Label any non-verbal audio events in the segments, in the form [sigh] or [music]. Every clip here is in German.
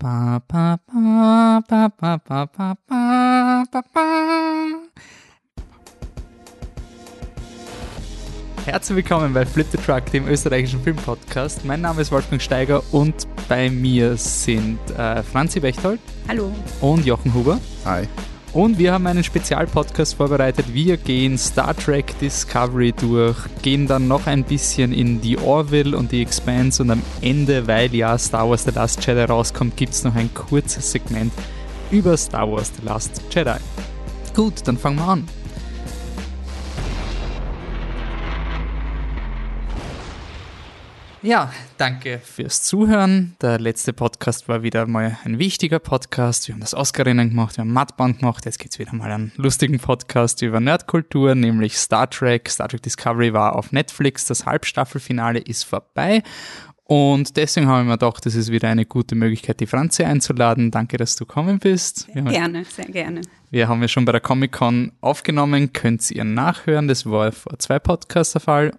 Ba, ba, ba, ba, ba, ba, ba, ba, ba, ba. Herzlich willkommen bei Flip the Truck, dem österreichischen Filmpodcast. Mein Name ist Wolfgang Steiger und bei mir sind äh, Franzi Bechtold Hallo. und Jochen Huber. Hi. Und wir haben einen Spezialpodcast vorbereitet. Wir gehen Star Trek Discovery durch, gehen dann noch ein bisschen in die Orville und die Expanse und am Ende, weil ja Star Wars The Last Jedi rauskommt, gibt es noch ein kurzes Segment über Star Wars The Last Jedi. Gut, dann fangen wir an. Ja, danke fürs Zuhören. Der letzte Podcast war wieder mal ein wichtiger Podcast. Wir haben das Oscar-Rennen gemacht, wir haben Mattband gemacht. Jetzt geht's wieder mal einen lustigen Podcast über Nerdkultur, nämlich Star Trek. Star Trek Discovery war auf Netflix. Das Halbstaffelfinale ist vorbei. Und deswegen haben wir gedacht, das ist wieder eine gute Möglichkeit, die Franzi einzuladen. Danke, dass du gekommen bist. Gerne, sehr gerne. Wir haben ja schon bei der Comic-Con aufgenommen, könnt ihr nachhören. Das war vor zwei Podcasts der Fall.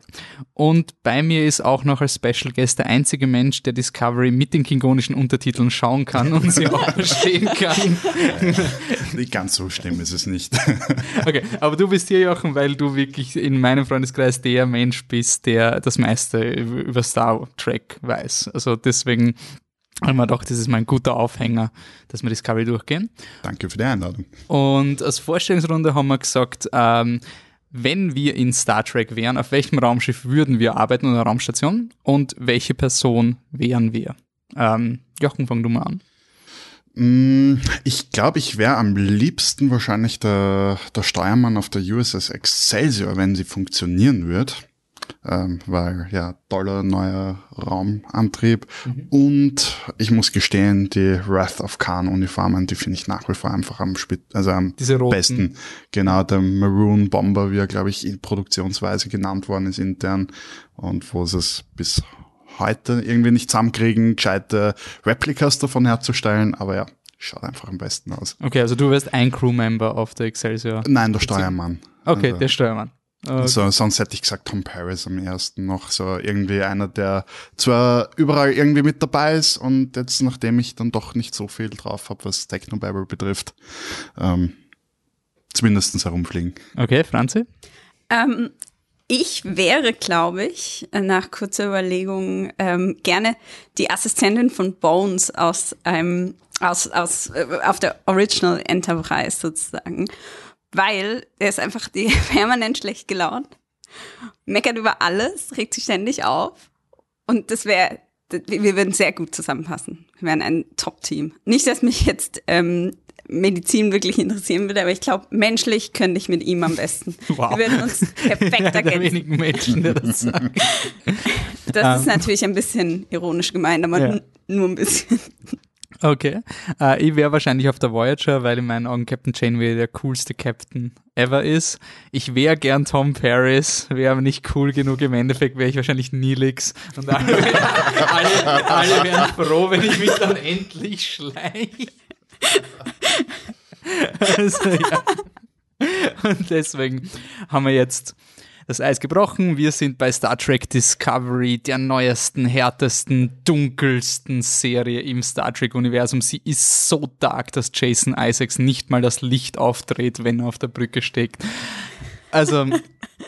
Und bei mir ist auch noch als Special Guest der einzige Mensch, der Discovery mit den klingonischen Untertiteln schauen kann und sie auch [laughs] verstehen kann. Nicht ganz so schlimm ist es nicht. [laughs] Okay, aber du bist hier, Jochen, weil du wirklich in meinem Freundeskreis der Mensch bist, der das meiste über Star Trek weiß. Also deswegen haben wir gedacht, das ist mal ein guter Aufhänger, dass wir Discovery durchgehen. Danke für die Einladung. Und als Vorstellungsrunde haben wir gesagt, ähm, wenn wir in Star Trek wären, auf welchem Raumschiff würden wir arbeiten oder Raumstation und welche Person wären wir? Ähm, Jochen, fang du mal an. Mm, Ich glaube, ich wäre am liebsten wahrscheinlich der, der Steuermann auf der USS Excelsior, wenn sie funktionieren wird. Ähm, weil, ja, toller neuer Raumantrieb. Und ich muss gestehen, die Wrath of Khan Uniformen, die finde ich nach wie vor einfach am, Spit also am besten. Genau, der Maroon Bomber, wie er, glaube ich, in Produktionsweise genannt worden ist intern. Und wo sie es bis heute irgendwie nicht zusammenkriegen, gescheite Replikas davon herzustellen. Aber ja, schaut einfach am besten aus. Okay, also du wärst ein Crewmember auf der Excelsior. Nein, der Steuermann. Okay, Also- der Steuermann. Okay. So, sonst hätte ich gesagt Tom Paris am ersten noch. So irgendwie einer, der zwar überall irgendwie mit dabei ist und jetzt, nachdem ich dann doch nicht so viel drauf habe, was Technobabble betrifft, ähm, zumindestens herumfliegen. Okay, Franzi? Ähm, ich wäre, glaube ich, nach kurzer Überlegung ähm, gerne die Assistentin von Bones aus einem aus, aus äh, auf der Original Enterprise sozusagen, weil er ist einfach die [laughs] permanent schlecht gelaunt, meckert über alles, regt sich ständig auf und das wäre wir würden sehr gut zusammenpassen. Wir wären ein Top-Team. Nicht, dass mich jetzt ähm, Medizin wirklich interessieren würde, aber ich glaube, menschlich könnte ich mit ihm am besten. [laughs] Wow. Wir würden uns [laughs] perfekt ergänzen. wenigen Menschen, der das sagt. Das ist natürlich ein bisschen ironisch gemeint, aber Ja. nur ein bisschen. Okay. Äh, ich wäre wahrscheinlich auf der Voyager, weil in meinen Augen Captain Janeway der coolste Captain ever ist. Ich wäre gern Tom Paris, wäre aber nicht cool genug. Im Endeffekt wäre ich wahrscheinlich Neelix. Und alle, wären- [laughs] alle, alle wären froh, wenn ich mich dann endlich schleiche. [laughs] Also, ja. Und deswegen haben wir jetzt das Eis gebrochen. Wir sind bei Star Trek Discovery, der neuesten, härtesten, dunkelsten Serie im Star Trek-Universum. Sie ist so dark, dass Jason Isaacs nicht mal das Licht aufdreht, wenn er auf der Brücke steckt. Also,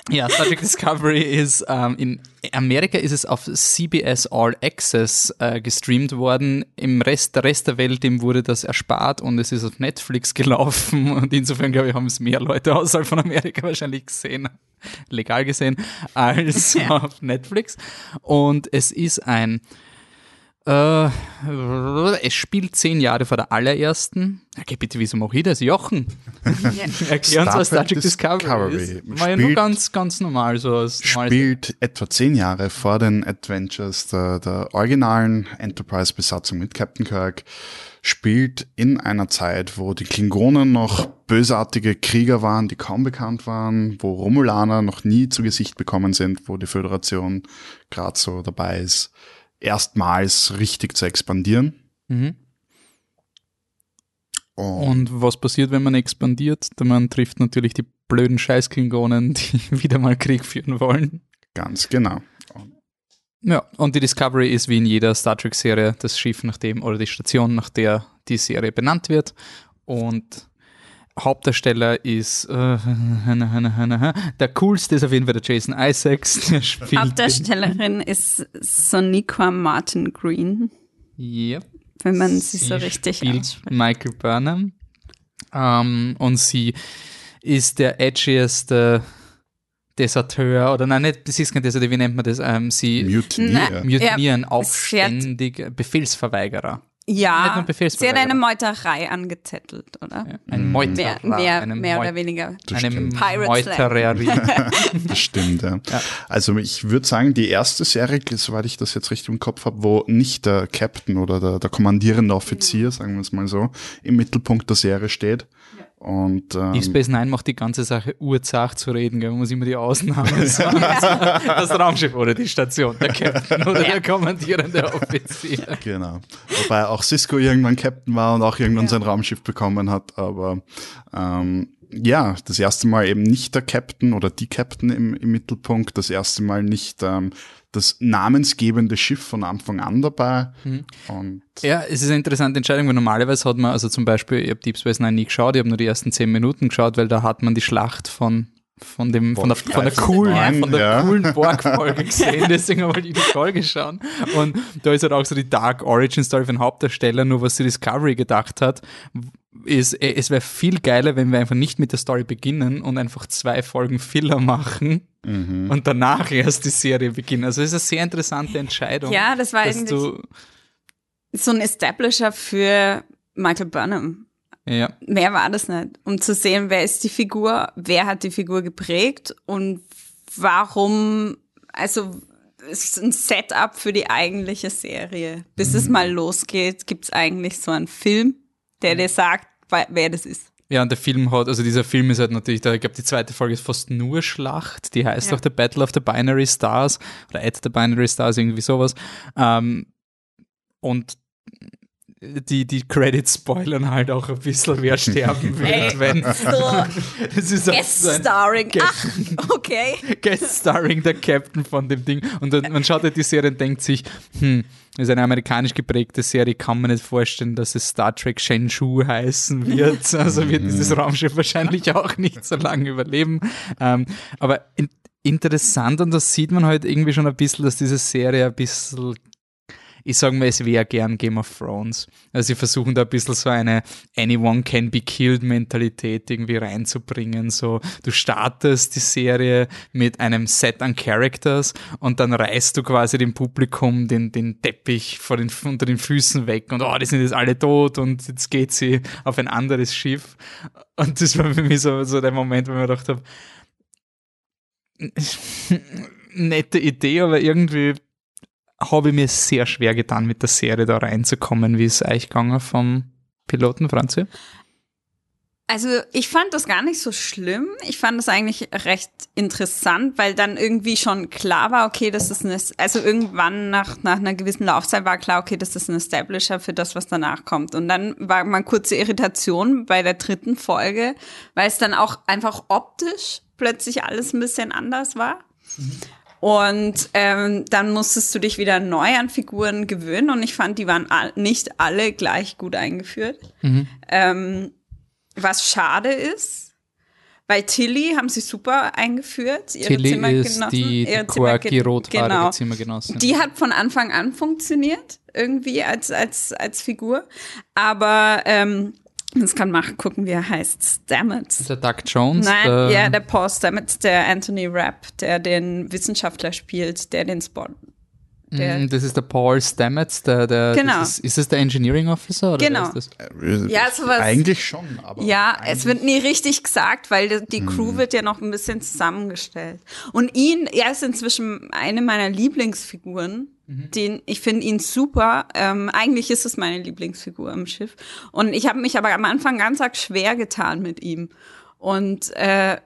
ja, Star Trek Discovery ist ähm, in Amerika ist es auf CBS All Access äh, gestreamt worden. Im Rest, der Rest der Welt, dem wurde das erspart und es ist auf Netflix gelaufen. [laughs] Und insofern, glaube ich, haben es mehr Leute außerhalb von Amerika wahrscheinlich gesehen, legal gesehen, als auf Netflix. Und es ist ein äh, es spielt zehn Jahre vor der allerersten. Okay, bitte, wieso mache ich das? Jochen, [laughs] [laughs] erklär uns, was Star Trek Trek Discovery, Discovery ist. War ja nur spielt- ganz, ganz normal, so als Spielt etwa zehn Jahre vor den Adventures der, der originalen Enterprise-Besatzung mit Captain Kirk. Spielt in einer Zeit, wo die Klingonen noch bösartige Krieger waren, die kaum bekannt waren, wo Romulaner noch nie zu Gesicht bekommen sind, wo die Föderation gerade so dabei ist, erstmals richtig zu expandieren. Mhm. Und Und was passiert, wenn man expandiert? Man trifft natürlich die blöden Scheißklingonen, [laughs] die wieder mal Krieg führen wollen. ganz genau. Ja, und die Discovery ist wie in jeder Star Trek-Serie das Schiff, nach dem, oder die Station, nach der die Serie benannt wird. Und Hauptdarsteller ist äh, [laughs] der coolste ist auf jeden Fall der Jason Isaacs. [laughs] Der spielt Hauptdarstellerin ist Sonequa Martin Green, Ja. wenn man sie so richtig spielt ausspricht. Michael Burnham. Ähm, und sie ist der edgieste Deserteur, oder nein, nicht, sie ist kein Deserteur, wie nennt man das? Ähm, sie Mutineer. mutinieren, Ja, sie aufständig, Befehlsverweigerer. Ja, sie hat eine Meuterei angezettelt, oder? Ein Meuterer. Mehr, mehr, eine mehr Meut- oder weniger. Das Eine Meutererin. [laughs] Das stimmt, ja. Also ich würde sagen, die erste Serie, soweit ich das jetzt richtig im Kopf habe, wo nicht der Captain oder der, der kommandierende Offizier, sagen wir es mal so, im Mittelpunkt der Serie steht. Und ähm, Deep Space Nine macht die ganze Sache urzach zu reden, gell? man muss immer die Ausnahme sagen. [laughs] Das Raumschiff oder die Station, der Captain oder der kommandierende Offizier. Genau. Wobei auch Cisco irgendwann Captain war und auch irgendwann sein Raumschiff bekommen hat. Aber ähm, ja, das erste Mal eben nicht der Captain oder die Captain im, im Mittelpunkt, das erste Mal nicht ähm, das namensgebende Schiff von Anfang an dabei. Und Ja, es ist eine interessante Entscheidung, weil normalerweise hat man, also zum Beispiel, ich habe Deep Space Nine nie geschaut, ich habe nur die ersten zehn Minuten geschaut, weil da hat man die Schlacht von von dem von der, von der coolen Nein, von der ja. coolen [laughs] Borg-Folge gesehen, deswegen wollte ich die Folge schauen. Und da ist halt auch so die Dark Origin Story von Hauptdarsteller, nur was die Discovery gedacht hat, ist, äh, es wäre viel geiler, wenn wir einfach nicht mit der Story beginnen und einfach zwei Folgen Filler machen und danach erst die Serie beginnen. Also es ist eine sehr interessante Entscheidung. Ja, das war eigentlich so ein Establisher für Michael Burnham. Ja. Mehr war das nicht. Um zu sehen, wer ist die Figur, wer hat die Figur geprägt und warum, also es ist ein Setup für die eigentliche Serie. Bis es mal losgeht, gibt's eigentlich so einen Film, der dir sagt, wer das ist. Ja, und der Film hat, also dieser Film ist halt natürlich, da, ich glaube, die zweite Folge ist fast nur Schlacht. Die heißt Ja. auch The Battle of the Binary Stars oder At the Binary Stars, irgendwie sowas. Ähm, und die, die Credits spoilern halt auch ein bisschen, wer sterben [laughs] wird, Ey, wenn. so [laughs] ist Guest so Starring. Guest- Ach, okay. [laughs] Guest Starring der Captain von dem Ding. Und dann, man schaut halt die Serie und denkt sich, hm, das ist eine amerikanisch geprägte Serie, kann man nicht vorstellen, dass es Star Trek Shenzhou heißen wird. Also wird dieses Raumschiff wahrscheinlich auch nicht so lange überleben. Ähm, aber in, interessant und das sieht man halt irgendwie schon ein bisschen, dass diese Serie ein bisschen ich sage mal, es wäre gern Game of Thrones. Also sie versuchen da ein bisschen so eine Anyone can be killed Mentalität irgendwie reinzubringen. So, du startest die Serie mit einem Set an Characters und dann reißt du quasi dem Publikum den, den Teppich vor den, unter den Füßen weg und oh, die sind jetzt alle tot und jetzt geht sie auf ein anderes Schiff. Und das war für mich so, so der Moment, wo ich mir gedacht habe, [laughs] nette Idee, aber irgendwie habe ich mir sehr schwer getan, mit der Serie da reinzukommen. Wie ist es euch gegangen vom Piloten, Franzi? Also ich fand das gar nicht so schlimm. Ich fand das eigentlich recht interessant, weil dann irgendwie schon klar war, okay, das ist eine, also irgendwann nach, nach einer gewissen Laufzeit war klar, okay, das ist ein Establisher für das, was danach kommt. Und dann war mal kurze Irritation bei der dritten Folge, weil es dann auch einfach optisch plötzlich alles ein bisschen anders war. Und ähm, dann musstest du dich wieder neu an Figuren gewöhnen und ich fand, die waren all, nicht alle gleich gut eingeführt. Ähm, was schade ist, bei Tilly haben sie super eingeführt. Ihre Tilly ist Zimmergenossen- die, die ihre quirky, rothaarige genau. Zimmergenossin. Die hat von Anfang an funktioniert, irgendwie als, als, als Figur. Aber ähm, das kann man gucken, wie er heißt. Stamets. der Doug Jones. Nein, der, ja, der Paul Stamets, der Anthony Rapp, der den Wissenschaftler spielt, der den Spot. Der, Mm, das ist der Paul Stamets, der, der Genau. das ist, ist das der Engineering Officer? Oder Genau. ist das? äh, Ja, sowas- eigentlich schon, aber Ja, es wird nie richtig gesagt, weil die, Crew wird ja noch ein bisschen zusammengestellt. Und ihn, er ist inzwischen eine meiner Lieblingsfiguren. Den, ich finde ihn super. Ähm, eigentlich ist es meine Lieblingsfigur im Schiff. Und ich habe mich aber am Anfang ganz arg schwer getan mit ihm. Und äh,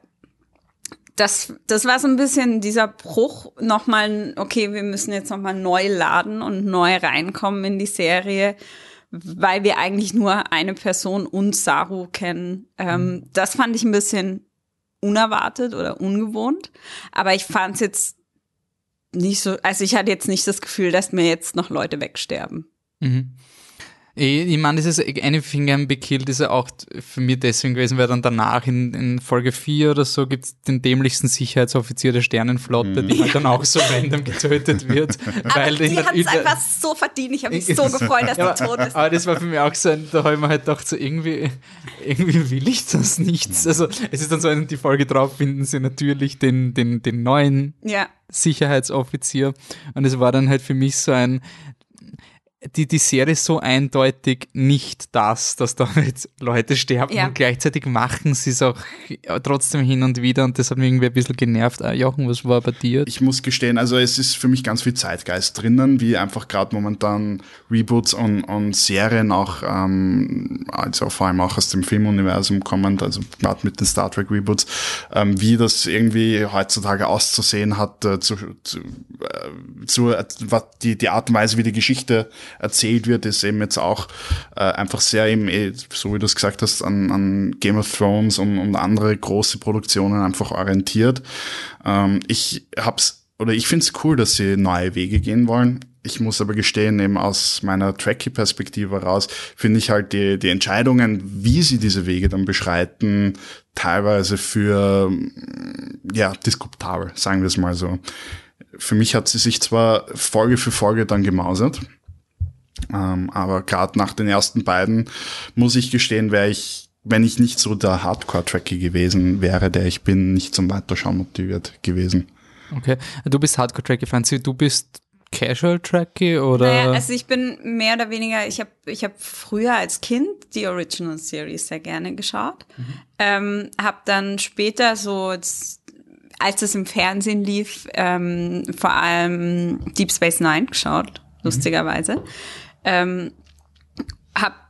das, das war so ein bisschen dieser Bruch, nochmal, okay, wir müssen jetzt nochmal neu laden und neu reinkommen in die Serie, weil wir eigentlich nur eine Person und Saru kennen. Ähm, das fand ich ein bisschen unerwartet oder ungewohnt, aber ich fand es jetzt nicht so, also ich hatte jetzt nicht das Gefühl, dass mir jetzt noch Leute wegsterben. Mhm. Ich, ich meine, dieses Anything Can Be Killed ist ja auch für mich deswegen gewesen, weil dann danach in, in Folge 4 oder so gibt es den dämlichsten Sicherheitsoffizier der Sternenflotte, mhm. die halt dann auch so random getötet wird. [laughs] weil aber die hat es einfach so verdient. Ich habe mich so [laughs] gefreut, dass ja, die tot ist. Aber das war für mich auch so, ein, da habe ich mir halt gedacht, so irgendwie, irgendwie will ich das nicht. Also es ist dann so, die Folge drauf finden sie natürlich den, den, den neuen ja. Sicherheitsoffizier. Und es war dann halt für mich so ein, die, die Serie ist so eindeutig nicht das, dass da [laughs] jetzt Leute sterben ja. und gleichzeitig machen sie es auch trotzdem hin und wieder und das hat mich irgendwie ein bisschen genervt. Ah, Jochen, was war bei dir? Ich muss gestehen, also es ist für mich ganz viel Zeitgeist drinnen, wie einfach gerade momentan Reboots und, und Serien auch, ähm, also vor allem auch aus dem Filmuniversum kommend, also gerade mit den Star Trek Reboots, ähm, wie das irgendwie heutzutage auszusehen hat, äh, zu, zu, äh, zu äh, die, die Art und Weise, wie die Geschichte erzählt wird, ist eben jetzt auch äh, einfach sehr eben, eh, so wie du es gesagt hast, an, an Game of Thrones und, und andere große Produktionen einfach orientiert. Ähm, ich hab's oder ich finde es cool, dass sie neue Wege gehen wollen. Ich muss aber gestehen, eben aus meiner Tracky-Perspektive heraus, finde ich halt die, die Entscheidungen, wie sie diese Wege dann beschreiten, teilweise für, ja, diskutabel, sagen wir es mal so. Für mich hat sie sich zwar Folge für Folge dann gemausert, ähm, aber gerade nach den ersten beiden muss ich gestehen, wäre ich, wenn ich nicht so der Hardcore-Tracky gewesen wäre, der ich bin, nicht zum Weiterschauen motiviert gewesen. Okay, du bist Hardcore-Tracky, Franzi, du bist Casual Tracky oder? Naja, also ich bin mehr oder weniger, ich habe ich hab früher als Kind die Original Series sehr gerne geschaut. Mhm. Ähm, habe dann später so, als es im Fernsehen lief, ähm, vor allem Deep Space Nine geschaut, lustigerweise. Mhm. Ähm, hab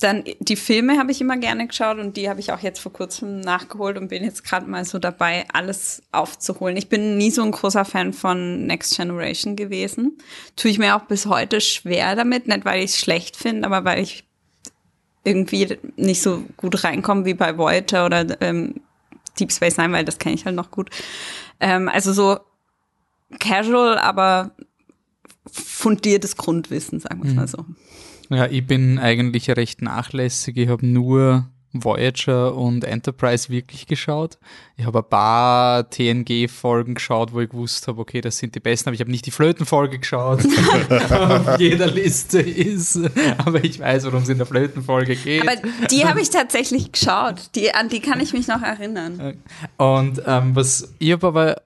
dann die Filme habe ich immer gerne geschaut und die habe ich auch jetzt vor kurzem nachgeholt und bin jetzt gerade mal so dabei, alles aufzuholen. Ich bin nie so ein großer Fan von Next Generation gewesen. Tue ich mir auch bis heute schwer damit, nicht weil ich es schlecht finde, aber weil ich irgendwie nicht so gut reinkomme wie bei Voyager oder ähm, Deep Space Nine, weil das kenne ich halt noch gut. Ähm, also so casual, aber fundiertes Grundwissen, sagen wir es mal mhm. so. Ja, ich bin eigentlich recht nachlässig. Ich habe nur Voyager und Enterprise wirklich geschaut. Ich habe ein paar TNG-Folgen geschaut, wo ich gewusst habe, okay, das sind die besten, aber ich habe nicht die Flötenfolge geschaut, [laughs] auf jeder Liste ist. Aber ich weiß, worum es in der Flötenfolge geht. Aber die habe ich tatsächlich geschaut. Die, an die kann ich mich noch erinnern. Und ähm, was ich habe aber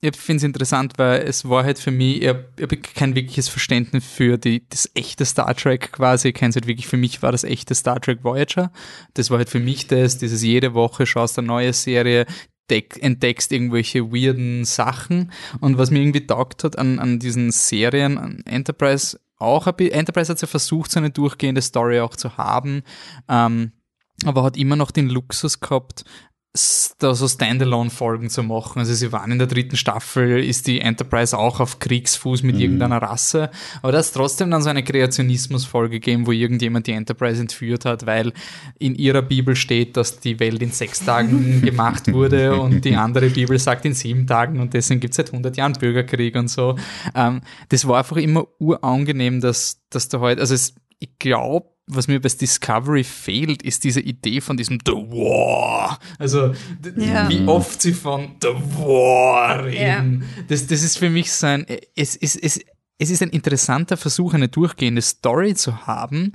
ich finde es interessant, weil es war halt für mich, ich habe hab kein wirkliches Verständnis für die, das echte Star Trek quasi. Ich kenne halt wirklich, für mich war das echte Star Trek Voyager. Das war halt für mich das, dieses jede Woche schaust eine neue Serie, entdeckst irgendwelche weirden Sachen. Und was mir irgendwie taugt hat an, an diesen Serien, an Enterprise auch, Enterprise hat ja versucht, so eine durchgehende Story auch zu haben. Ähm, aber hat immer noch den Luxus gehabt, da so Standalone-Folgen zu machen. Also sie waren in der dritten Staffel, ist die Enterprise auch auf Kriegsfuß mit mhm. irgendeiner Rasse. Aber da ist trotzdem dann so eine Kreationismus-Folge gegeben, wo irgendjemand die Enterprise entführt hat, weil in ihrer Bibel steht, dass die Welt in sechs Tagen [laughs] gemacht wurde und die andere Bibel sagt in sieben Tagen und deswegen gibt es seit 100 Jahren Bürgerkrieg und so. Ähm, das war einfach immer urangenehm, dass, dass da heute, also es, ich glaube, was mir bei Discovery fehlt, ist diese Idee von diesem The War. Also, ja. wie oft sie von The War reden. Ja. Das, das ist für mich so ein, es, es, es, es ist ein interessanter Versuch, eine durchgehende Story zu haben,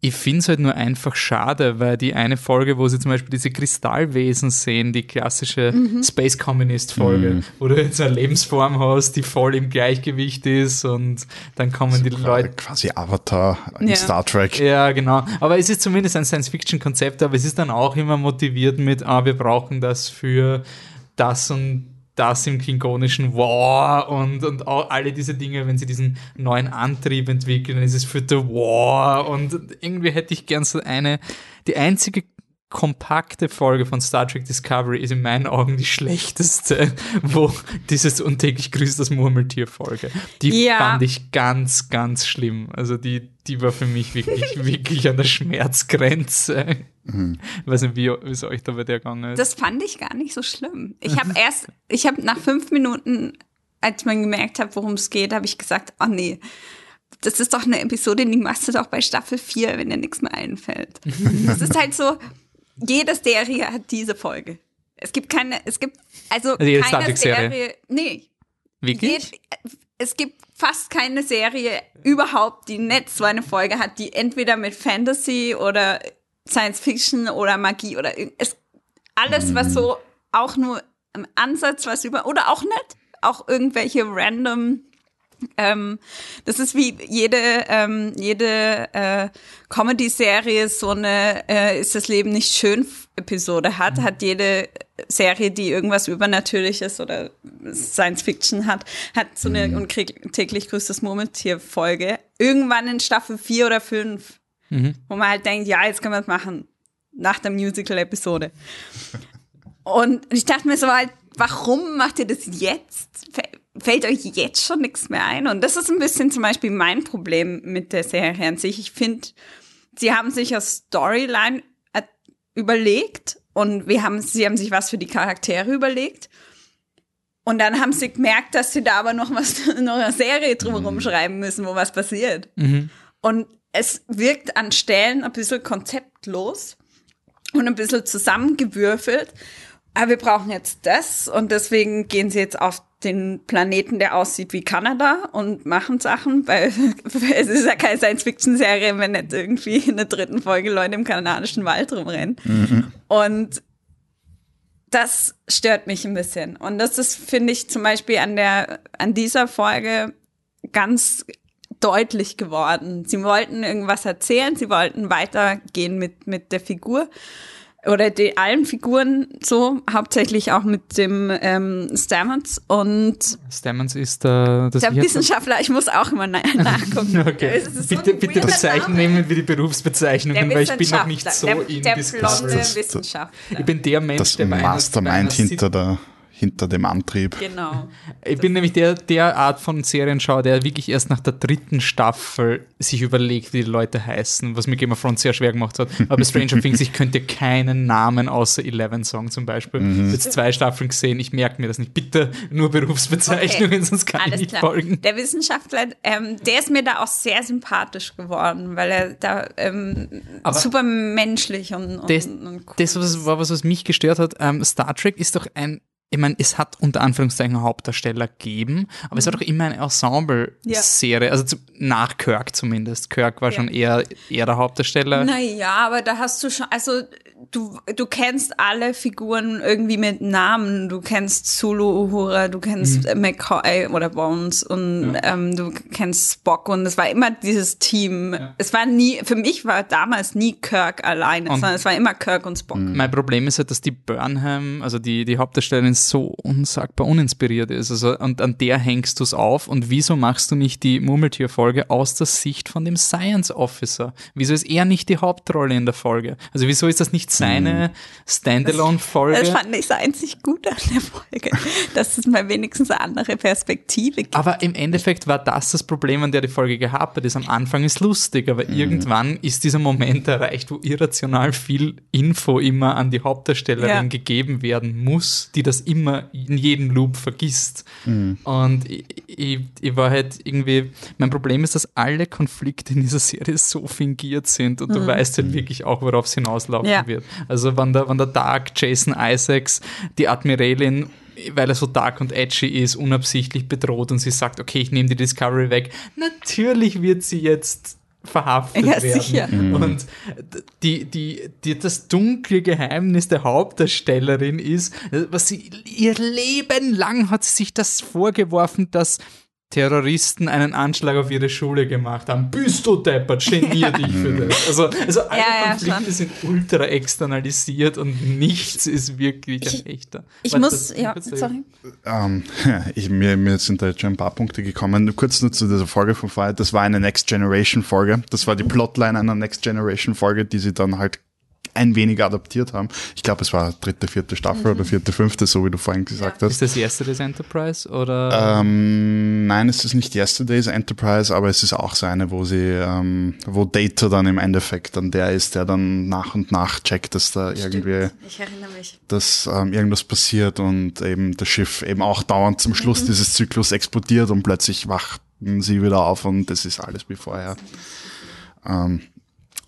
ich finde es halt nur einfach schade, weil die eine Folge, wo sie zum Beispiel diese Kristallwesen sehen, die klassische mhm. Space Communist Folge, mhm. wo du jetzt eine Lebensform hast, die voll im Gleichgewicht ist und dann kommen die Leute. Quasi Avatar in ja. Star Trek. Ja, genau. Aber es ist zumindest ein Science-Fiction-Konzept, aber es ist dann auch immer motiviert mit, ah, wir brauchen das für das und das im klingonischen War und, und auch alle diese Dinge, wenn sie diesen neuen Antrieb entwickeln, ist es für The War und irgendwie hätte ich gern so eine, die einzige kompakte Folge von Star Trek Discovery ist in meinen Augen die schlechteste, [laughs] wo dieses und täglich grüßt das Murmeltier-Folge. Die ja. fand ich ganz, ganz schlimm. Also die, die war für mich wirklich, [laughs] wirklich an der Schmerzgrenze. Mhm. Ich weiß nicht, wie es euch da bei der gegangen ist. Das fand ich gar nicht so schlimm. Ich habe erst, ich habe nach fünf Minuten als man gemerkt hat, worum es geht, habe ich gesagt, oh nee, das ist doch eine Episode, die machst du doch bei Staffel 4, wenn dir nichts mehr einfällt. [laughs] das ist halt so, jede Serie hat diese Folge. Es gibt keine, es gibt, also, Also jede keine Trek-Serie. Serie, nee, Wirklich? Jed- es gibt fast keine Serie überhaupt, die nicht so eine Folge hat, die entweder mit Fantasy oder Science Fiction oder Magie oder es, alles, was so auch nur im Ansatz was über oder auch nicht, auch irgendwelche random ähm, das ist wie jede ähm, jede äh, Comedy-Serie so eine äh, ist das Leben nicht schön Episode hat, hat jede Serie, die irgendwas Übernatürliches oder Science Fiction hat, hat so eine und krieg, täglich grüßt das Murmeltier Folge. Irgendwann in Staffel 4 oder 5, wo man halt denkt, ja, jetzt können wir es machen. Nach der Musical-Episode. [laughs] Und ich dachte mir so halt, warum macht ihr das jetzt? Fä- Fällt euch jetzt schon nichts mehr ein? Und das ist ein bisschen zum Beispiel mein Problem mit der Serie an sich. Ich finde, sie haben sich eine Storyline äh, überlegt und wir haben, sie haben sich was für die Charaktere überlegt. Und dann haben sie gemerkt, dass sie da aber noch was, [laughs] noch eine Serie drumherum schreiben müssen, wo was passiert. Und es wirkt an Stellen ein bisschen konzeptlos und ein bisschen zusammengewürfelt. Aber wir brauchen jetzt das und deswegen gehen sie jetzt auf den Planeten, der aussieht wie Kanada und machen Sachen, weil [laughs] es ist ja keine Science-Fiction-Serie, wenn nicht irgendwie in der dritten Folge Leute im kanadischen Wald rumrennen. Und das stört mich ein bisschen. Und das ist, finde ich, zum Beispiel an der, an dieser Folge ganz deutlich geworden. Sie wollten irgendwas erzählen, sie wollten weitergehen mit, mit der Figur oder die, allen Figuren so, hauptsächlich auch mit dem ähm, Stamets und Stammens ist äh, das der ich Wissenschaftler, ich muss auch immer na [laughs] nachgucken. Okay. Es ist so bitte bitte bezeichnen nehmen wir die Berufsbezeichnungen, Der weil ich bin noch nicht so Wissenschaftler, in der, der blonde Das- das- Wissenschaftler. Ich bin der Mensch, Das der einer Mastermind hinter, der, hinter dem Antrieb. Genau. Ich bin nämlich der, der Art von Serienschauer, der wirklich erst nach der dritten Staffel sich überlegt, wie die Leute heißen, was mir Game of Thrones sehr schwer gemacht hat. Aber bei Stranger [laughs] Things, ich könnte keinen Namen außer Eleven sagen zum Beispiel. Mhm. Ich habe jetzt zwei Staffeln gesehen, ich merke mir das nicht. Bitte nur Berufsbezeichnungen, Okay. sonst kann ich Alles nicht klar. folgen. Der Wissenschaftler, ähm, der ist mir da auch sehr sympathisch geworden, weil er da ähm, super menschlich und, und, Das, und cool das was, war was, was mich gestört hat. Ähm, Star Trek ist doch ein, ich meine, es hat unter Anführungszeichen Hauptdarsteller gegeben, aber es war doch immer eine Ensemble-Serie, also zu, nach Kirk zumindest. Kirk war Ja. schon eher, eher der Hauptdarsteller. Naja, aber da hast du schon, also du, du kennst alle Figuren irgendwie mit Namen. Du kennst Zulu Uhura, du kennst Mhm. McCoy oder Bones und ähm, du kennst Spock und es war immer dieses Team. Es war nie, für mich war damals nie Kirk alleine, Und- sondern es war immer Kirk und Spock. Mein Problem ist halt, dass die Burnham, also die, die Hauptdarstellerin, so unsagbar uninspiriert ist. Also, und an der hängst du es auf. Und wieso machst du nicht die Murmeltier-Folge aus der Sicht von dem Science Officer? Wieso ist er nicht die Hauptrolle in der Folge? Also wieso ist das nicht seine Standalone-Folge? Das fand ich so einzig gut an der Folge, dass es mal wenigstens eine andere Perspektive gibt. Aber im Endeffekt war das das Problem, an der die Folge gehapert ist. Am Anfang ist lustig, aber irgendwann ist dieser Moment erreicht, wo irrational viel Info immer an die Hauptdarstellerin Ja. gegeben werden muss, die das immer in jedem Loop vergisst. Und ich, ich, ich war halt irgendwie, mein Problem ist, dass alle Konflikte in dieser Serie so fingiert sind und du weißt halt wirklich auch, worauf es hinauslaufen Ja. wird. Also wenn der, wenn der Dark Jason Isaacs die Admiralin weil er so dark und edgy ist, unabsichtlich bedroht und sie sagt, okay, ich nehme die Discovery weg. Natürlich wird sie jetzt verhaftet Ja, werden. sicher. Und die, die, die, das dunkle Geheimnis der Hauptdarstellerin ist, was sie ihr Leben lang hat sie sich das vorgeworfen, dass Terroristen einen Anschlag auf ihre Schule gemacht haben. Bist du deppert, genier dich für das. Also, also alle Ja, ja, Konflikte schon. sind ultra externalisiert und nichts ist wirklich ein echter. Ich Warte, muss, ja, sorry. Ähm, [laughs] ich, mir, mir sind da jetzt schon ein paar Punkte gekommen. Kurz nur zu dieser Folge von vorher. Das war eine Next Generation Folge. Das war die Plotline einer Next Generation Folge, die sie dann halt ein wenig adaptiert haben. Ich glaube, es war dritte, vierte Staffel mhm. oder vierte, fünfte, so wie du vorhin gesagt ja. hast. Ist das Yesterday's Enterprise oder? Ähm, nein, es ist nicht Yesterday's Enterprise, aber es ist auch so eine, wo sie, ähm, wo Data dann im Endeffekt dann der ist, der dann nach und nach checkt, dass da Stimmt. irgendwie, ich erinnere mich. dass ähm, irgendwas passiert und eben das Schiff eben auch dauernd zum Schluss mhm. dieses Zyklus explodiert und plötzlich wachten sie wieder auf und das ist alles wie vorher. Ähm,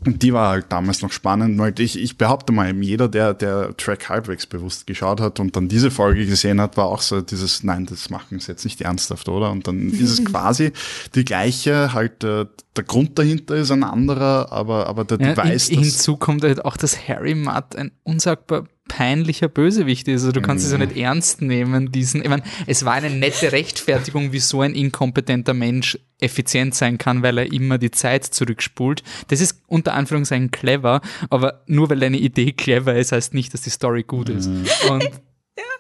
und die war halt damals noch spannend, weil ich, ich behaupte mal, jeder, der, der Track halbwegs bewusst geschaut hat und dann diese Folge gesehen hat, war auch so dieses, nein, das machen sie jetzt nicht ernsthaft, oder? Und dann ist es [laughs] quasi die gleiche, halt äh, der Grund dahinter ist ein anderer, aber, aber der ja, Device. In, hinzu kommt halt auch, dass Harry Mudd ein unsagbar peinlicher Bösewicht ist. Also du kannst es ja nicht ernst nehmen, diesen. Ich meine, es war eine nette Rechtfertigung, wie so ein inkompetenter Mensch effizient sein kann, weil er immer die Zeit zurückspult. Das ist unter Anführungszeichen clever, aber nur weil eine Idee clever ist, heißt nicht, dass die Story gut ist. Mhm. Und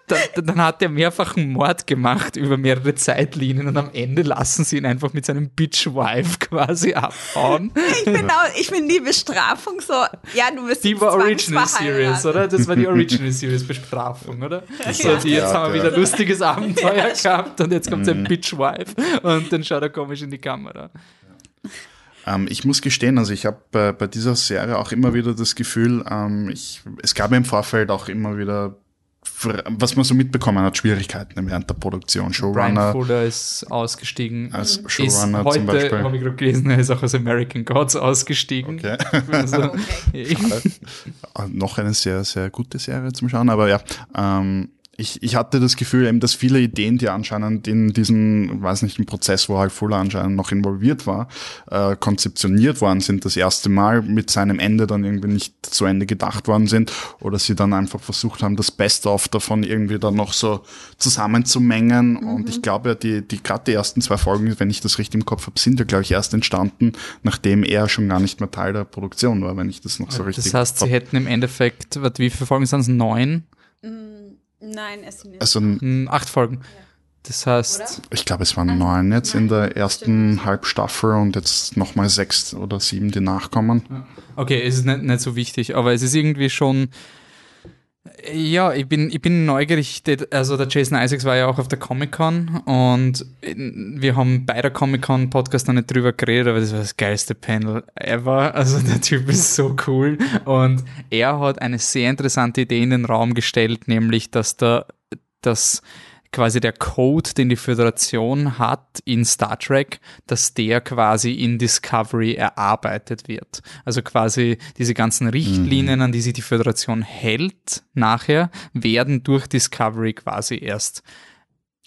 dann, dann, hat er mehrfach einen Mord gemacht über mehrere Zeitlinien und am Ende lassen sie ihn einfach mit seinem Bitch-Wife quasi abhauen. Ich bin, auch, ich bin die Bestrafung so, ja, du bist Die war Original Series, oder? Das war die Original Series Bestrafung, oder? So, die, jetzt ja, haben wir wieder ein lustiges Abenteuer ja, gehabt und jetzt kommt sein mhm. Bitch-Wife und dann schaut er komisch in die Kamera. Ähm, ich muss gestehen, also ich habe bei, bei, dieser Serie auch immer wieder das Gefühl, ähm, ich, es gab im Vorfeld auch immer wieder was man so mitbekommen hat, Schwierigkeiten während der Produktion. Showrunner. Brian Fuller ist ausgestiegen. Als Showrunner ist heute, zum Beispiel. habe ich gerade gelesen, er ist auch aus American Gods ausgestiegen. Okay. [laughs] Also, okay. Noch eine sehr, sehr gute Serie zum Schauen, aber ja. Ähm, ich, ich hatte das Gefühl eben, dass viele Ideen, die anscheinend in diesem, weiß nicht, im Prozess, wo halt Fuller anscheinend noch involviert war, äh, konzeptioniert worden sind, das erste Mal mit seinem Ende dann irgendwie nicht zu Ende gedacht worden sind oder sie dann einfach versucht haben, das Beste of davon irgendwie dann noch so zusammenzumengen. Mhm. Und ich glaube ja, die, die gerade die ersten zwei Folgen, wenn ich das richtig im Kopf habe, sind ja, glaube ich, erst entstanden, nachdem er schon gar nicht mehr Teil der Produktion war, wenn ich das noch so richtig Das heißt, sie hätten im Endeffekt, wie viele Folgen sind es? Neun? Mhm Nein, es sind also, hm, acht Folgen. Das heißt. Oder? Ich glaube, es waren neun jetzt Nein, in der ersten stimmt. Halbstaffel und jetzt nochmal sechs oder sieben, die nachkommen. Okay, es ist nicht, nicht so wichtig, aber es ist irgendwie schon ja, ich bin, ich bin neugierig. Also der Jason Isaacs war ja auch auf der Comic-Con und wir haben bei der Comic-Con-Podcast noch nicht drüber geredet, aber das war das geilste Panel ever. Also der Typ ist so cool und er hat eine sehr interessante Idee in den Raum gestellt, nämlich dass da das quasi der Code, den die Föderation hat in Star Trek, dass der quasi in Discovery erarbeitet wird. Also quasi diese ganzen Richtlinien, mhm. an die sich die Föderation hält, nachher werden durch Discovery quasi erst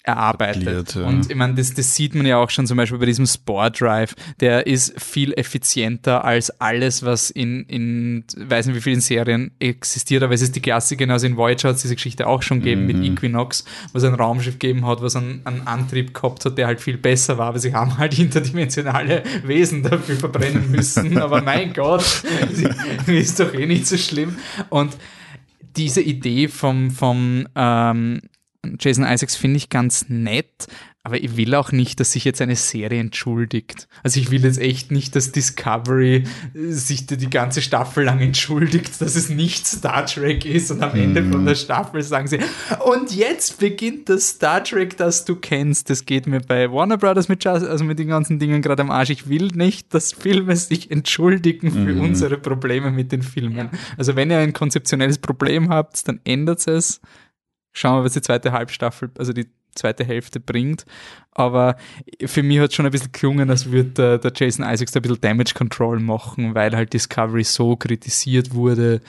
erarbeitet. Ja. Und ich meine, das, das sieht man ja auch schon zum Beispiel bei diesem Spore Drive. Der ist viel effizienter als alles, was in, in weiß nicht wie vielen Serien existiert, aber es ist die Klassiker, also in Voyager hat es diese Geschichte auch schon gegeben mhm. mit Equinox, was ein Raumschiff gegeben hat, was einen, einen Antrieb gehabt hat, der halt viel besser war, aber sie haben halt [laughs] interdimensionale Wesen dafür verbrennen müssen. [laughs] aber mein Gott, [laughs] ist doch eh nicht so schlimm. Und diese Idee vom, vom ähm, Jason Isaacs finde ich ganz nett, aber ich will auch nicht, dass sich jetzt eine Serie entschuldigt. Also ich will jetzt echt nicht, dass Discovery sich die ganze Staffel lang entschuldigt, dass es nicht Star Trek ist und am Ende von der Staffel sagen sie, und jetzt beginnt das Star Trek, das du kennst. Das geht mir bei Warner Brothers mit, also mit den ganzen Dingen gerade am Arsch. Ich will nicht, dass Filme sich entschuldigen für mhm. unsere Probleme mit den Filmen. Also wenn ihr ein konzeptionelles Problem habt, dann ändert es Schauen wir, was die zweite Halbstaffel, also die zweite Hälfte bringt. Aber für mich hat es schon ein bisschen gelungen, als würde der, der, Jason Isaacs da ein bisschen Damage Control machen, weil halt Discovery so kritisiert wurde,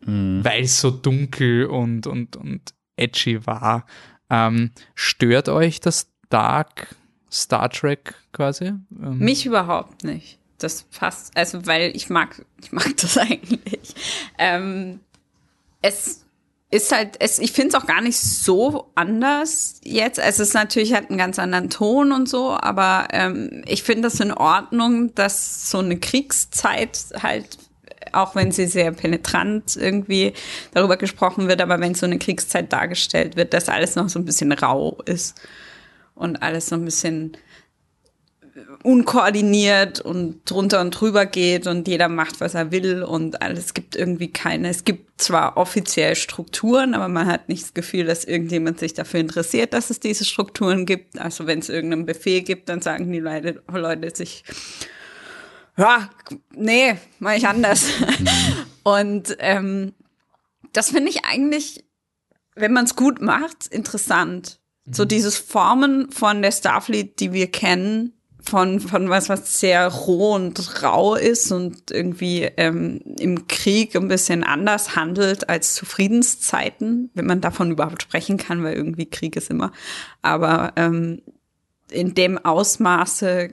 mhm. weil es so dunkel und, und, und edgy war. Ähm, stört euch das Dark Star Trek quasi? Ähm, Mich überhaupt nicht. Das passt, also weil ich mag, ich mag [laughs] das eigentlich. Ähm, es ist halt, es, ich finde es auch gar nicht so anders jetzt. Es ist natürlich halt einen ganz anderen Ton und so, aber ähm, ich finde das in Ordnung, dass so eine Kriegszeit halt, auch wenn sie sehr penetrant irgendwie darüber gesprochen wird, aber wenn so eine Kriegszeit dargestellt wird, dass alles noch so ein bisschen rau ist und alles so ein bisschen unkoordiniert und drunter und drüber geht und jeder macht, was er will und alles gibt irgendwie keine. Es gibt zwar offiziell Strukturen, aber man hat nicht das Gefühl, dass irgendjemand sich dafür interessiert, dass es diese Strukturen gibt. Also wenn es irgendeinen Befehl gibt, dann sagen die Leute, Leute sich, ja, nee, mach ich anders. Mhm. und ähm, das finde ich eigentlich, wenn man es gut macht, interessant. So mhm. dieses Formen von der Starfleet, die wir kennen, von, von was, was sehr roh und rau ist und irgendwie ähm, im Krieg ein bisschen anders handelt als zu Friedenszeiten, wenn man davon überhaupt sprechen kann, weil irgendwie Krieg ist immer. Aber ähm, in dem Ausmaße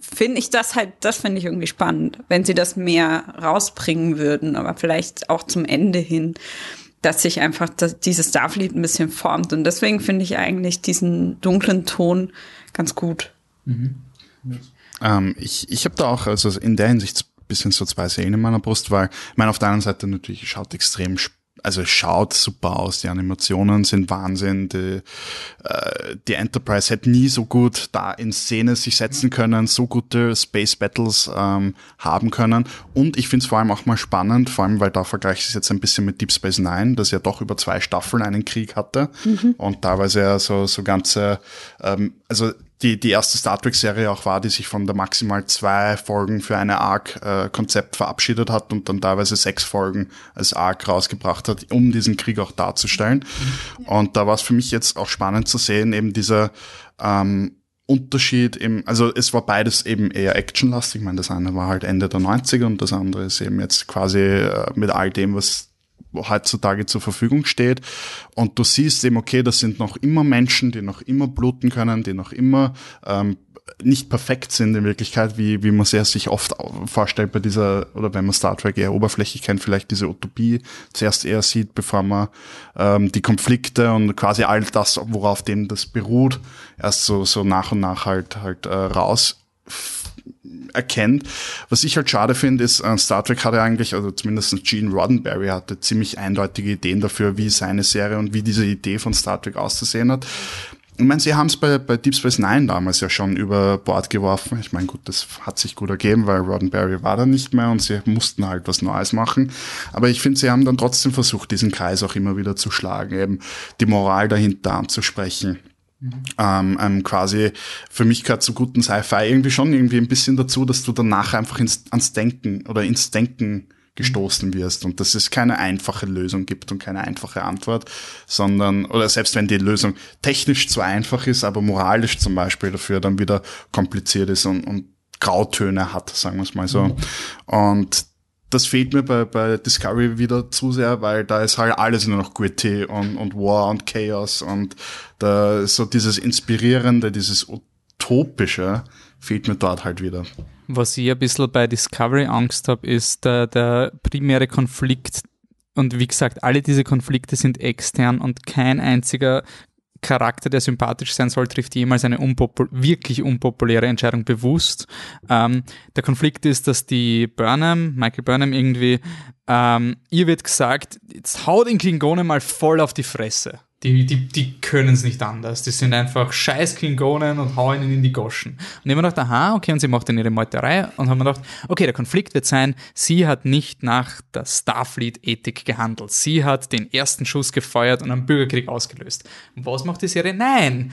finde ich das halt, das finde ich irgendwie spannend, wenn sie das mehr rausbringen würden, aber vielleicht auch zum Ende hin, dass sich einfach das, dieses Starfleet ein bisschen formt. Und deswegen finde ich eigentlich diesen dunklen Ton ganz gut. Mhm. Ähm, ich ich habe da auch, also in der Hinsicht ein bisschen so zwei Seelen in meiner Brust, weil ich meine, auf der einen Seite natürlich schaut extrem also es schaut super aus, die Animationen sind Wahnsinn, die, äh, die Enterprise hätte nie so gut da in Szene sich setzen können, so gute Space Battles ähm, haben können und ich finde es vor allem auch mal spannend, vor allem weil da vergleiche ich es jetzt ein bisschen mit Deep Space Nine, das ja doch über zwei Staffeln einen Krieg hatte mhm. und teilweise ja so, so ganze, ähm, also die, die erste Star Trek-Serie auch war, die sich von der maximal zwei Folgen für eine Arc-Konzept äh, verabschiedet hat und dann teilweise sechs Folgen als Arc rausgebracht hat, um diesen Krieg auch darzustellen. Mhm. Und da war es für mich jetzt auch spannend zu sehen, eben dieser ähm, Unterschied im, also es war beides eben eher actionlastig. Ich meine, das eine war halt Ende der 90er und das andere ist eben jetzt quasi äh, mit all dem, was heutzutage zur Verfügung steht. Und du siehst eben, okay, das sind noch immer Menschen, die noch immer bluten können, die noch immer ähm, nicht perfekt sind in Wirklichkeit, wie, wie man sehr sich oft vorstellt bei dieser, oder wenn man Star Trek eher oberflächlich kennt, vielleicht diese Utopie zuerst eher sieht, bevor man ähm, die Konflikte und quasi all das, worauf dem das beruht, erst so, so nach und nach halt, halt äh, raus erkennt. Was ich halt schade finde, ist, äh, Star Trek hatte eigentlich, also zumindest Gene Roddenberry hatte ziemlich eindeutige Ideen dafür, wie seine Serie und wie diese Idee von Star Trek auszusehen hat. Ich meine, sie haben es bei, bei Deep Space Nine damals ja schon über Bord geworfen. Ich meine, gut, das hat sich gut ergeben, weil Roddenberry war da nicht mehr und sie mussten halt was Neues machen. Aber ich finde, sie haben dann trotzdem versucht, diesen Kreis auch immer wieder zu schlagen, eben die Moral dahinter anzusprechen. Ähm, ähm, quasi, für mich gehört zu guten Sci-Fi irgendwie schon irgendwie ein bisschen dazu, dass du danach einfach ins, ans Denken oder ins Denken gestoßen wirst und dass es keine einfache Lösung gibt und keine einfache Antwort, sondern, oder selbst wenn die Lösung technisch zwar einfach ist, aber moralisch zum Beispiel dafür dann wieder kompliziert ist und, und Grautöne hat, sagen wir es mal so. Mhm. Und das fehlt mir bei, bei Discovery wieder zu sehr, weil da ist halt alles nur noch gritty und, und War und Chaos und da so dieses Inspirierende, dieses Utopische fehlt mir dort halt wieder. Was ich ein bisschen bei Discovery Angst habe, ist der, der primäre Konflikt und wie gesagt, alle diese Konflikte sind extern und kein einziger Charakter, der sympathisch sein soll, trifft jemals eine unpopul wirklich unpopuläre Entscheidung bewusst. Ähm, der Konflikt ist, dass die Burnham, Michael Burnham irgendwie, ähm, ihr wird gesagt, jetzt hau den Klingonen mal voll auf die Fresse. Die, die, die können es nicht anders. Die sind einfach scheiß Klingonen und hauen ihnen in die Goschen. Und ich habe mir gedacht, aha, okay, und sie macht dann ihre Meuterei und haben mir gedacht, okay, der Konflikt wird sein, sie hat nicht nach der Starfleet-Ethik gehandelt. Sie hat den ersten Schuss gefeuert und einen Bürgerkrieg ausgelöst. Was macht die Serie? Nein!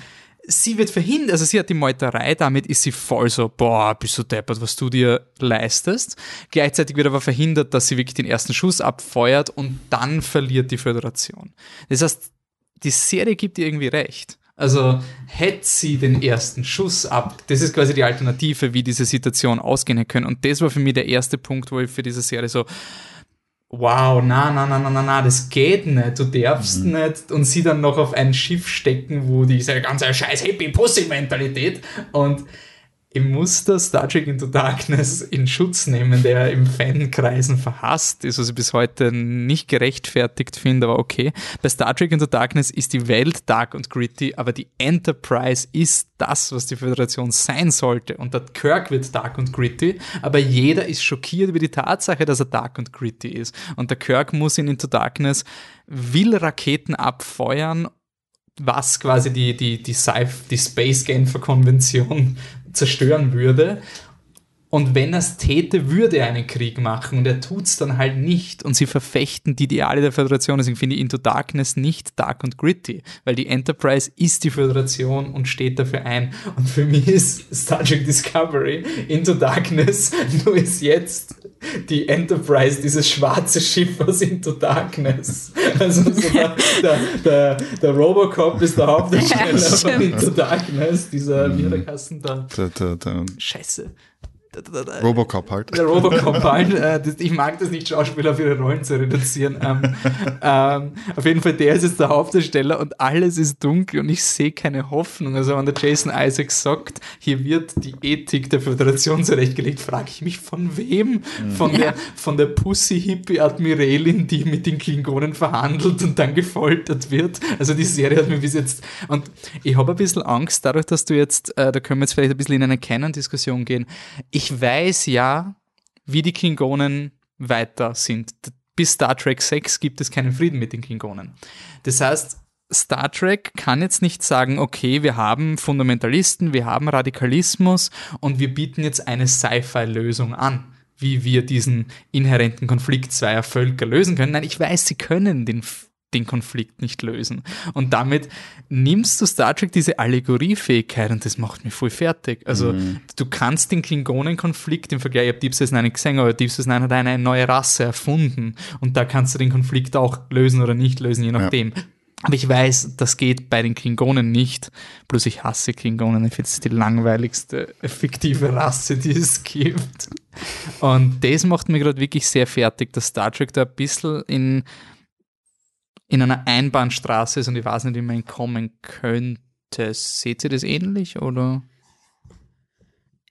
sie wird verhindert, also sie hat die Meuterei, damit ist sie voll so, boah, bist du deppert, was du dir leistest. Gleichzeitig wird aber verhindert, dass sie wirklich den ersten Schuss abfeuert und dann verliert die Föderation. Das heißt, die Serie gibt ihr irgendwie recht. Also hätte sie den ersten Schuss ab, das ist quasi die Alternative, wie diese Situation ausgehen hätte können. Und das war für mich der erste Punkt, wo ich für diese Serie so, wow, na, na, na, na, na, na, das geht nicht, du darfst mhm. nicht und sie dann noch auf ein Schiff stecken, wo diese ganze scheiß Happy-Pussy-Mentalität und muss das Star Trek Into Darkness in Schutz nehmen, der im Fankreisen verhasst ist, was ich bis heute nicht gerechtfertigt finde, aber okay. Bei Star Trek Into Darkness ist die Welt dark und gritty, aber die Enterprise ist das, was die Föderation sein sollte. Und der Kirk wird dark und gritty, aber jeder ist schockiert über die Tatsache, dass er dark und gritty ist. Und der Kirk muss in Into Darkness will Raketen abfeuern was quasi die, die, die, die Space Genfer Konvention zerstören würde. Und wenn er es täte, würde er einen Krieg machen und er tut es dann halt nicht. Und sie verfechten die Ideale der Föderation. Deswegen finde ich Into Darkness nicht dark und gritty, weil die Enterprise ist die Föderation und steht dafür ein. Und für mich ist Star Trek Discovery Into Darkness [laughs] nur ist jetzt die Enterprise, dieses schwarze Schiff aus Into Darkness. Also so der, der, der, der, Robocop ist der Hauptdarsteller ja, von Into Darkness, dieser, wie der Kassen da? Scheiße. Robocop halt. Der Robocop halt. Äh, das, ich mag das nicht, Schauspieler auf ihre Rollen zu reduzieren. Ähm, ähm, auf jeden Fall, der ist jetzt der Hauptdarsteller und alles ist dunkel und ich sehe keine Hoffnung. Also, wenn der Jason Isaacs sagt, hier wird die Ethik der Föderation zurechtgelegt, frage ich mich, von wem? Von, ja. der, von der Pussy-Hippie-Admiralin, die mit den Klingonen verhandelt und dann gefoltert wird. Also, die Serie hat mir bis jetzt. Und ich habe ein bisschen Angst, dadurch, dass du jetzt, äh, da können wir jetzt vielleicht ein bisschen in eine Canon-Diskussion gehen. Ich ich weiß ja, wie die Klingonen weiter sind. Bis Star Trek 6 gibt es keinen Frieden mit den Klingonen. Das heißt, Star Trek kann jetzt nicht sagen, okay, wir haben Fundamentalisten, wir haben Radikalismus und wir bieten jetzt eine Sci-Fi-Lösung an, wie wir diesen inhärenten Konflikt zweier Völker lösen können. Nein, ich weiß, sie können den den Konflikt nicht lösen. Und damit nimmst du Star Trek diese Allegoriefähigkeit und das macht mich voll fertig. Also mhm. du kannst den Klingonen-Konflikt im Vergleich, ich habe Deep Space Nine gesehen, aber Deep Space Nine hat eine neue Rasse erfunden und da kannst du den Konflikt auch lösen oder nicht lösen, je nachdem. Ja. Aber ich weiß, das geht bei den Klingonen nicht. Plus ich hasse Klingonen. Ich finde es die langweiligste fiktive Rasse, die es gibt. Und das macht mir gerade wirklich sehr fertig, dass Star Trek da ein bisschen in in einer Einbahnstraße ist und ich weiß nicht, wie man kommen könnte. Seht ihr das ähnlich oder?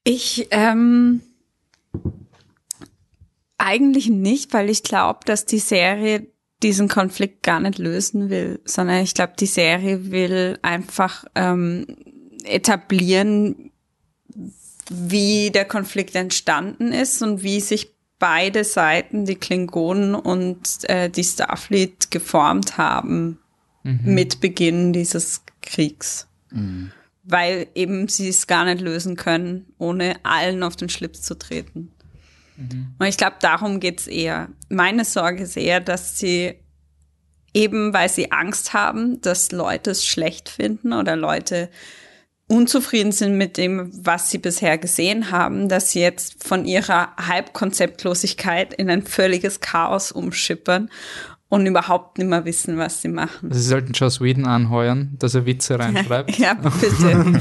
Ich, ähm, eigentlich nicht, weil ich glaube, dass die Serie diesen Konflikt gar nicht lösen will, sondern ich glaube, die Serie will einfach ähm, etablieren, wie der Konflikt entstanden ist und wie sich beide Seiten, die Klingonen und äh, die Starfleet, geformt haben mhm. mit Beginn dieses Kriegs. Mhm. Weil eben sie es gar nicht lösen können, ohne allen auf den Schlips zu treten. Mhm. Und ich glaube, darum geht's eher. Meine Sorge ist eher, dass sie eben, weil sie Angst haben, dass Leute es schlecht finden oder Leute unzufrieden sind mit dem, was sie bisher gesehen haben, dass sie jetzt von ihrer Halbkonzeptlosigkeit in ein völliges Chaos umschippern und überhaupt nicht mehr wissen, was sie machen. Sie sollten Joss Whedon anheuern, dass er Witze reinschreibt. [laughs] ja, bitte.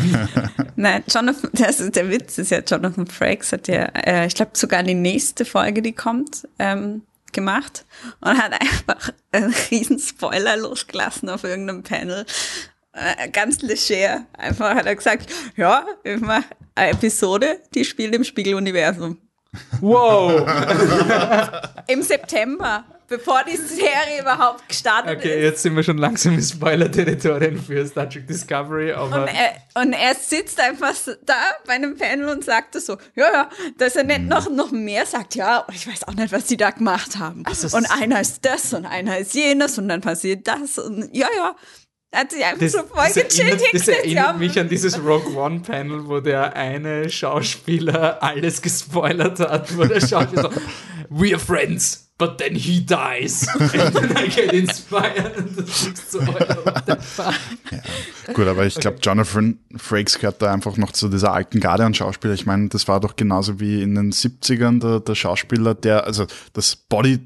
[laughs] Nein, Jonathan, das der Witz ist ja, Jonathan Frakes hat ja, äh, ich glaube sogar die nächste Folge, die kommt, ähm, gemacht und hat [laughs] einfach einen riesen Spoiler losgelassen auf irgendeinem Panel ganz leger. Einfach hat er gesagt, ja, ich mache eine Episode, die spielt im Spiegeluniversum. Wow! [laughs] Im September, bevor die Serie überhaupt gestartet okay, ist. Okay, jetzt sind wir schon langsam im Spoiler-Territorien für Star Trek Discovery. Aber und, er, und er sitzt einfach da bei einem Panel und sagt das so, ja, ja, dass er nicht noch, noch mehr sagt, ja, ich weiß auch nicht, was die da gemacht haben. Also, und einer ist das und einer ist jenes und dann passiert das und ja, ja. Hat sich einfach das, so voll gechillt Das erinnert mich an dieses Rogue One Panel, wo der eine Schauspieler alles gespoilert hat, wo der Schauspieler so, we are friends, but then he dies. And then I get inspired. Das so, ja. Gut, aber ich glaube, Jonathan Frakes gehört da einfach noch zu dieser alten Garde an Schauspieler. Ich meine, das war doch genauso wie in den 70ern der, der Schauspieler, der, also das Body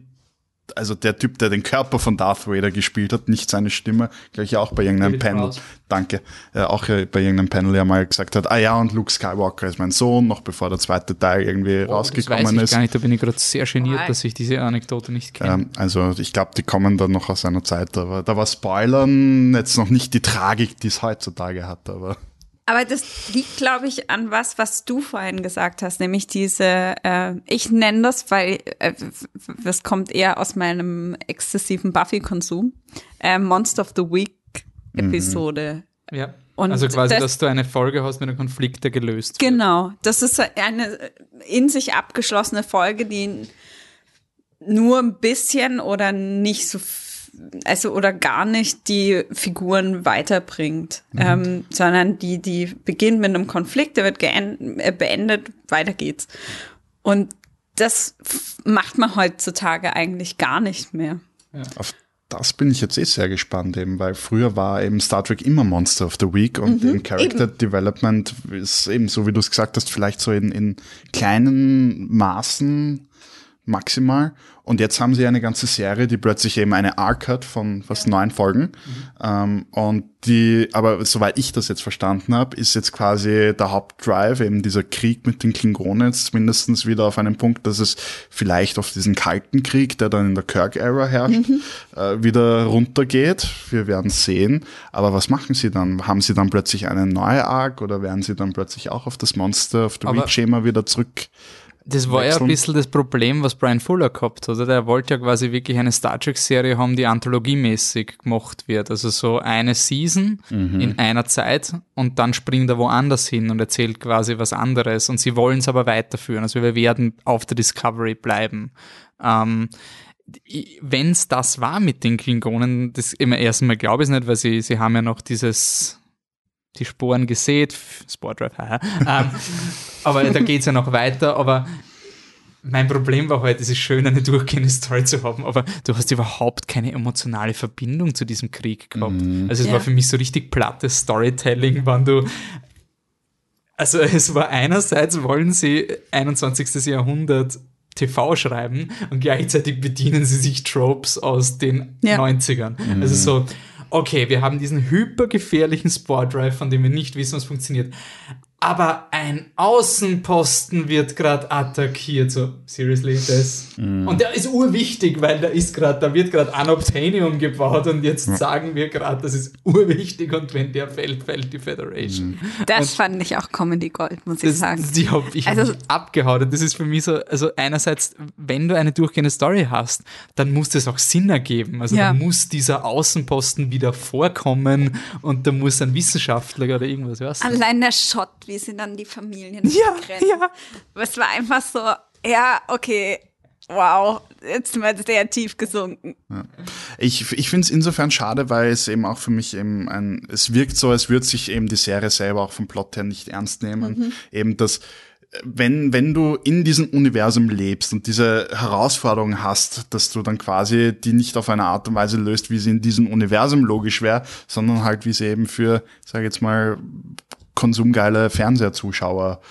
also der Typ, der den Körper von Darth Vader gespielt hat, nicht seine Stimme, gleich auch bei irgendeinem David Panel, Prowse. danke, äh, auch äh, bei irgendeinem Panel ja mal gesagt hat, ah ja, und Luke Skywalker ist mein Sohn, noch bevor der zweite Teil irgendwie oh, rausgekommen das weiß ich ist. gar nicht, da bin ich gerade sehr geniert, dass ich diese Anekdote nicht kenne. Ähm, also ich glaube, die kommen dann noch aus einer Zeit, aber da war Spoilern jetzt noch nicht die Tragik, die es heutzutage hat, aber aber das liegt, glaube ich, an was, was du vorhin gesagt hast, nämlich diese, äh, ich nenne das, weil äh, das kommt eher aus meinem exzessiven Buffy-Konsum, äh, Monster of the Week-Episode. Mhm. Ja. Und also quasi, das, dass du eine Folge hast mit einem Konflikt, der gelöst wird. Genau. Das ist eine in sich abgeschlossene Folge, die nur ein bisschen oder nicht so also oder gar nicht die Figuren weiterbringt, mhm. ähm, sondern die, die beginnt mit einem Konflikt, der wird äh, beendet, weiter geht's. Und das macht man heutzutage eigentlich gar nicht mehr. Ja. Auf das bin ich jetzt eh sehr gespannt, eben, weil früher war eben Star Trek immer Monster of the Week und mhm, im Character eben. Development ist eben, so wie du es gesagt hast, vielleicht so in, in kleinen Maßen maximal. Und jetzt haben sie eine ganze Serie, die plötzlich eben eine Arc hat von fast ja. neun Folgen. Mhm. Ähm, und die, aber soweit ich das jetzt verstanden habe, ist jetzt quasi der Hauptdrive, eben dieser Krieg mit den Klingonen jetzt mindestens wieder auf einem Punkt, dass es vielleicht auf diesen kalten Krieg, der dann in der Kirk-Era herrscht, mhm. äh, wieder runtergeht. Wir werden sehen. Aber was machen sie dann? Haben sie dann plötzlich eine neue Arc oder werden sie dann plötzlich auch auf das Monster, auf the Week-Schema wieder zurück? Das war wechseln. ja ein bisschen das Problem, was Brian Fuller gehabt hat. Der wollte ja quasi wirklich eine Star Trek-Serie haben, die anthologiemäßig gemacht wird. Also so eine Season mhm. in einer Zeit und dann springt er woanders hin und erzählt quasi was anderes. Und sie wollen es aber weiterführen. Also wir werden auf der Discovery bleiben. Ähm, Wenn es das war mit den Klingonen, das immer erstmal glaube ich es nicht, weil sie, sie haben ja noch dieses die Sporen gesät, Sport ähm, [laughs] aber da geht es ja noch weiter, aber mein Problem war halt, es ist schön, eine durchgehende Story zu haben, aber du hast überhaupt keine emotionale Verbindung zu diesem Krieg gehabt. Mhm. Also es ja. war für mich so richtig plattes Storytelling, wann du also es war einerseits wollen sie 21. Jahrhundert TV schreiben und gleichzeitig bedienen sie sich Tropes aus den ja. 90ern. Mhm. Also so, okay, wir haben diesen hypergefährlichen Sport Drive, von dem wir nicht wissen, was funktioniert aber ein Außenposten wird gerade attackiert. So, seriously, das? Mm. Und der ist urwichtig, weil da ist gerade, da wird gerade Anobtainium gebaut und jetzt ja. sagen wir gerade, das ist urwichtig und wenn der fällt, fällt die Federation. Mm. Das und fand ich auch Comedy Gold, muss das, ich sagen. Die hab, ich also, habe abgehauen. Das ist für mich so, also einerseits, wenn du eine durchgehende Story hast, dann muss das auch Sinn ergeben. Also ja. da muss dieser Außenposten wieder vorkommen und da muss ein Wissenschaftler oder irgendwas, was. Allein der Shot, wie sind dann die Familien ja, ja. Es war einfach so, ja, okay, wow, jetzt sind wir sehr tief gesunken. Ja. Ich, ich finde es insofern schade, weil es eben auch für mich eben ein, es wirkt so, als würde sich eben die Serie selber auch vom Plot her nicht ernst nehmen. Mhm. Eben das, wenn, wenn du in diesem Universum lebst und diese Herausforderung hast, dass du dann quasi die nicht auf eine Art und Weise löst, wie sie in diesem Universum logisch wäre, sondern halt wie sie eben für, sag jetzt mal, konsumgeile Fernsehzuschauer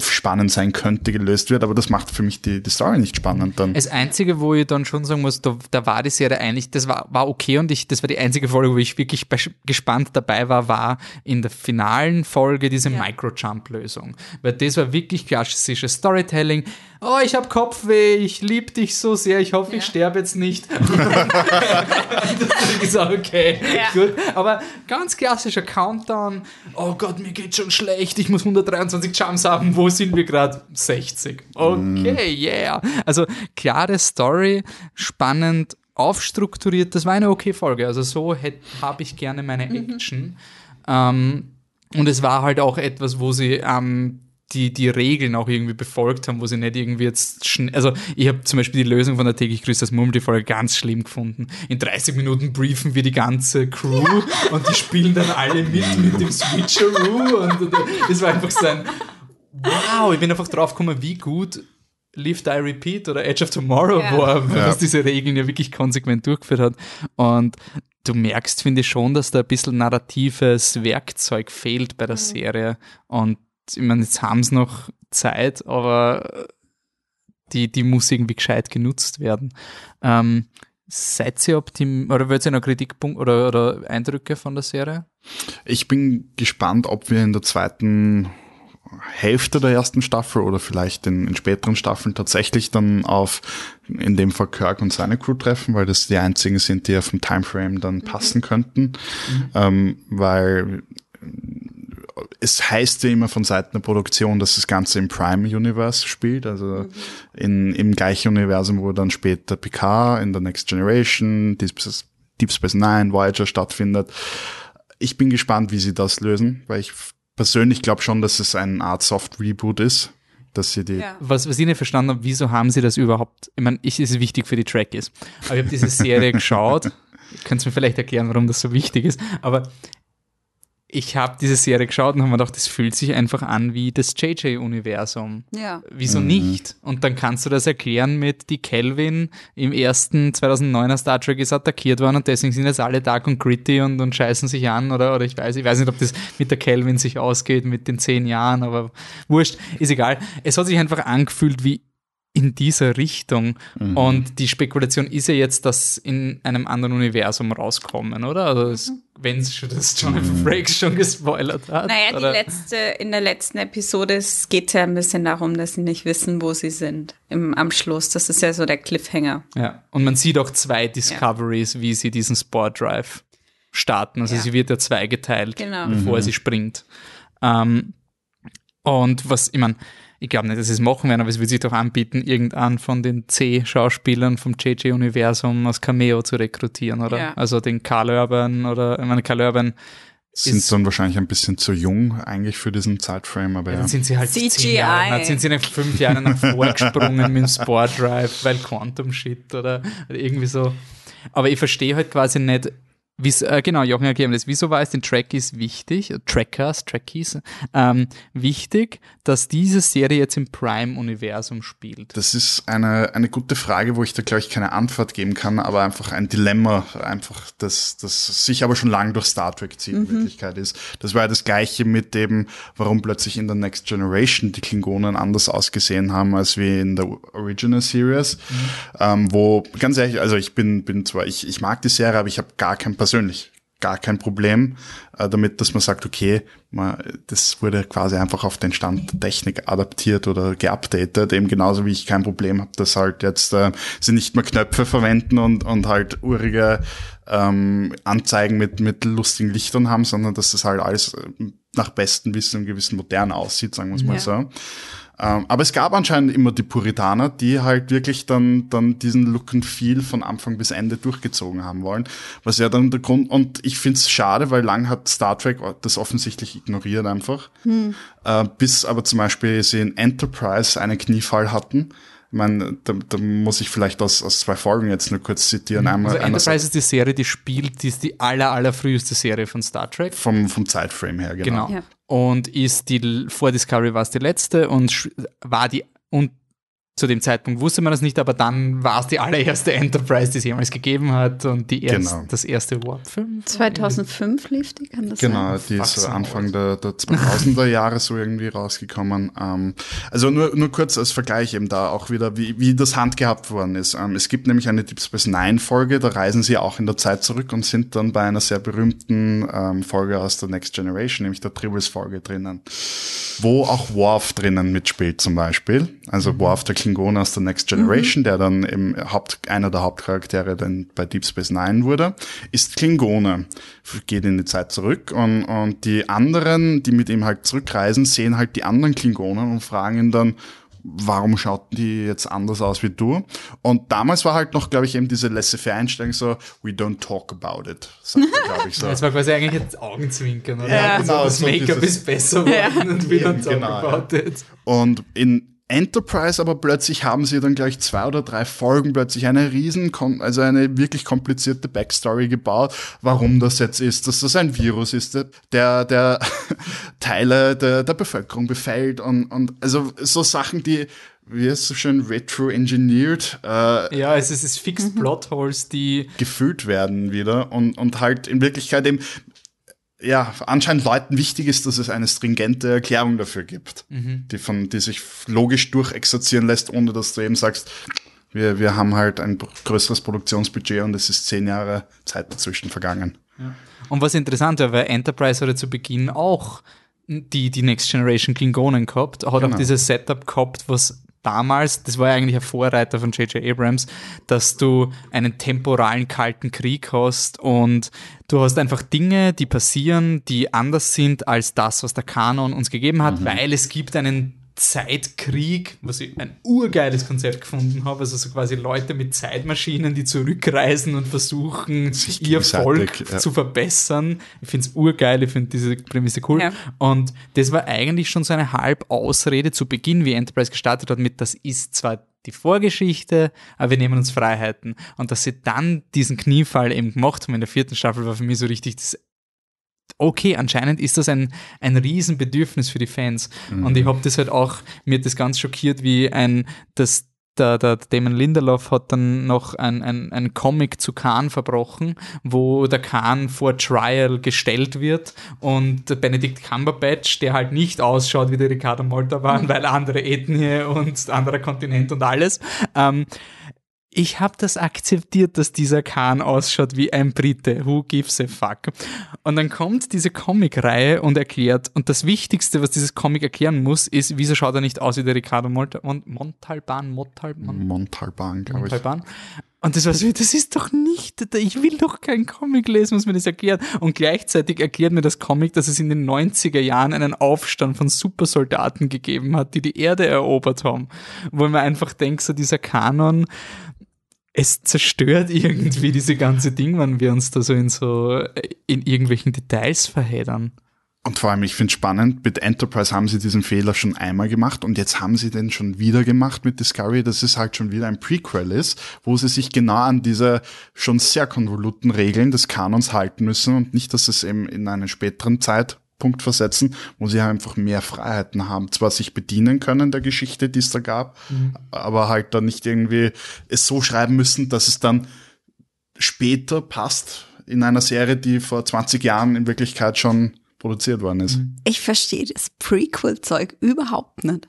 spannend sein könnte, gelöst wird, aber das macht für mich die, die Story nicht spannend dann. Das Einzige, wo ich dann schon sagen muss, da, da war die Serie eigentlich, das war, war okay und ich, das war die einzige Folge, wo ich wirklich gespannt dabei war, war in der finalen Folge diese ja. Micro-Jump-Lösung. Weil das war wirklich klassisches Storytelling oh, ich habe Kopfweh, ich liebe dich so sehr, ich hoffe, ja. ich sterbe jetzt nicht. [laughs] das ist okay, ja. gut. Aber ganz klassischer Countdown, oh Gott, mir geht schon schlecht, ich muss 123 Jumps haben, wo sind wir gerade? 60. Okay, mm. yeah. Also klare Story, spannend, aufstrukturiert, das war eine okay Folge. Also so habe ich gerne meine mhm. Action. Mhm. Ähm, und es war halt auch etwas, wo sie ähm, die, die Regeln auch irgendwie befolgt haben, wo sie nicht irgendwie jetzt schnell, also ich habe zum Beispiel die Lösung von der täglich grüßt das Murmel, die Folge ganz schlimm gefunden. In 30 Minuten briefen wir die ganze Crew ja. und die spielen dann alle mit mit dem Switcheroo und, und das war einfach so ein wow, ich bin einfach drauf gekommen, wie gut Live, Die, Repeat oder Edge of Tomorrow ja. war, ja. was diese Regeln ja wirklich konsequent durchgeführt hat. Und du merkst, finde ich schon, dass da ein bisschen narratives Werkzeug fehlt bei der mhm. Serie. Und ich meine, jetzt haben sie noch Zeit, aber die, die muss irgendwie gescheit genutzt werden. Ähm, seid ihr optim oder wollt ihr noch Kritikpunkt oder, oder Eindrücke von der Serie? Ich bin gespannt, ob wir in der zweiten Hälfte der ersten Staffel oder vielleicht in, in späteren Staffeln tatsächlich dann auf in dem Fall Kirk und seine Crew treffen, weil das die einzigen sind, die auf dem Timeframe dann mhm. passen könnten. Mhm. Ähm, weil es heißt ja immer von Seiten der Produktion, dass das Ganze im Prime Universe spielt, also mhm. in, im gleichen Universum, wo dann später Picard in der Next Generation, Deep Space, Deep Space Nine, Voyager stattfindet. Ich bin gespannt, wie sie das lösen, weil ich persönlich glaube schon, dass es eine Art Soft Reboot ist. Dass sie die ja. was, was ich nicht verstanden habe, wieso haben sie das überhaupt? Ich meine, ich ist wichtig für die Trekkies. Aber ich habe diese Serie [laughs] geschaut könnt mir vielleicht erklären, warum das so wichtig ist, aber ich habe diese Serie geschaut und habe mir gedacht, das fühlt sich einfach an wie das JJ-Universum. Ja. Wieso nicht? Und dann kannst du das erklären mit, die Kelvin im ersten 2009er Star Trek ist attackiert worden und deswegen sind jetzt alle dark und gritty und, und scheißen sich an oder, oder ich weiß, ich weiß nicht, ob das mit der Kelvin sich ausgeht mit den zehn Jahren, aber wurscht, ist egal. Es hat sich einfach angefühlt wie in dieser Richtung. Mhm. Und die Spekulation ist ja jetzt, dass in einem anderen Universum rauskommen, oder? Also es, wenn es schon das Jonathan mhm. Frakes schon gespoilert hat. Naja, oder? die letzte, in der letzten Episode geht es ja ein bisschen darum, dass sie nicht wissen, wo sie sind im, am Schluss. Das ist ja so der Cliffhanger. Ja, und man sieht auch zwei Discoveries, ja. wie sie diesen Sport Drive starten. Also ja. sie wird ja zweigeteilt, genau. bevor mhm. sie springt. Ähm, und was, ich meine, ich glaube nicht, dass sie es machen werden, aber es wird sich doch anbieten, irgendeinen von den C-Schauspielern vom JJ-Universum aus Cameo zu rekrutieren, oder? Ja. Also den Carl Urban oder, ich meine, Carl Urban sind dann wahrscheinlich ein bisschen zu jung eigentlich für diesen Zeitframe, aber ja. ja. Dann sind sie halt CGI. zehn Jahre, dann sind sie nach fünf Jahren nach vorgesprungen mit dem [laughs] Sport Drive, weil Quantum Shit oder, oder irgendwie so. Aber ich verstehe halt quasi nicht, Wieso, äh, genau, Jochen erklären das. Wieso war es den Trekkies wichtig, Trackers, Trekkies, ähm, wichtig, dass diese Serie jetzt im Prime-Universum spielt? Das ist eine, eine gute Frage, wo ich da, glaube ich, keine Antwort geben kann, aber einfach ein Dilemma, einfach, das, das sich aber schon lange durch Star Trek zieht, mhm. in Wirklichkeit ist. Das war ja das Gleiche mit dem, warum plötzlich in der Next Generation die Klingonen anders ausgesehen haben, als wie in der Original Series, mhm. ähm, wo, ganz ehrlich, also ich bin, bin zwar, ich, ich mag die Serie, aber ich habe gar kein persönlich gar kein Problem äh, damit, dass man sagt, okay, man, das wurde quasi einfach auf den Stand der Technik adaptiert oder geupdatet, eben genauso wie ich kein Problem habe, dass halt jetzt äh, sie nicht mehr Knöpfe verwenden und, und halt urige ähm, Anzeigen mit, mit lustigen Lichtern haben, sondern dass das halt alles äh, nach bestem Wissen und Gewissen modern aussieht, sagen wir es mal ja. so. Ähm, aber es gab anscheinend immer die Puritaner, die halt wirklich dann, dann diesen Look and Feel von Anfang bis Ende durchgezogen haben wollen. Was ja dann der Grund, und ich finde es schade, weil lang hat Star Trek das offensichtlich ignoriert einfach. Hm. Äh, bis aber zum Beispiel sie in Enterprise einen Kniefall hatten. Ich meine, da, da muss ich vielleicht aus, aus zwei Folgen jetzt nur kurz zitieren. Mhm. Einmal, also Enterprise ist die Serie, die spielt, die ist die aller, aller früheste Serie von Star Trek. Vom, vom Zeitframe her, genau. genau. Ja. Und ist die, vor Discovery war es die letzte und war die, und zu dem Zeitpunkt wusste man das nicht, aber dann war es die allererste Enterprise, die es jemals gegeben hat und die erst, genau. das erste Warp 5. 2005 lief die, kann das genau, sein? Genau, die ist Anfang der, der 2000er Jahre so irgendwie rausgekommen. Ähm, also nur, nur kurz als Vergleich eben da auch wieder, wie, wie das handgehabt worden ist. Ähm, es gibt nämlich eine Deep Space Nine Folge, da reisen sie auch in der Zeit zurück und sind dann bei einer sehr berühmten ähm, Folge aus der Next Generation, nämlich der Tribbles Folge drinnen, wo auch Worf drinnen mitspielt zum Beispiel. Also mhm. Worf, der Klingon aus der Next Generation, mhm. der dann im Haupt, einer der Hauptcharaktere dann bei Deep Space Nine wurde, ist Klingone, geht in die Zeit zurück und, und die anderen, die mit ihm halt zurückreisen, sehen halt die anderen Klingonen und fragen ihn dann, warum schauten die jetzt anders aus wie du? Und damals war halt noch, glaube ich, eben diese Laissez-faire-Einstellung so, we don't talk about it, sagt glaube ich so. Das war quasi eigentlich jetzt Augenzwinkern, oder? Ja, genau. das Make-up ist besser geworden ja. und we don't talk genau, about it. Und in Enterprise aber plötzlich haben sie dann gleich zwei oder drei Folgen plötzlich eine riesen, also eine wirklich komplizierte Backstory gebaut, warum das jetzt ist, dass das ein Virus ist, der, der [laughs] Teile der, der Bevölkerung befällt und, und also so Sachen, die wie ist so schön retro-engineered. Äh, ja, es ist, es ist fixed mhm. Plotholes, die gefüllt werden wieder und, und halt in Wirklichkeit eben ja, anscheinend Leuten wichtig ist, dass es eine stringente Erklärung dafür gibt, mhm. die von, die sich logisch durchexerzieren lässt, ohne dass du eben sagst, wir, wir haben halt ein größeres Produktionsbudget und es ist zehn Jahre Zeit dazwischen vergangen. Ja. Und was interessant war, weil Enterprise hatte zu Beginn auch die, die Next Generation Klingonen gehabt, hat genau. auch dieses Setup gehabt, was damals, das war ja eigentlich ein Vorreiter von J.J. Abrams, dass du einen temporalen kalten Krieg hast und du hast einfach Dinge, die passieren, die anders sind als das, was der Kanon uns gegeben hat, mhm. weil es gibt einen Zeitkrieg, was ich ein urgeiles Konzept gefunden habe, also so quasi Leute mit Zeitmaschinen, die zurückreisen und versuchen, ihr Volk ja. zu verbessern. Ich finde es urgeil, ich finde diese Prämisse cool. Ja. Und das war eigentlich schon so eine halb Ausrede zu Beginn, wie Enterprise gestartet hat mit, das ist zwar die Vorgeschichte, aber wir nehmen uns Freiheiten. Und dass sie dann diesen Kniefall eben gemacht haben in der vierten Staffel, war für mich so richtig das okay, anscheinend ist das ein, ein Riesenbedürfnis für die Fans. Mhm. Und ich habe das halt auch, mir hat das ganz schockiert, wie ein, das der, der Damon Lindelof hat dann noch ein, ein, ein Comic zu Khan verbrochen, wo der Khan vor Trial gestellt wird und Benedict Cumberbatch, der halt nicht ausschaut wie der Ricardo Moltavan, mhm. weil andere Ethnie und anderer Kontinent und alles, ähm, ich habe das akzeptiert, dass dieser Khan ausschaut wie ein Brite. Who gives a fuck? Und dann kommt diese Comic-Reihe und erklärt, und das Wichtigste, was dieses Comic erklären muss, ist, wieso schaut er nicht aus wie der Ricardo Mont Mont Montalban? Montalban, Montalban glaube ich. Montalban. Und das war so, das ist doch nicht, ich will doch kein Comic lesen, was mir das erklärt. Und gleichzeitig erklärt mir das Comic, dass es in den 90er Jahren einen Aufstand von Supersoldaten gegeben hat, die die Erde erobert haben. Wo man einfach denkt, so dieser Kanon, es zerstört irgendwie diese ganze Ding, wenn wir uns da so in so in irgendwelchen Details verheddern. Und vor allem, ich finde spannend, mit Enterprise haben sie diesen Fehler schon einmal gemacht und jetzt haben sie den schon wieder gemacht mit Discovery, dass es halt schon wieder ein Prequel ist, wo sie sich genau an diese schon sehr konvoluten Regeln des Kanons halten müssen und nicht, dass es eben in einer späteren Zeit Punkt versetzen, wo sie einfach mehr Freiheiten haben. Zwar sich bedienen können der Geschichte, die es da gab, mhm. aber halt dann nicht irgendwie es so schreiben müssen, dass es dann später passt in einer Serie, die vor 20 Jahren in Wirklichkeit schon produziert worden ist. Mhm. Ich verstehe das Prequel-Zeug überhaupt nicht.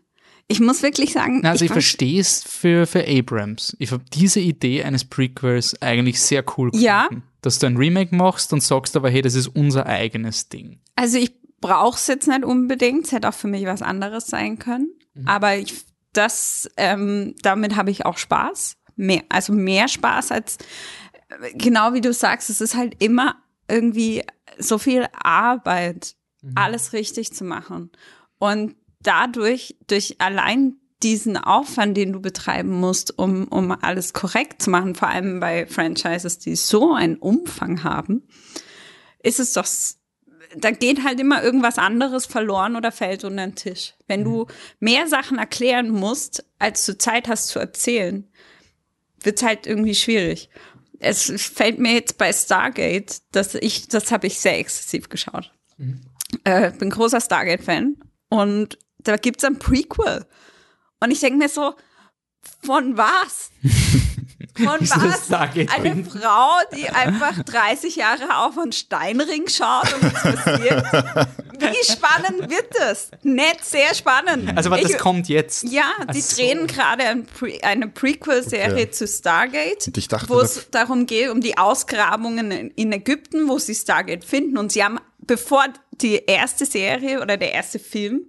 Ich muss wirklich sagen. Also ich, ich verstehe es für, für Abrams. Ich habe diese Idee eines Prequels eigentlich sehr cool gefunden. Ja. Dass du ein Remake machst und sagst aber, hey, das ist unser eigenes Ding. Also ich brauche es jetzt nicht unbedingt. Es hätte auch für mich was anderes sein können. Mhm. Aber ich, das, ähm, damit habe ich auch Spaß. Mehr, also mehr Spaß als, genau wie du sagst, es ist halt immer irgendwie so viel Arbeit, mhm. alles richtig zu machen. Und dadurch, durch allein diesen Aufwand, den du betreiben musst, um, um alles korrekt zu machen, vor allem bei Franchises, die so einen Umfang haben, ist es doch da geht halt immer irgendwas anderes verloren oder fällt unter den Tisch. Wenn du mehr Sachen erklären musst, als du Zeit hast zu erzählen, wird's halt irgendwie schwierig. Es fällt mir jetzt bei Stargate, dass ich, das habe ich sehr exzessiv geschaut. Mhm. Äh, bin großer Stargate-Fan und da gibt's ein Prequel. Und ich denke mir so, von was? [laughs] Von was? Eine Frau, die einfach 30 Jahre auf einen Steinring schaut und nichts passiert. Wie spannend wird das? Nett, sehr spannend. Also, was das kommt jetzt. Ja, die so. drehen gerade ein Pre eine Prequel-Serie okay. zu Stargate, wo es darum geht, um die Ausgrabungen in Ägypten, wo sie Stargate finden. Und sie haben, bevor die erste Serie oder der erste Film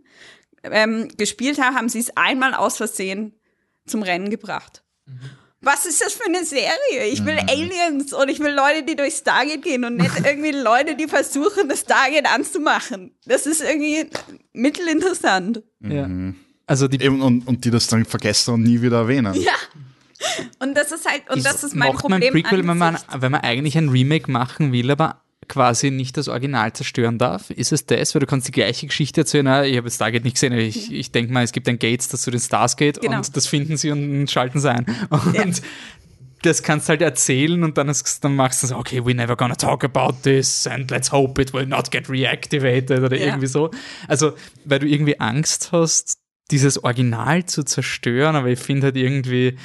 ähm, gespielt haben, haben sie es einmal aus Versehen zum Rennen gebracht. Mhm was ist das für eine Serie? Ich will mhm. Aliens und ich will Leute, die durch Stargate gehen und nicht [laughs] irgendwie Leute, die versuchen, das Stargate anzumachen. Das ist irgendwie mittelinteressant. Ja. Also die Eben, und, und die das dann vergessen und nie wieder erwähnen. Ja. Und das ist halt, und ich das ist mein Problem. Mein Prequel, wenn man, wenn man eigentlich ein Remake machen will, aber quasi nicht das Original zerstören darf? Ist es das? Weil du kannst die gleiche Geschichte erzählen, na, ich habe jetzt Stargate nicht gesehen, ich, ich denke mal, es gibt ein Gates, das zu den Stars geht genau. und das finden sie und schalten sie ein. Und ja. das kannst du halt erzählen und dann, dann machst du so, okay, we're never gonna talk about this and let's hope it will not get reactivated oder ja. irgendwie so. Also, weil du irgendwie Angst hast, dieses Original zu zerstören, aber ich finde halt irgendwie,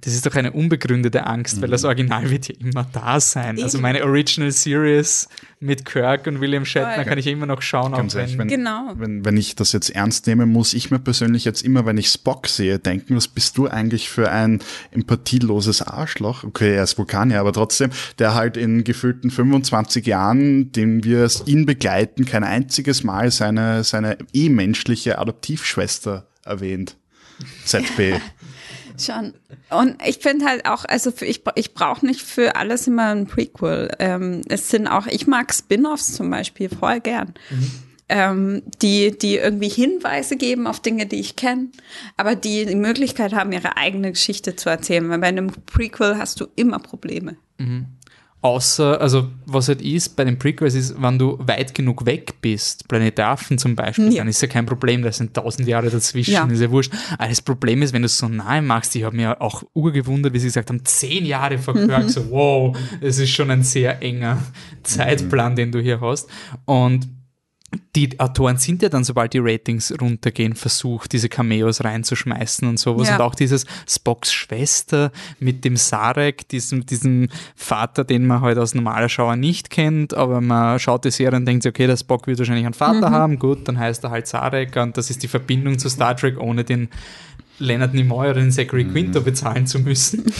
das ist doch eine unbegründete Angst, mhm. weil das mhm. Original wird ja immer da sein. Ich also meine Original Series mit Kirk und William Shatner kann ich immer noch schauen. Ganz ehrlich, wenn, genau. wenn, wenn ich das jetzt ernst nehme, muss ich mir persönlich jetzt immer, wenn ich Spock sehe, denken, was bist du eigentlich für ein empathieloses Arschloch? Okay, er ist Vulkanier, aber trotzdem, der halt in gefühlten 25 Jahren, den wir ihn begleiten, kein einziges Mal seine, seine eh menschliche Adoptivschwester erwähnt. ZB. [laughs] Schon. Und ich finde halt auch, also für, ich, ich brauche nicht für alles immer ein Prequel. Ähm, es sind auch, ich mag Spin-offs zum Beispiel voll gern. Mhm. Ähm, die, die irgendwie Hinweise geben auf Dinge, die ich kenne, aber die die Möglichkeit haben, ihre eigene Geschichte zu erzählen. Weil bei einem Prequel hast du immer Probleme. Mhm. Außer, also was halt ist bei den Prequels ist, wenn du weit genug weg bist, Planet der Affen zum Beispiel, Ja. dann ist ja kein Problem, da sind tausend Jahre dazwischen, Ja. ist ja wurscht. Aber das Problem ist, wenn du es so nahe machst, ich habe mir auch urgewundert, wie sie gesagt haben, zehn Jahre vor Kirk, so wow, das ist schon ein sehr enger Zeitplan, den du hier hast. Und die Autoren sind ja dann, sobald die Ratings runtergehen, versucht, diese Cameos reinzuschmeißen und sowas. Ja. Und auch dieses Spocks Schwester mit dem Sarek, diesem, diesem Vater, den man halt aus normaler Schauer nicht kennt, aber man schaut die Serie und denkt sich, okay, der Spock wird wahrscheinlich einen Vater haben, gut, dann heißt er halt Sarek und das ist die Verbindung zu Star Trek, ohne den Leonard Nimoy oder den Zachary Quinto bezahlen zu müssen. [laughs]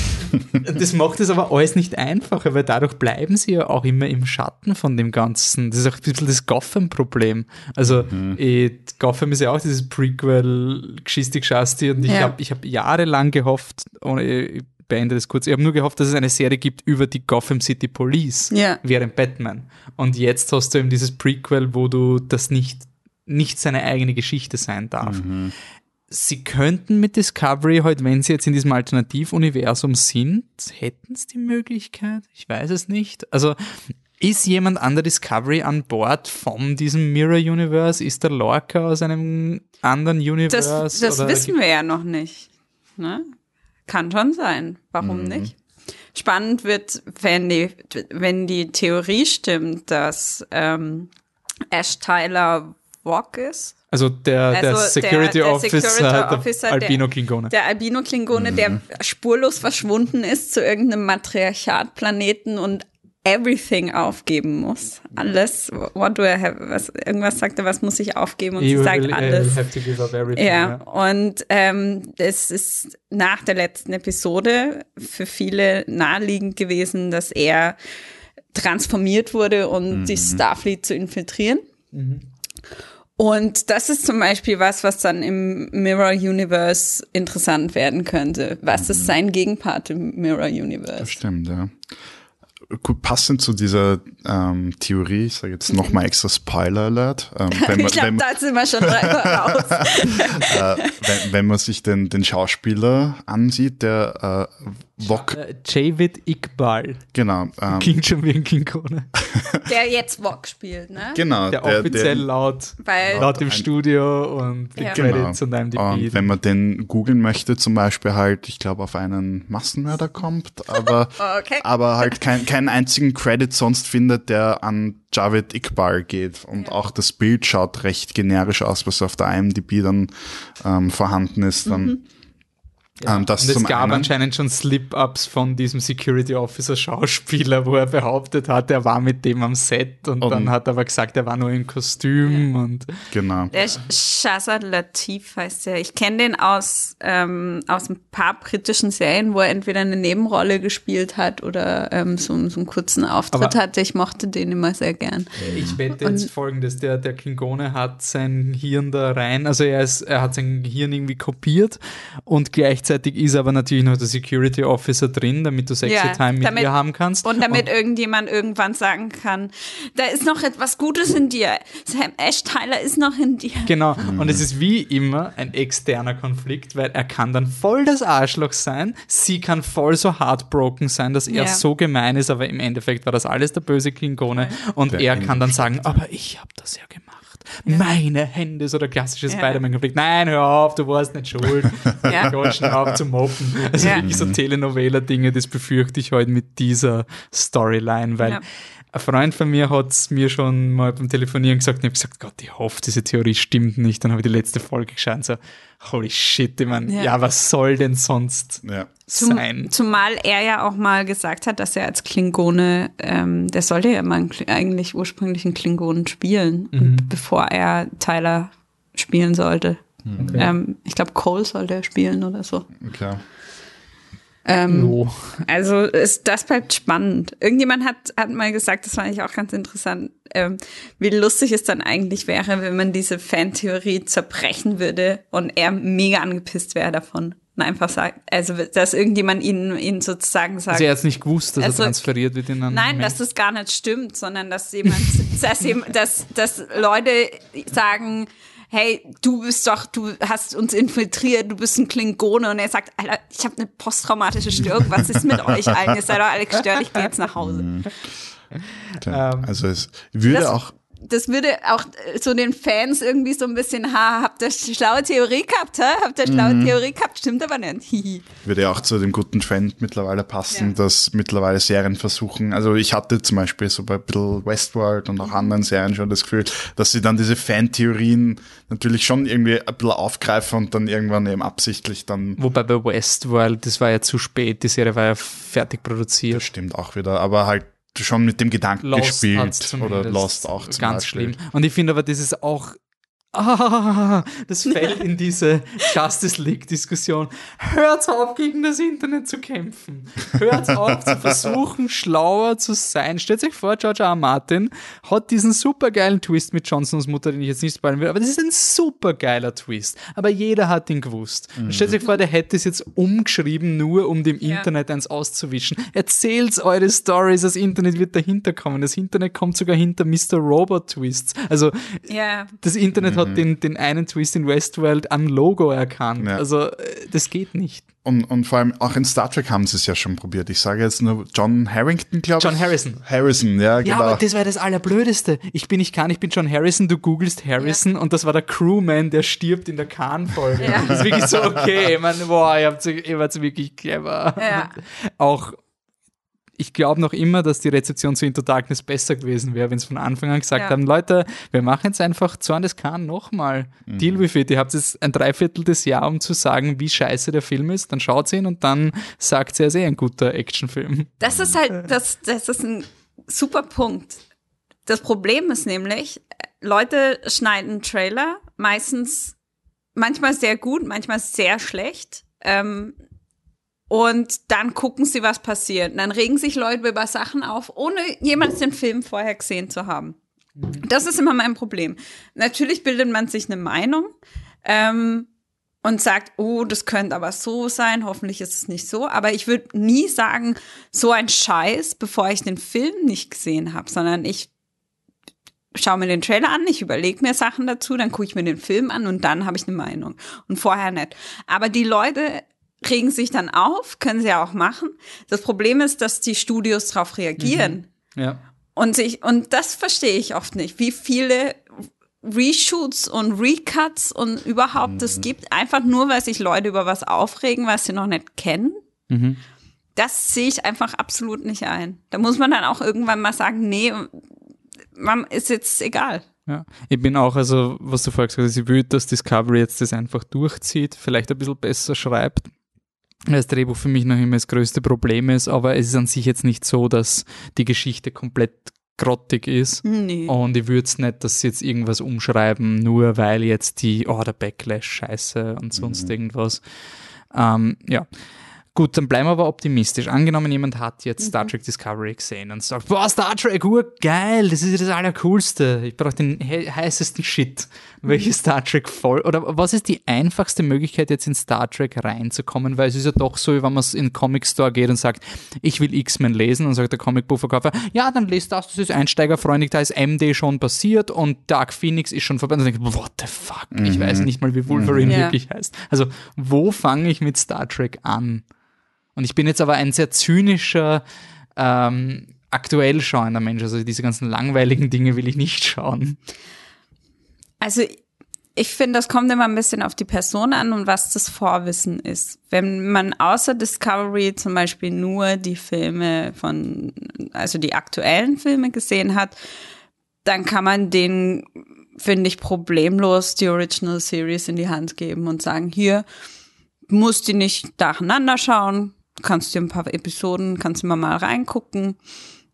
Das macht es aber alles nicht einfacher, weil dadurch bleiben sie ja auch immer im Schatten von dem Ganzen. Das ist auch ein bisschen das Gotham-Problem. Also eh, Gotham ist ja auch dieses Prequel-Geschisti-Geschasti und ich Ja. habe ich hab jahrelang gehofft, ohne, ich beende das kurz, ich habe nur gehofft, dass es eine Serie gibt über die Gotham City Police Ja. während Batman. Und jetzt hast du eben dieses Prequel, wo du das nicht, nicht seine eigene Geschichte sein darf. Sie könnten mit Discovery, halt, wenn sie jetzt in diesem Alternativuniversum sind, hätten es die Möglichkeit? Ich weiß es nicht. Also ist jemand an der Discovery an Bord von diesem Mirror Universe? Ist der Lorca aus einem anderen Universe? Das, das wissen wir ja noch nicht. Ne? Kann schon sein. Warum nicht? Spannend wird, wenn die, wenn die Theorie stimmt, dass ähm, Ash Tyler Wok ist. Also der, der Also Security der- der Officer, Security der Officer, der- Albino Klingone. Der Albino-Klingone, der spurlos verschwunden ist zu irgendeinem Matriarchat-Planeten und everything aufgeben muss. Alles, what do I have, was, irgendwas sagt er, was muss ich aufgeben und sie You sagt will, uh, alles. have to give up everything. Ja, und ähm, das ist nach der letzten Episode für viele naheliegend gewesen, dass er transformiert wurde, um die Starfleet zu infiltrieren. Und das ist zum Beispiel was, was dann im Mirror Universe interessant werden könnte. Was ist sein Gegenpart im Mirror Universe? Stimmt, ja. Gut, passend zu dieser ähm, Theorie, ich sage jetzt nochmal extra Spoiler Alert. Ähm, wenn, [laughs] man, Ich glaube, da sind wir schon raus. [laughs] äh, wenn, wenn man sich den, den Schauspieler ansieht, der äh, Wok, Äh, Javid Iqbal. genau, ähm, Klingt schon wie ein Klingone. [laughs] Der jetzt Wok spielt, ne? genau, Der offiziell laut, Weil laut im Studio und die Ja. Credits und IMDb. Und wenn man den googeln möchte, zum Beispiel halt, ich glaube, auf einen Massenmörder kommt, aber, Okay. aber halt kein, keinen einzigen Credit sonst findet, der an Javed Iqbal geht. Und auch das Bild schaut recht generisch aus, was auf der IMDb dann ähm, vorhanden ist. Dann, ähm, das und es zum gab einen. anscheinend schon Slip-Ups von diesem Security Officer Schauspieler, wo er behauptet hat, er war mit dem am Set und, Und- dann hat er aber gesagt, er war nur im Kostüm und Genau. Der Shazad Latif heißt der. Ich kenne den aus, ähm, aus ein paar britischen Serien, wo er entweder eine Nebenrolle gespielt hat oder ähm, so, so einen kurzen Auftritt Aber- hatte. Ich mochte den immer sehr gern. ich wette jetzt folgendes, der, der Klingone hat sein Hirn da rein, also er, ist, er hat sein Hirn irgendwie kopiert und gleichzeitig ist aber natürlich noch der Security Officer drin, damit du Sexy Ja, Time mit damit- ihr haben kannst. Und damit irgendjemand irgendwann sagen kann, da ist noch etwas Gutes in dir. Sam Ash Tyler ist noch in dir. Genau, und es ist wie immer ein externer Konflikt, weil er kann dann voll das Arschloch sein, sie kann voll so heartbroken sein, dass er Ja. so gemein ist, aber im Endeffekt war das alles der böse Klingone und Der er kann dann sagen, aber ich habe das ja gemacht. Meine Hände, so der klassische. Spider-Man-Konflikt. Nein, hör auf, du warst nicht schuld. [laughs] Ja. Gott, hör auf zu moppen. Also wirklich so Telenovela-Dinge, das befürchte ich heute mit dieser Storyline, weil. Ein Freund von mir hat es mir schon mal beim Telefonieren gesagt und ich habe gesagt, Gott, ich hoffe, diese Theorie stimmt nicht. Dann habe ich die letzte Folge geschaut und so, holy shit, ich meine, Ja. ja. was soll denn sonst Ja. Zum, sein? zumal er ja auch mal gesagt hat, dass er als Klingone, ähm, der sollte ja mal einen, eigentlich ursprünglich einen Klingonen spielen, Mhm. bevor er Tyler spielen sollte. Ähm, ich glaube, Cole sollte er spielen oder so. Okay. Ähm, Jo. Also ist, das bleibt spannend. Irgendjemand hat, hat mal gesagt, das fand ich auch ganz interessant, ähm, wie lustig es dann eigentlich wäre, wenn man diese Fantheorie zerbrechen würde und er mega angepisst wäre davon. Und einfach sagt, also dass irgendjemand ihn, ihn sozusagen sagt. Also er hat es nicht gewusst, dass Also- er transferiert wird in einen Nein, Mensch. dass das gar nicht stimmt, sondern dass jemand, [laughs] dass, jemand- dass, dass Leute sagen, hey, du bist doch, du hast uns infiltriert, du bist ein Klingone. Und er sagt, Alter, ich habe eine posttraumatische Störung, was ist mit euch allen? Ihr seid doch alle gestört, ich gehe jetzt nach Hause. Tja, also es würde Das- auch Das würde auch äh, so den Fans irgendwie so ein bisschen, ha, habt ihr schlaue Theorie gehabt, hä? Habt ihr schlaue Mhm. Theorie gehabt? Stimmt aber nicht. Würde auch zu dem guten Trend mittlerweile passen, Ja. dass mittlerweile Serien versuchen, also ich hatte zum Beispiel so bei ein bisschen Westworld und auch anderen Serien schon das Gefühl, dass sie dann diese Fan-Theorien natürlich schon irgendwie ein bisschen aufgreifen und dann irgendwann eben absichtlich dann Wobei bei Westworld, das war ja zu spät, die Serie war ja fertig produziert. Das stimmt auch wieder, aber halt schon mit dem Gedanken Lost gespielt oder. Lost auch zum Ganz Beispiel. schlimm. Und ich finde aber, das ist auch. Ah, das fällt in diese Justice League-Diskussion. Hört auf, gegen das Internet zu kämpfen. Hört auf, zu versuchen, schlauer zu sein. Stellt euch vor, George R. R. Martin hat diesen supergeilen Twist mit Johnsons Mutter, den ich jetzt nicht spoilern will, aber das ist ein supergeiler Twist. Aber jeder hat ihn gewusst. Und Stellt euch vor, der hätte es jetzt umgeschrieben, nur um dem Ja. Internet eins auszuwischen. Erzählt eure Stories, das Internet wird dahinter kommen. Das Internet kommt sogar hinter Mr. Robot Twists. Also Ja, das Internet hat den, den einen Twist in Westworld am Logo erkannt. Ja. Also äh, das geht nicht. Und, und vor allem auch in Star Trek haben sie es ja schon probiert. Ich sage jetzt nur John Harrington, glaube ich. John Harrison. Harrison, ja, Ja, genau. aber das war das Allerblödeste. Ich bin nicht Khan, ich bin John Harrison, du googelst Harrison und das war der Crewman, der stirbt in der Khan-Folge. Ja. Das ist wirklich so, okay, ich meine, boah, ihr, habt, ihr wart wirklich clever. Ja. [laughs] Auch, ich glaube noch immer, dass die Rezeption zu Into Darkness besser gewesen wäre, wenn sie von Anfang an gesagt Ja. haben, Leute, wir machen jetzt einfach Zorn des Khan nochmal. Deal with it. Ihr habt jetzt ein Dreiviertel des Jahr, um zu sagen, wie scheiße der Film ist. Dann schaut ihn und dann sagt sie, er ist eh ein guter Actionfilm. das ist halt, das, das ist ein super Punkt. Das Problem ist nämlich, Leute schneiden Trailer, meistens, manchmal sehr gut, manchmal sehr schlecht. Ähm, und dann gucken sie, was passiert. Und dann regen sich Leute über Sachen auf, ohne jemals den Film vorher gesehen zu haben. Das ist immer mein Problem. Natürlich bildet man sich eine Meinung ähm, und sagt, oh, das könnte aber so sein, hoffentlich ist es nicht so. Aber ich würde nie sagen, so ein Scheiß, bevor ich den Film nicht gesehen habe, sondern ich schaue mir den Trailer an, ich überlege mir Sachen dazu, dann gucke ich mir den Film an und dann habe ich eine Meinung. Und vorher nicht. Aber die Leute regen sich dann auf, können sie ja auch machen. Das Problem ist, dass die Studios darauf reagieren. Ja. Und ich, und das verstehe ich oft nicht, wie viele Reshoots und Recuts und überhaupt es gibt, einfach nur, weil sich Leute über was aufregen, was sie noch nicht kennen. Das sehe ich einfach absolut nicht ein. Da muss man dann auch irgendwann mal sagen, nee, man ist jetzt egal. Ja, ich bin auch, also, was du vorher gesagt hast, ich will, dass Discovery jetzt das einfach durchzieht, vielleicht ein bisschen besser schreibt. Weil Das Drehbuch für mich noch immer das größte Problem ist, aber es ist an sich jetzt nicht so, dass die Geschichte komplett grottig ist. Nee. Und ich würde es nicht, dass sie jetzt irgendwas umschreiben, nur weil jetzt die, oh, der Backlash scheiße und sonst irgendwas. Ähm, ja. Gut, dann bleiben wir aber optimistisch. Angenommen, jemand hat jetzt Star Trek Discovery gesehen und sagt, boah, Star Trek, geil, das ist ja das Allercoolste. Ich brauche den he heißesten Shit. Welche Star Trek voll, oder was ist die einfachste Möglichkeit, jetzt in Star Trek reinzukommen? Weil es ist ja doch so, wie wenn man in den Comic Store geht und sagt, ich will X-Men lesen und sagt der Comicbuchverkäufer, ja, dann lest das, das ist einsteigerfreundlich, da ist MD schon passiert und Dark Phoenix ist schon vorbei. Und dann denke ich, what the fuck? Ich weiß nicht mal, wie Wolverine Ja. wirklich heißt. Also, wo fange ich mit Star Trek an? Und ich bin jetzt aber ein sehr zynischer, ähm, aktuell schauender Mensch. Also diese ganzen langweiligen Dinge will ich nicht schauen. Also ich finde, das kommt immer ein bisschen auf die Person an und was das Vorwissen ist. Wenn man außer Discovery zum Beispiel nur die Filme von, also die aktuellen Filme gesehen hat, dann kann man den, finde ich, problemlos die Original Series in die Hand geben und sagen, hier, musst die nicht nacheinander schauen, kannst dir ein paar Episoden, kannst immer mal reingucken.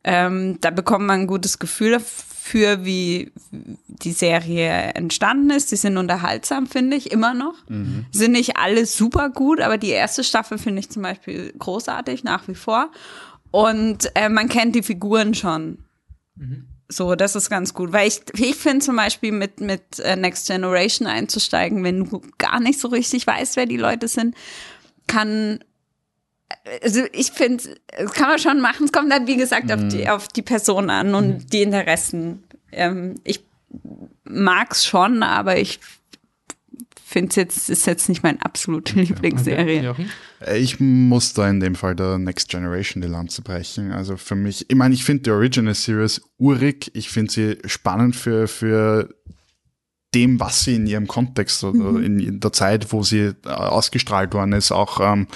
Ähm, da bekommt man ein gutes Gefühl dafür, wie die Serie entstanden ist. Die sind unterhaltsam, finde ich, immer noch. Sind nicht alle super gut, aber die erste Staffel finde ich zum Beispiel großartig, nach wie vor. Und äh, man kennt die Figuren schon. So, das ist ganz gut. Weil ich, ich finde zum Beispiel mit, mit äh, Next Generation einzusteigen, wenn du gar nicht so richtig weißt, wer die Leute sind, kann also ich finde, das kann man schon machen. Es kommt dann, wie gesagt, auf, die, auf die Person an und die Interessen. Ähm, ich mag's schon, aber ich finde es jetzt, ist jetzt nicht meine absolute Lieblingsserie. Jochen? Äh, Ich muss da in dem Fall der Next Generation die Lanze brechen. Also für mich, ich meine, ich finde die Original Series urig. Ich finde sie spannend für, für dem, was sie in ihrem Kontext oder in, in der Zeit, wo sie äh, ausgestrahlt worden ist, auch ähm,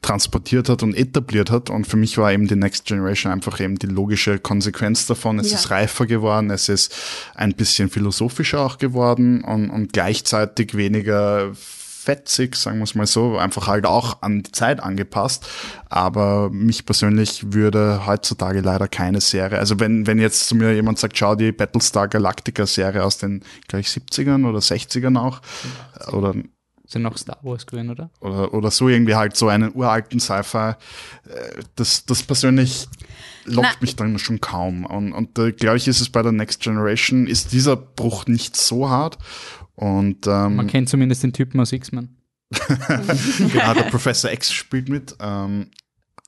transportiert hat und etabliert hat. Und für mich war eben die Next Generation einfach eben die logische Konsequenz davon. Es Ja. ist reifer geworden, es ist ein bisschen philosophischer auch geworden und, und gleichzeitig weniger fetzig, sagen wir es mal so, einfach halt auch an die Zeit angepasst. Aber mich persönlich würde heutzutage leider keine Serie, also wenn, wenn jetzt zu mir jemand sagt, schau die Battlestar Galactica Serie aus den, glaube ich, 70ern oder 60ern auch, oder Sind noch Star Wars gewesen, oder? oder, oder so irgendwie halt so einen uralten Sci-Fi, äh, das, das persönlich lockt Na. mich dann schon kaum. Und, und äh, glaube ich, ist es bei der Next Generation, ist dieser Bruch nicht so hart. Und ähm, Man kennt zumindest den Typen aus X-Men. [laughs] genau, der Professor X spielt mit. Ähm,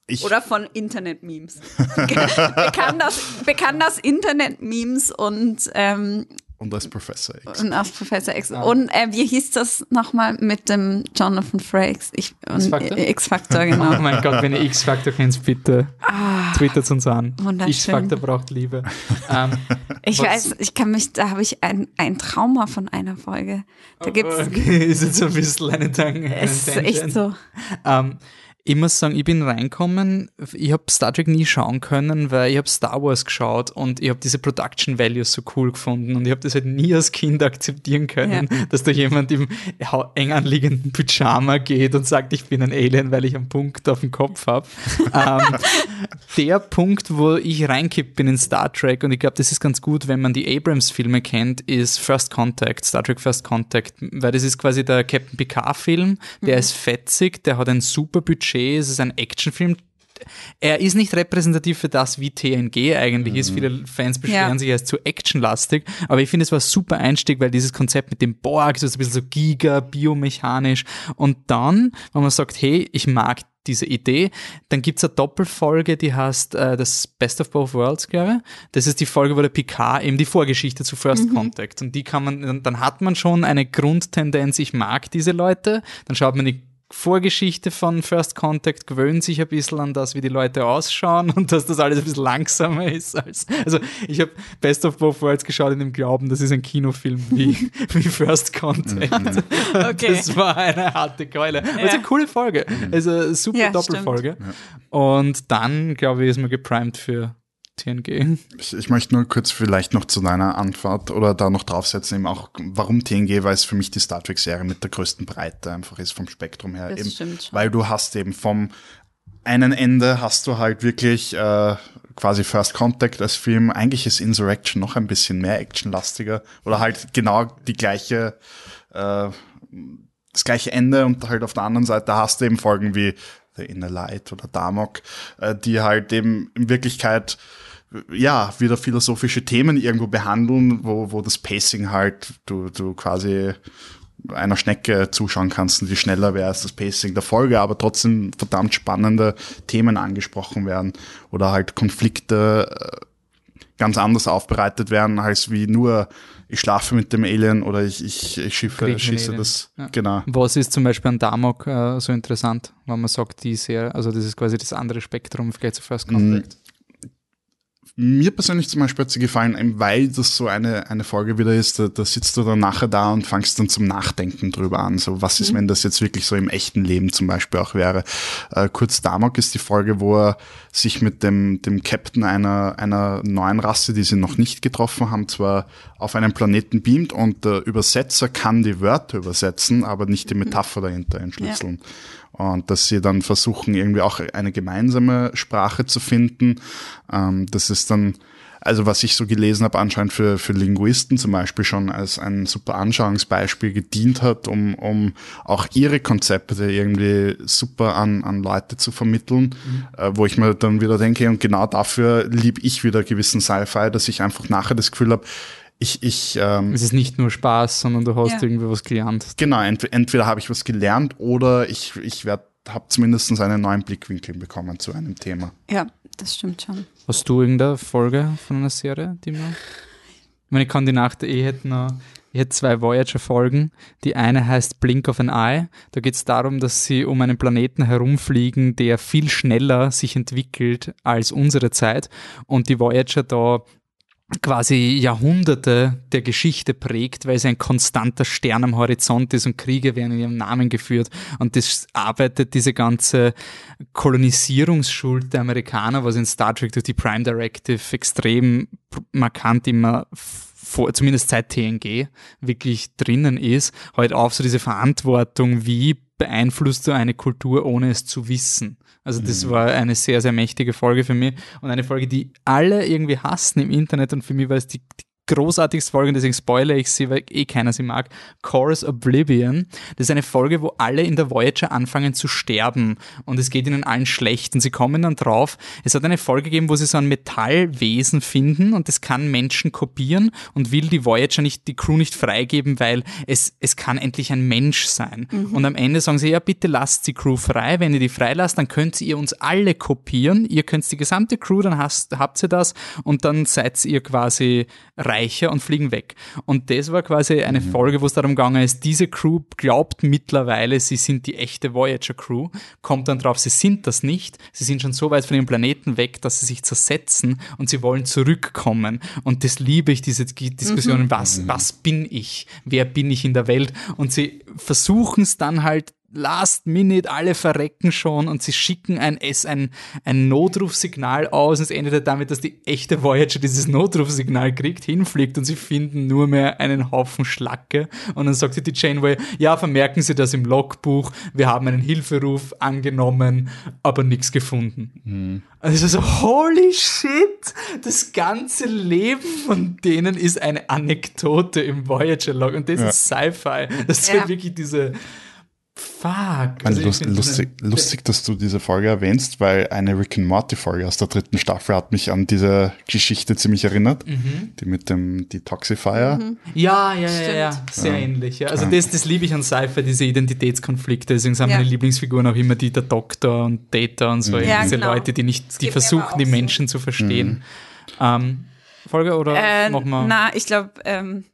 ich, Oder von Internet-Memes. [laughs] bekannt, aus, bekannt aus Internet-Memes und, ähm, und als Professor X. und aus Professor X. Ah. Und äh, wie hieß das nochmal mit dem Jonathan Frakes? X-Factor? X-Factor, [laughs] Oh genau. mein Gott, wenn ihr X-Factor kennt, bitte twittert uns an. wunderschön. X-Factor braucht Liebe. ähm, [laughs] Ich was- weiß, ich kann mich, da habe ich ein, ein Trauma von einer Folge. Da gibt's, Okay, [laughs] ist jetzt ein bisschen eine Tang. es ist echt so. Ähm, ich muss sagen, ich bin reinkommen, ich habe Star Trek nie schauen können, weil ich habe Star Wars geschaut und ich habe diese Production Values so cool gefunden und ich habe das halt nie als Kind akzeptieren können, Ja. dass da jemand im eng anliegenden Pyjama geht und sagt, ich bin ein Alien, weil ich einen Punkt auf dem Kopf habe. [laughs] ähm, der Punkt, wo ich reingekippt bin in Star Trek und ich glaube, das ist ganz gut, wenn man die Abrams-Filme kennt, ist First Contact, Star Trek First Contact, weil das ist quasi der Captain Picard-Film, der ist fetzig, der hat ein super Budget, es ist ein Actionfilm, er ist nicht repräsentativ für das, wie TNG eigentlich ist. Viele Fans beschweren Ja. sich, er ist zu actionlastig. Aber ich finde, es war ein super Einstieg, weil dieses Konzept mit dem Borg, so ist ein bisschen so giga, biomechanisch. Und dann, wenn man sagt, hey, ich mag diese Idee, dann gibt's eine Doppelfolge, die heißt äh, das Best of Both Worlds, glaube ich. Das ist die Folge, wo der Picard eben die Vorgeschichte zu First Contact. Und die kann man, dann, dann hat man schon eine Grundtendenz, ich mag diese Leute. Dann schaut man die Vorgeschichte von First Contact gewöhnt sich ein bisschen an das, wie die Leute ausschauen und dass das alles ein bisschen langsamer ist. Als, also ich habe Best of Both Worlds geschaut in dem Glauben, das ist ein Kinofilm wie, [laughs] wie First Contact. Okay. Das war eine harte Keule. Aber es ist Ja. eine coole Folge. Also eine super Ja, Doppelfolge. Und dann, glaube ich, ist man geprimed für TNG. Ich, ich möchte nur kurz vielleicht noch zu deiner Antwort oder da noch draufsetzen, eben auch, warum TNG, weil es für mich die Star Trek-Serie mit der größten Breite einfach ist vom Spektrum her. Das eben, stimmt schon. Weil du hast eben vom einen Ende hast du halt wirklich äh, quasi First Contact als Film. Eigentlich ist Insurrection noch ein bisschen mehr actionlastiger oder halt genau die gleiche äh, das gleiche Ende und halt auf der anderen Seite hast du eben Folgen wie The Inner Light oder Damok, äh, die halt eben in Wirklichkeit äh, ja, wieder philosophische Themen irgendwo behandeln, wo, wo das Pacing halt, du, du quasi einer Schnecke zuschauen kannst und die schneller wäre als das Pacing der Folge, aber trotzdem verdammt spannende Themen angesprochen werden oder halt Konflikte äh, ganz anders aufbereitet werden, als wie nur ich schlafe mit dem Alien oder ich, ich, ich schiffe, schieße Alien. das. Ja. Genau. Was ist zum Beispiel an Damok äh, so interessant, wenn man sagt, die Serie, also das ist quasi das andere Spektrum Vergleich zu First Contact. Mir persönlich zum Beispiel hat sie gefallen, weil das so eine, eine Folge wieder ist, da, da sitzt du dann nachher da und fangst dann zum Nachdenken drüber an. So, was ist, wenn das jetzt wirklich so im echten Leben zum Beispiel auch wäre? Äh, kurz Damok ist die Folge, wo er sich mit dem, dem Captain einer, einer neuen Rasse, die sie noch nicht getroffen haben, zwar auf einen Planeten beamt und der Übersetzer kann die Wörter übersetzen, aber nicht die Metapher dahinter entschlüsseln. Und dass sie dann versuchen, irgendwie auch eine gemeinsame Sprache zu finden. Ähm, das ist dann, also was ich so gelesen habe, anscheinend für, für Linguisten zum Beispiel schon als ein super Anschauungsbeispiel gedient hat, um, um auch ihre Konzepte irgendwie super an, an Leute zu vermitteln, äh, wo ich mir dann wieder denke, und genau dafür lieb ich wieder gewissen Sci-Fi, dass ich einfach nachher das Gefühl habe, ich, ich ähm, Es ist nicht nur Spaß, sondern du hast Ja. irgendwie was gelernt. Genau, ent entweder habe ich was gelernt oder ich, ich habe zumindest einen neuen Blickwinkel bekommen zu einem Thema. Ja, das stimmt schon. Hast du irgendeine Folge von einer Serie, die man. Ich meine, ich kann die Nacht der Ehe noch Ich hätte zwei Voyager-Folgen. Die eine heißt Blink of an Eye. Da geht es darum, dass sie um einen Planeten herumfliegen, der viel schneller sich entwickelt als unsere Zeit. Und die Voyager da quasi Jahrhunderte der Geschichte prägt, weil es ein konstanter Stern am Horizont ist und Kriege werden in ihrem Namen geführt und das arbeitet diese ganze Kolonisierungsschuld der Amerikaner, was in Star Trek durch die Prime Directive extrem markant immer vor, zumindest seit TNG wirklich drinnen ist, halt auf so diese Verantwortung, wie beeinflusst du eine Kultur, ohne es zu wissen. Also das mhm. war eine sehr, sehr mächtige Folge für mich und eine Folge, die alle irgendwie hassen im Internet und für mich war es die, die großartigste Folge, deswegen spoilere ich sie, weil eh keiner sie mag. Chorus Oblivion. Das ist eine Folge, wo alle in der Voyager anfangen zu sterben und es geht ihnen allen schlecht und sie kommen dann drauf. Es hat eine Folge gegeben, wo sie so ein Metallwesen finden und das kann Menschen kopieren und will die Voyager nicht, die Crew nicht freigeben, weil es, es kann endlich ein Mensch sein. Mhm. Und am Ende sagen sie, ja, bitte lasst die Crew frei. Wenn ihr die freilasst, dann könnt ihr uns alle kopieren. Ihr könnt die gesamte Crew, dann hast, habt ihr das und dann seid ihr quasi rein reicher und fliegen weg. Und das war quasi eine mhm. Folge, wo es darum gegangen ist, diese Crew glaubt mittlerweile, sie sind die echte Voyager Crew, kommt dann drauf, sie sind das nicht, sie sind schon so weit von ihrem Planeten weg, dass sie sich zersetzen und sie wollen zurückkommen. Und das liebe ich, diese Diskussionen, mhm. was, mhm. was bin ich? Wer bin ich in der Welt? Und sie versuchen es dann halt last minute, alle verrecken schon und sie schicken ein, S, ein, ein Notrufsignal aus und es endet damit, dass die echte Voyager dieses Notrufsignal kriegt, hinfliegt und sie finden nur mehr einen Haufen Schlacke und dann sagt sie die Janeway, ja, vermerken Sie das im Logbuch, wir haben einen Hilferuf angenommen, aber nichts gefunden. Mhm. Also so, holy shit, das ganze Leben von denen ist eine Anekdote im Voyager-Log und das ja. ist Sci-Fi. Das ist ja. halt wirklich diese Fuck. Also lust, lustig, lustig, dass du diese Folge erwähnst, weil eine Rick and Morty Folge aus der dritten Staffel hat mich an diese Geschichte ziemlich erinnert, mhm. die mit dem Detoxifier. Mhm. Ja, ja, ja, ja, sehr ja. ähnlich. Ja. Also das, das liebe ich an Sci-Fi, diese Identitätskonflikte. Deswegen sind ja. meine Lieblingsfiguren auch immer die der Doktor und Data und so, mhm. ja, diese genau. Leute, die nicht, die versuchen, die Menschen so. zu verstehen. Mhm. Ähm, Folge oder äh, machen wir? Na, ich glaube, ähm,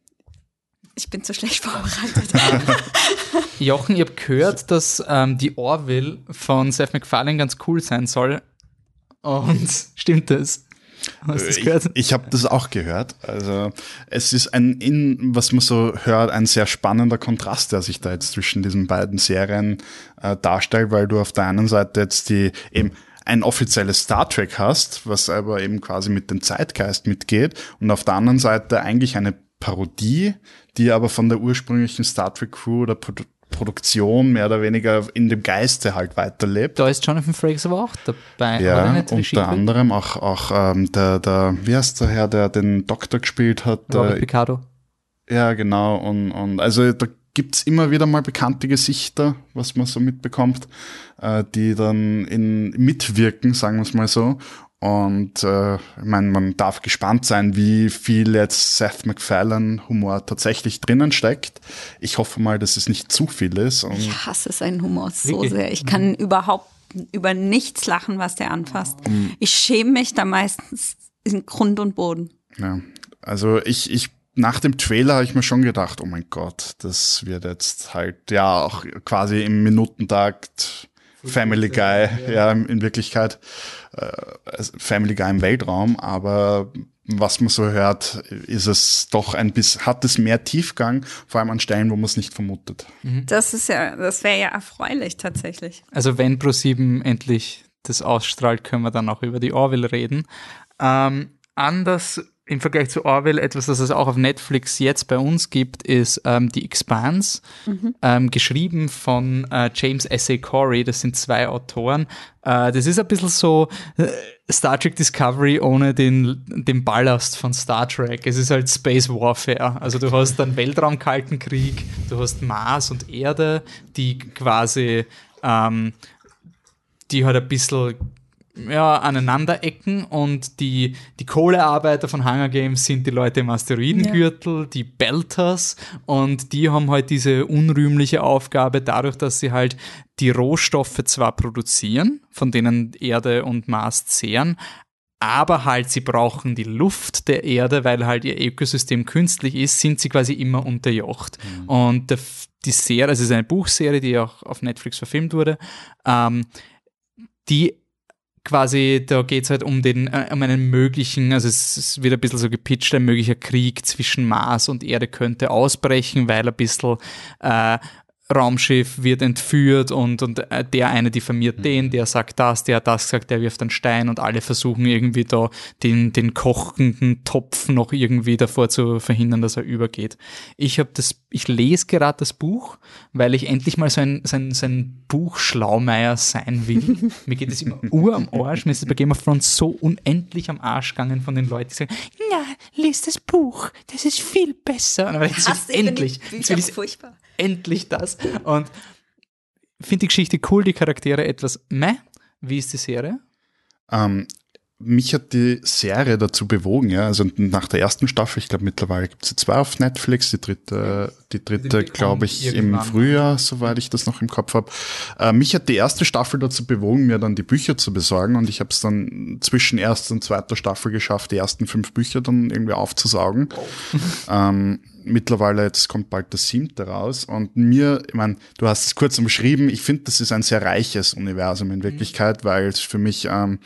ich bin zu schlecht [laughs] vorbereitet. [laughs] Jochen, ich habe gehört, dass ähm, die Orville von Seth MacFarlane ganz cool sein soll. Und [laughs] stimmt das? Hast das gehört? Ich, ich habe das auch gehört. Also es ist ein, in, was man so hört, ein sehr spannender Kontrast, der sich da jetzt zwischen diesen beiden Serien äh, darstellt, weil du auf der einen Seite jetzt die eben ein offizielles Star Trek hast, was aber eben quasi mit dem Zeitgeist mitgeht und auf der anderen Seite eigentlich eine Parodie, die aber von der ursprünglichen Star Trek Crew oder Pro Produktion mehr oder weniger in dem Geiste halt weiterlebt. Da ist Jonathan Frakes aber auch dabei. Ja, unter Regie anderem auch, auch ähm, der, der, wie heißt der Herr, der den Doktor gespielt hat? Robert der, Picardo. Ja, genau. Und, und also da gibt's immer wieder mal bekannte Gesichter, was man so mitbekommt, äh, die dann in mitwirken, sagen wir es mal so. Und äh, ich meine, man darf gespannt sein, wie viel jetzt Seth MacFarlane Humor tatsächlich drinnen steckt. Ich hoffe mal, dass es nicht zu viel ist. ich hasse seinen Humor so sehr. Ich kann mhm. überhaupt über nichts lachen, was der anfasst. Ich schäme mich da meistens in Grund und Boden. Ja, also ich, ich nach dem Trailer habe ich mir schon gedacht, oh mein Gott, das wird jetzt halt ja auch quasi im Minutentakt Family Guy, ja, in Wirklichkeit äh, Family Guy im Weltraum, aber was man so hört, ist es doch ein bisschen, hat es mehr Tiefgang, vor allem an Stellen, wo man es nicht vermutet. Mhm. Das ist ja, das wäre ja erfreulich tatsächlich. Also wenn Pro7 endlich das ausstrahlt, können wir dann auch über die Orville reden. Ähm, anders im Vergleich zu Orwell etwas, das es auch auf Netflix jetzt bei uns gibt, ist ähm, The Expanse, mhm. ähm, geschrieben von äh, James S.A. Corey. Das sind zwei Autoren. Äh, das ist ein bisschen so äh, Star Trek Discovery ohne den, den Ballast von Star Trek. Es ist halt Space Warfare. Also du hast dann Weltraumkalten Krieg, du hast Mars und Erde, die quasi ähm, die halt ein bisschen ja, aneinanderecken und die, die Kohlearbeiter von Hunger Games sind die Leute im Asteroidengürtel, ja. die Belters und die haben halt diese unrühmliche Aufgabe dadurch, dass sie halt die Rohstoffe zwar produzieren, von denen Erde und Mars zehren, aber halt sie brauchen die Luft der Erde, weil halt ihr Ökosystem künstlich ist, sind sie quasi immer unterjocht. Mhm. Und der, die Serie, also es ist eine Buchserie, die auch auf Netflix verfilmt wurde, ähm, die quasi, da geht es halt um den, äh, um einen möglichen, also es, es, wird ein bisschen so gepitcht, ein möglicher Krieg zwischen Mars und Erde könnte ausbrechen, weil ein bisschen äh, Raumschiff wird entführt und, und äh, der eine diffamiert mhm. den, der sagt das, der hat das gesagt, der wirft einen Stein und alle versuchen irgendwie da den, den kochenden Topf noch irgendwie davor zu verhindern, dass er übergeht. Ich habe das, ich lese gerade das Buch, weil ich endlich mal so ein, so ein, so ein Buchschlaumeier sein will. [laughs] mir geht es immer ur am Arsch, mir ist es bei Game of Thrones so unendlich am Arsch gegangen von den Leuten, die sagen, na, lies das Buch, das ist viel besser. Und dann ich so, endlich. Bücher furchtbar endlich das. Und finde die Geschichte cool, die Charaktere etwas meh. Wie ist die Serie? Ähm, mich hat die Serie dazu bewogen, ja. Also nach der ersten Staffel, ich glaube mittlerweile gibt es zwei auf Netflix, die dritte, die dritte, glaube ich, im Frühjahr, soweit ich das noch im Kopf habe. Äh, mich hat die erste Staffel dazu bewogen, mir dann die Bücher zu besorgen und ich habe es dann zwischen erster und zweiter Staffel geschafft, die ersten fünf Bücher dann irgendwie aufzusaugen. Oh. ähm, mittlerweile, jetzt kommt bald das siebte raus und mir, ich meine, du hast es kurz umschrieben, ich finde, das ist ein sehr reiches Universum in Wirklichkeit, mhm. weil es für mich ähm,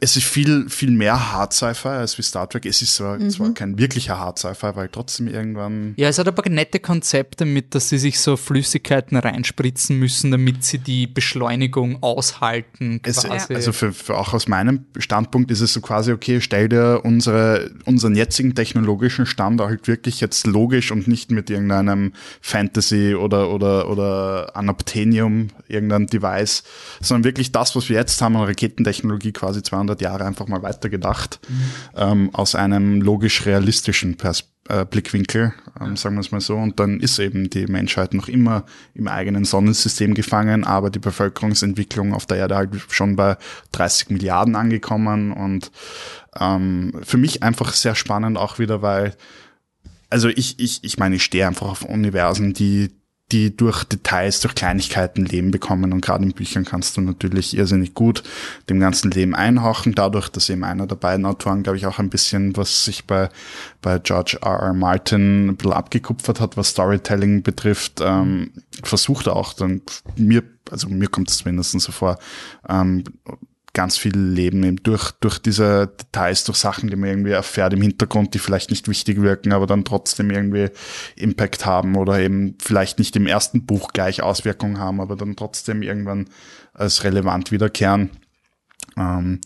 es ist viel, viel mehr Hard Sci-Fi als wie Star Trek. Es ist zwar, mhm. zwar kein wirklicher Hard Sci-Fi, weil trotzdem irgendwann. Ja, es hat aber nette Konzepte mit, dass sie sich so Flüssigkeiten reinspritzen müssen, damit sie die Beschleunigung aushalten. Es, also für, für auch aus meinem Standpunkt ist es so quasi, okay, stell dir unsere, unseren jetzigen technologischen Stand halt wirklich jetzt logisch und nicht mit irgendeinem Fantasy oder, oder, oder Anaptenium, irgendein Device, sondern wirklich das, was wir jetzt haben an Raketentechnologie quasi 200 Jahre einfach mal weitergedacht, mhm. ähm, aus einem logisch-realistischen äh, Blickwinkel, ähm, ja. sagen wir es mal so. Und dann ist eben die Menschheit noch immer im eigenen Sonnensystem gefangen, aber die Bevölkerungsentwicklung auf der Erde halt schon bei 30 Milliarden angekommen. Und ähm, für mich einfach sehr spannend auch wieder, weil also ich, ich, ich meine, ich stehe einfach auf Universen, die, die durch Details, durch Kleinigkeiten Leben bekommen. Und gerade in Büchern kannst du natürlich irrsinnig gut dem ganzen Leben einhauchen, dadurch, dass eben einer der beiden Autoren, glaube ich, auch ein bisschen, was sich bei, bei George R. R. Martin ein bisschen abgekupfert hat, was Storytelling betrifft, ähm, versucht er auch dann mir, also mir kommt es zumindest so vor, ähm, ganz viel Leben eben durch, durch diese Details, durch Sachen, die man irgendwie erfährt im Hintergrund, die vielleicht nicht wichtig wirken, aber dann trotzdem irgendwie Impact haben oder eben vielleicht nicht im ersten Buch gleich Auswirkungen haben, aber dann trotzdem irgendwann als relevant wiederkehren. Ähm,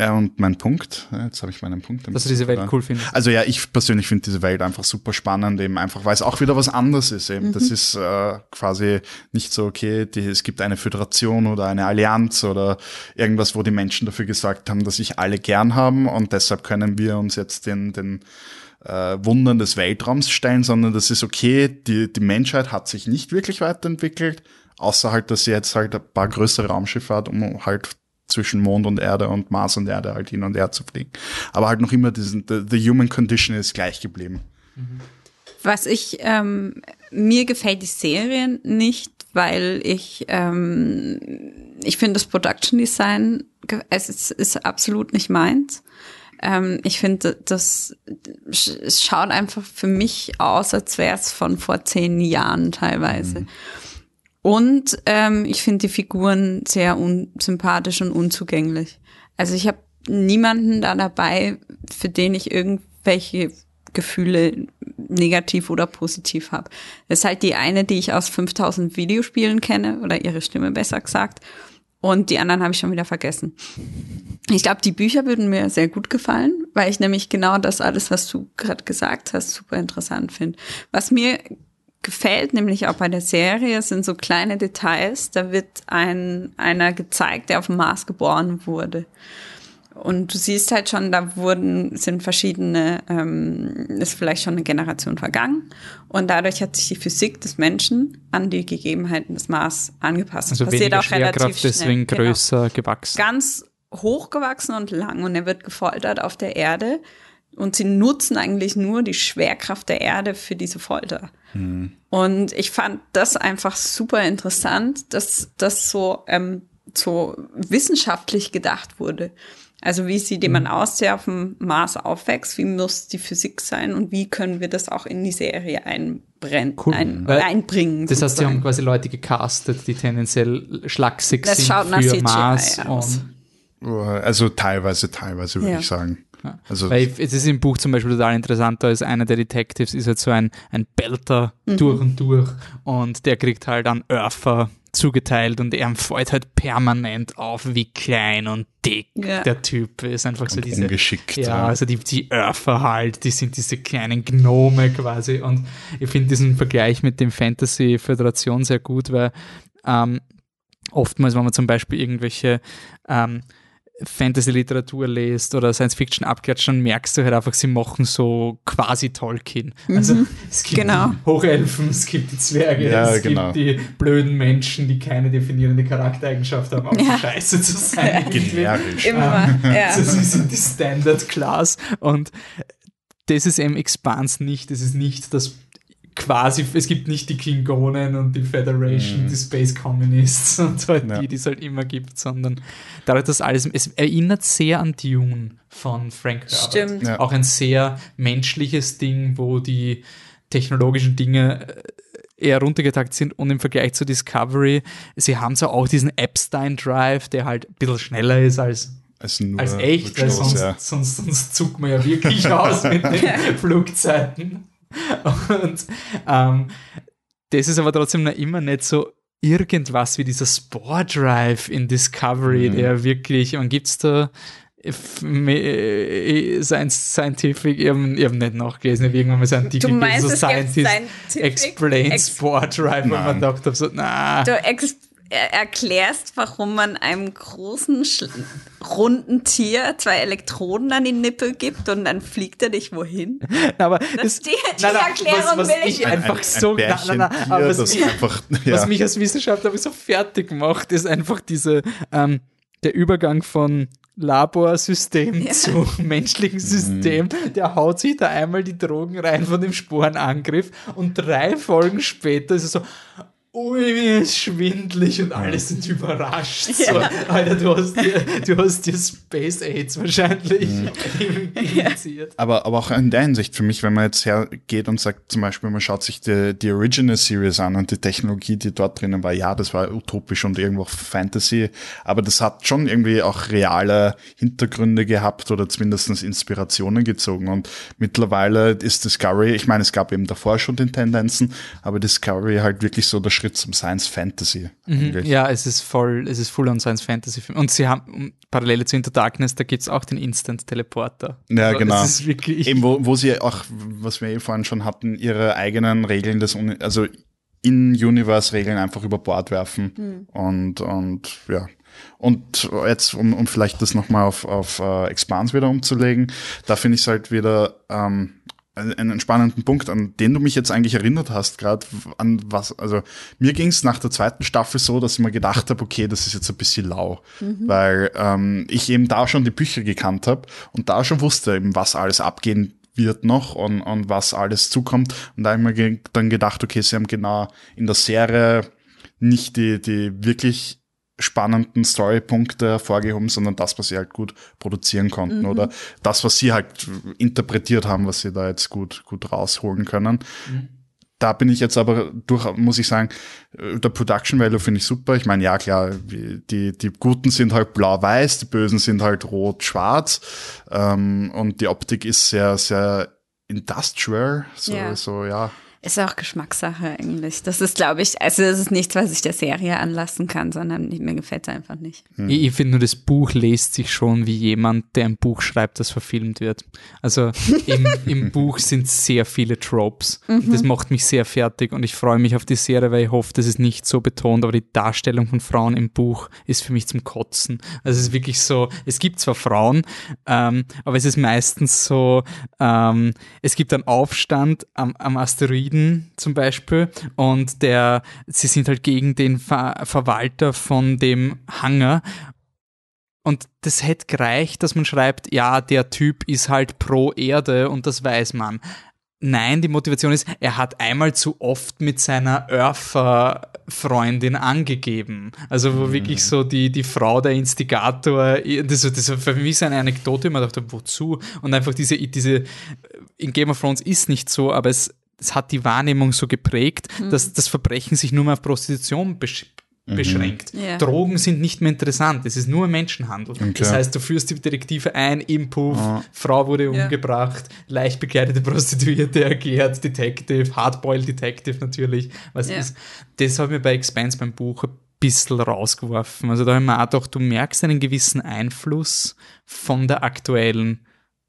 ja, und mein Punkt, jetzt habe ich meinen Punkt. Dass du diese Welt cool findest. Also ja, ich persönlich finde diese Welt einfach super spannend, eben einfach, weil es auch wieder was anderes ist. Eben. Mhm. Das ist äh, quasi nicht so, okay, die, es gibt eine Föderation oder eine Allianz oder irgendwas, wo die Menschen dafür gesagt haben, dass sich alle gern haben und deshalb können wir uns jetzt den, den äh, Wundern des Weltraums stellen, sondern das ist okay, die, die Menschheit hat sich nicht wirklich weiterentwickelt, außer halt, dass sie jetzt halt ein paar größere Raumschiffe hat, um halt zwischen Mond und Erde und Mars und Erde halt hin und her zu fliegen. Aber halt noch immer diesen, the, the human condition ist gleich geblieben. Was ich, ähm, mir gefällt die Serie nicht, weil ich, ähm, ich finde das Production Design, es ist, ist absolut nicht meins. Ähm, ich finde, das, es schaut einfach für mich aus, als wäre es von vor zehn Jahren teilweise. Mhm. Und ähm, ich finde die Figuren sehr unsympathisch und unzugänglich. Also ich habe niemanden da dabei, für den ich irgendwelche Gefühle negativ oder positiv habe. Das ist halt die eine, die ich aus 5000 Videospielen kenne, oder ihre Stimme besser gesagt. Und die anderen habe ich schon wieder vergessen. Ich glaube, die Bücher würden mir sehr gut gefallen, weil ich nämlich genau das alles, was du gerade gesagt hast, super interessant finde. Was mir gefällt, nämlich auch bei der Serie, sind so kleine Details. Da wird ein, einer gezeigt, der auf dem Mars geboren wurde. Und du siehst halt schon, da wurden, sind verschiedene, ähm, ist vielleicht schon eine Generation vergangen. Und dadurch hat sich die Physik des Menschen an die Gegebenheiten des Mars angepasst. Das also passiert auch relativ schnell. deswegen genau. größer genau. gewachsen. Ganz hochgewachsen und lang. Und er wird gefoltert auf der Erde. Und sie nutzen eigentlich nur die Schwerkraft der Erde für diese Folter. Mhm. Und ich fand das einfach super interessant, dass das so ähm, so wissenschaftlich gedacht wurde. Also wie sieht jemand Mhm. aus, der auf dem Mars aufwächst? Wie muss die Physik sein? Und wie können wir das auch in die Serie einbrennen, Cool. ein, einbringen? Das heißt, sie haben sozusagen? quasi Leute gecastet, die tendenziell schlaksig Das sind schaut nach für CGI Mars. aus. Und, Also teilweise, teilweise würde Ja. ich sagen. Also weil es ist im Buch zum Beispiel total interessant, da ist einer der Detectives, ist halt so ein, ein Belter durch und durch und der kriegt halt an Örfer zugeteilt und er fällt halt permanent auf, wie klein und dick Ja. der Typ ist. Einfach so und diese ungeschickt. Ja, ja. also die, die Örfer halt, die sind diese kleinen Gnome quasi. Und ich finde diesen Vergleich mit dem Fantasy Föderation sehr gut, weil ähm, oftmals, wenn man zum Beispiel irgendwelche ähm, Fantasy-Literatur liest oder Science-Fiction abklatscht, dann merkst du halt einfach, sie machen so quasi Tolkien. Also es gibt Genau. die Hochelfen, es gibt die Zwerge, Ja, es genau. gibt die blöden Menschen, die keine definierende Charaktereigenschaft haben, außer Ja. scheiße zu sein. [laughs] Generisch. Immer, ja. Also sie sind die Standard Class und das ist eben Expanse nicht. Das ist nicht das quasi, es gibt nicht die Klingonen und die Federation, die Space Communists [laughs] und halt Ja. die, die es halt immer gibt, sondern dadurch, dass alles, es erinnert sehr an Dune von Frank Herbert. Stimmt. Ja. Auch ein sehr menschliches Ding, wo die technologischen Dinge äh, eher runtergetakt sind und im Vergleich zu Discovery, sie haben so auch diesen Epstein Drive, der halt ein bisschen schneller ist als Als, als echt, weil sonst, ja. sonst, sonst zuckt man ja wirklich [laughs] aus mit den [laughs] Flugzeiten. [laughs] Und ähm, das ist aber trotzdem noch immer nicht so irgendwas wie dieser Spore Drive in Discovery, Mhm. der wirklich, und gibt's da F- me- äh, Science Scientific, ich habe hab nicht nachgelesen, ich hab irgendwann mal Artikel Du meinst, so es gibt Scientist Scientific Explains Ex- Spore Drive, und man Nein. dachte so, na, Du ex erklärst, warum man einem großen, runden Tier zwei Elektroden an die Nippel gibt und dann fliegt er dich wohin. [laughs] aber Das, die die Erklärung was, was will ich Ein- einfach ein, so, ein na, na, na, Bärchentier, aber was das mich, einfach, ja. was mich als Wissenschaftler so fertig macht, ist einfach diese, ähm, der Übergang von Laborsystem Ja. zu [laughs] menschlichen System. Der haut sich da einmal die Drogen rein von dem Sporenangriff und drei Folgen später ist es so, ui, mir ist schwindlig und alle sind überrascht. So, Alter, du hast dir, du hast dir Space AIDS wahrscheinlich injiziert. Aber, aber auch in der Hinsicht für mich, wenn man jetzt hergeht und sagt, zum Beispiel, man schaut sich die, die Original Series an und die Technologie, die dort drinnen war, ja, das war utopisch und irgendwo auch Fantasy, aber das hat schon irgendwie auch reale Hintergründe gehabt oder zumindest Inspirationen gezogen und mittlerweile ist Discovery, ich meine, es gab eben davor schon den Tendenzen, aber Discovery halt wirklich so der Schritt zum Science Fantasy. eigentlich. Ja, es ist voll, es ist full on Science Fantasy Film. Und sie haben, Parallele zu Into Darkness, da gibt's auch den Instant Teleporter. Ja, Also, genau. Es ist wirklich, Eben, wo, wo sie auch, was wir eh vorhin schon hatten, ihre eigenen Regeln des, Uni also in-Universe-Regeln einfach über Bord werfen. Und, und ja. Und jetzt, um, um vielleicht das nochmal auf, auf äh, Expanse wieder umzulegen, da finde ich es halt wieder ähm, einen, spannenden Punkt, an den du mich jetzt eigentlich erinnert hast, gerade an was, also mir ging es nach der zweiten Staffel so, dass ich mir gedacht habe, okay, das ist jetzt ein bisschen lau, weil ähm, ich eben da schon die Bücher gekannt habe und da schon wusste, eben, was alles abgehen wird noch und, und was alles zukommt. Und da habe ich mir ge dann gedacht, okay, sie haben genau in der Serie nicht die, die wirklich spannenden Storypunkte hervorgehoben, sondern das, was sie halt gut produzieren konnten oder das, was sie halt interpretiert haben, was sie da jetzt gut, gut rausholen können. Da bin ich jetzt aber durch, muss ich sagen, der Production Value finde ich super. Ich meine, ja klar, die, die Guten sind halt blau-weiß, die Bösen sind halt rot-schwarz ähm, und die Optik ist sehr, sehr industrial, so, Ja. so ja. Ist auch Geschmackssache eigentlich. Das ist, glaube ich, also das ist nichts, was ich der Serie anlassen kann, sondern mir gefällt es einfach nicht. ich, ich finde nur, das Buch lest sich schon wie jemand, der ein Buch schreibt, das verfilmt wird. Also im, [laughs] im Buch sind sehr viele Tropes. Das macht mich sehr fertig und ich freue mich auf die Serie, weil ich hoffe, das ist nicht so betont, aber die Darstellung von Frauen im Buch ist für mich zum Kotzen. Also es ist wirklich so, es gibt zwar Frauen, ähm, aber es ist meistens so, ähm, es gibt einen Aufstand am, am Asteroiden zum Beispiel und der, sie sind halt gegen den Ver Verwalter von dem Hangar und das hätte gereicht, dass man schreibt, ja, der Typ ist halt pro Erde und das weiß man. Nein, die Motivation ist, er hat einmal zu oft mit seiner Earther-Freundin angegeben. Also wo mhm. wirklich so die, die Frau der Instigator, das, das war für mich so eine Anekdote, ich mir dachte, wozu? Und einfach diese, diese, in Game of Thrones ist nicht so, aber es, es hat die Wahrnehmung so geprägt, mhm. dass das Verbrechen sich nur mehr auf Prostitution Mhm. beschränkt. Ja. Drogen sind nicht mehr interessant. Es ist nur Menschenhandel. Okay. Das heißt, du führst die Detektive ein, im Puff, oh. Frau wurde ja. umgebracht, leicht bekleidete Prostituierte erklärt, Detective, Hardboiled Detective natürlich. Was ja. ist, das hat mir bei Expanse beim Buch ein bisschen rausgeworfen. Also da habe ich mir auch gedacht, du merkst einen gewissen Einfluss von der aktuellen,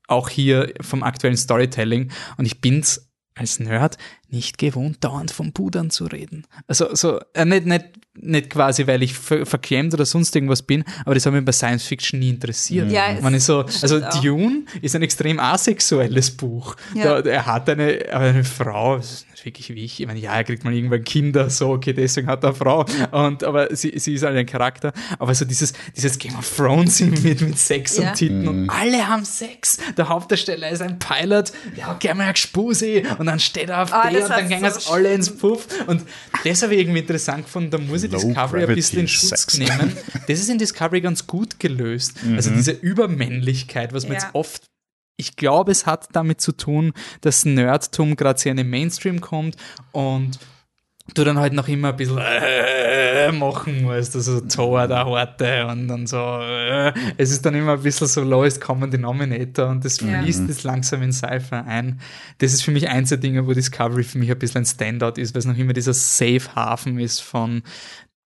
auch hier vom aktuellen Storytelling. Und ich bin's als Nerd nicht gewohnt, dauernd vom Pudern zu reden. Also, so, äh, nicht, nicht, nicht quasi, weil ich ver verklemmt oder sonst irgendwas bin, aber das hat mich bei Science Fiction nie interessiert. Ja, Man ist so, also Dune ist ein extrem asexuelles Buch. Ja. Da, er hat eine, eine Frau, wirklich wie ich. Ich meine, ja, er kriegt mal irgendwann Kinder, so, okay, deswegen hat er eine Frau. Und, aber sie, sie ist halt ein Charakter. Aber so dieses, dieses Game of Thrones mit, mit Sex ja. und Titten und mhm. alle haben Sex. Der Hauptdarsteller ist ein Pilot, hat gerne mal Spusi und dann steht er auf oh, der und dann gehen es so alle ins Puff. Und das habe ich irgendwie interessant gefunden. Da muss ich Low Discovery ein bisschen in Schutz Sex. nehmen. Das ist in Discovery ganz gut gelöst. Also mhm. Also diese Übermännlichkeit, was man ja. jetzt oft ich glaube, es hat damit zu tun, dass Nerdtum gerade sehr in den Mainstream kommt und du dann halt noch immer ein bisschen äh, machen musst, also Tor der Horte und dann so. Äh, es ist dann immer ein bisschen so lowest common denominator und das fließt ja. langsam in Cypher ein. Das ist für mich eins der Dinge, wo Discovery für mich ein bisschen ein Standout ist, weil es noch immer dieser Safe-Hafen ist von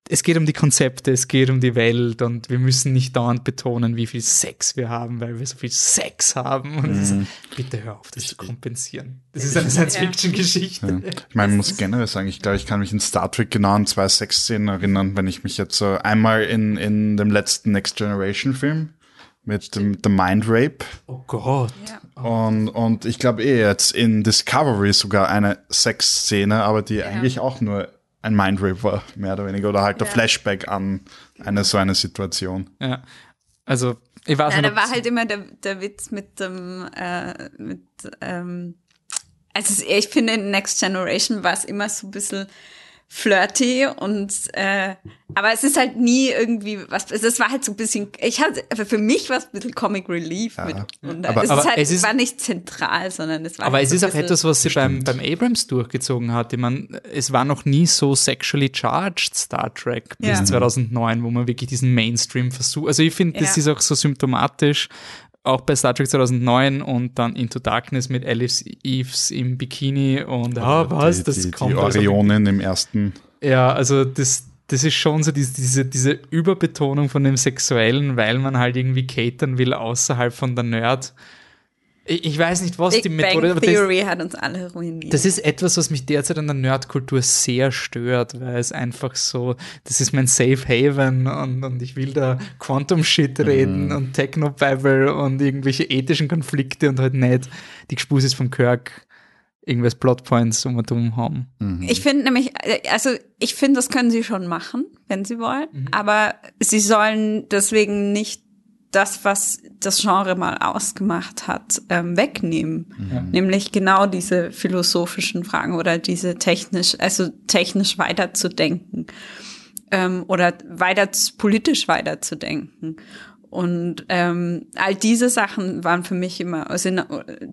es geht um die Konzepte, es geht um die Welt und wir müssen nicht dauernd betonen, wie viel Sex wir haben, weil wir so viel Sex haben. Und mm. ist, bitte hör auf, das ich, zu kompensieren. Das ist eine Science-Fiction-Geschichte. Ja. Ich meine, ich muss generell sagen, ich glaube, ich kann mich in Star Trek genau an zwei Sexszenen erinnern, wenn ich mich jetzt so einmal in, in dem letzten Next Generation-Film mit dem The Mind Rape. Oh Gott. Ja. Und, und ich glaube eh jetzt in Discovery sogar eine Sexszene, aber die ja. eigentlich auch nur ein Mindrape war, mehr oder weniger, oder halt der Flashback an eine so eine Situation. Ja, also ich weiß Nein, nicht. Da war halt immer der, der Witz mit dem, äh, mit, ähm, also ich finde in Next Generation war es immer so ein bisschen flirty und äh, aber es ist halt nie irgendwie was es war halt so ein bisschen ich hatte für mich war es ein bisschen Comic Relief ja. mit und aber, es, aber ist halt, es ist, war nicht zentral sondern es war aber halt es so ist auch etwas was sie beim, beim Abrams durchgezogen hat ich meine es war noch nie so sexually charged Star Trek bis ja. 2009 wo man wirklich diesen Mainstream versucht also ich finde das ja. ist auch so symptomatisch auch bei Star Trek 2009 und dann Into Darkness mit Alice Eves im Bikini und ah, was, die, das die, kommt. Die also Orionen also, im ersten. Ja, also das, das ist schon so diese, diese, diese Überbetonung von dem Sexuellen, weil man halt irgendwie catern will außerhalb von der Nerd- ich weiß nicht, was Big die Methode Bang Theory das, hat uns alle ruiniert. Das ist etwas, was mich derzeit an der Nerdkultur sehr stört, weil es einfach so, das ist mein Safe Haven und, und ich will da Quantum Shit reden mhm. und Techno Babble und irgendwelche ethischen Konflikte und halt nicht die Gespusis vom Kirk irgendwas Plotpoints um und um haben. Mhm. Ich finde nämlich, also ich finde, das können sie schon machen, wenn sie wollen, mhm. aber sie sollen deswegen nicht das, was das Genre mal ausgemacht hat, ähm, wegnehmen. Mhm. Nämlich genau diese philosophischen Fragen oder diese technisch, also technisch weiterzudenken ähm, oder weiter politisch weiterzudenken. Und ähm, all diese Sachen waren für mich immer sind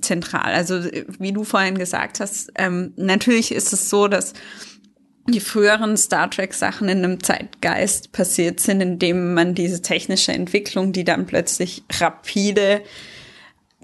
zentral. Also wie du vorhin gesagt hast, ähm, natürlich ist es so, dass die früheren Star Trek Sachen in einem Zeitgeist passiert sind, in dem man diese technische Entwicklung, die dann plötzlich rapide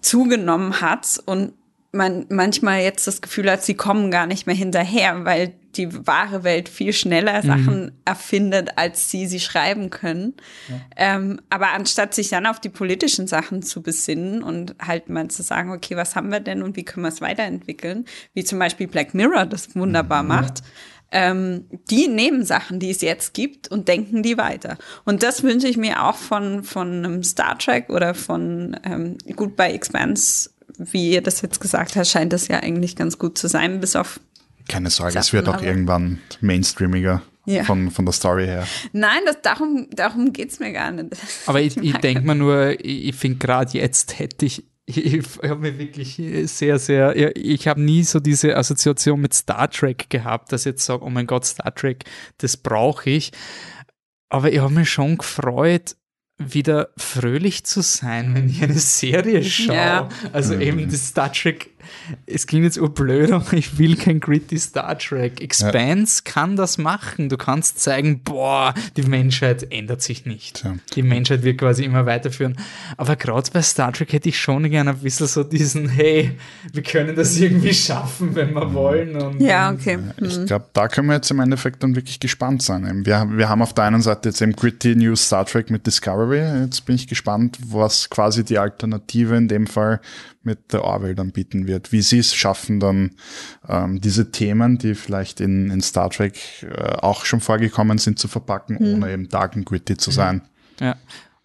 zugenommen hat und man manchmal jetzt das Gefühl hat, sie kommen gar nicht mehr hinterher, weil die wahre Welt viel schneller mhm. Sachen erfindet, als sie sie schreiben können. Ja. Ähm, aber anstatt sich dann auf die politischen Sachen zu besinnen und halt mal zu sagen, okay, was haben wir denn und wie können wir es weiterentwickeln, wie zum Beispiel Black Mirror das wunderbar mhm. macht, ähm, die nehmen Sachen, die es jetzt gibt und denken die weiter. Und das wünsche ich mir auch von, von einem Star Trek oder von, ähm, gut, bei Expanse, wie ihr das jetzt gesagt habt, scheint das ja eigentlich ganz gut zu sein, bis auf. Keine Sorge, Sachen, es wird auch irgendwann mainstreamiger. Ja. Von, von der Story her. Nein, das, darum, darum geht es mir gar nicht. Aber ich, [laughs] ich denke mir nur, ich, ich finde gerade jetzt hätte ich ich, ich habe mir wirklich sehr, sehr, ich habe nie so diese Assoziation mit Star Trek gehabt, dass ich jetzt sage, oh mein Gott, Star Trek, das brauche ich. Aber ich habe mich schon gefreut, wieder fröhlich zu sein, wenn ich eine Serie schaue. Ja. Also mhm. eben das Star Trek es klingt jetzt urblöd, aber ich will kein gritty Star Trek. Expanse ja. kann das machen. Du kannst zeigen, boah, die Menschheit ändert sich nicht. Ja. Die Menschheit wird quasi immer weiterführen. Aber gerade bei Star Trek hätte ich schon gerne ein bisschen so diesen, hey, wir können das irgendwie schaffen, wenn wir wollen. Und, ja, okay. Ich mhm. glaube, da können wir jetzt im Endeffekt dann wirklich gespannt sein. Wir, wir haben auf der einen Seite jetzt eben Gritty New Star Trek mit Discovery. Jetzt bin ich gespannt, was quasi die Alternative in dem Fall mit der Orwell dann bieten wird. Wie sie es schaffen, dann ähm, diese Themen, die vielleicht in, in Star Trek äh, auch schon vorgekommen sind, zu verpacken, mhm. ohne eben dark and gritty zu sein. Ja,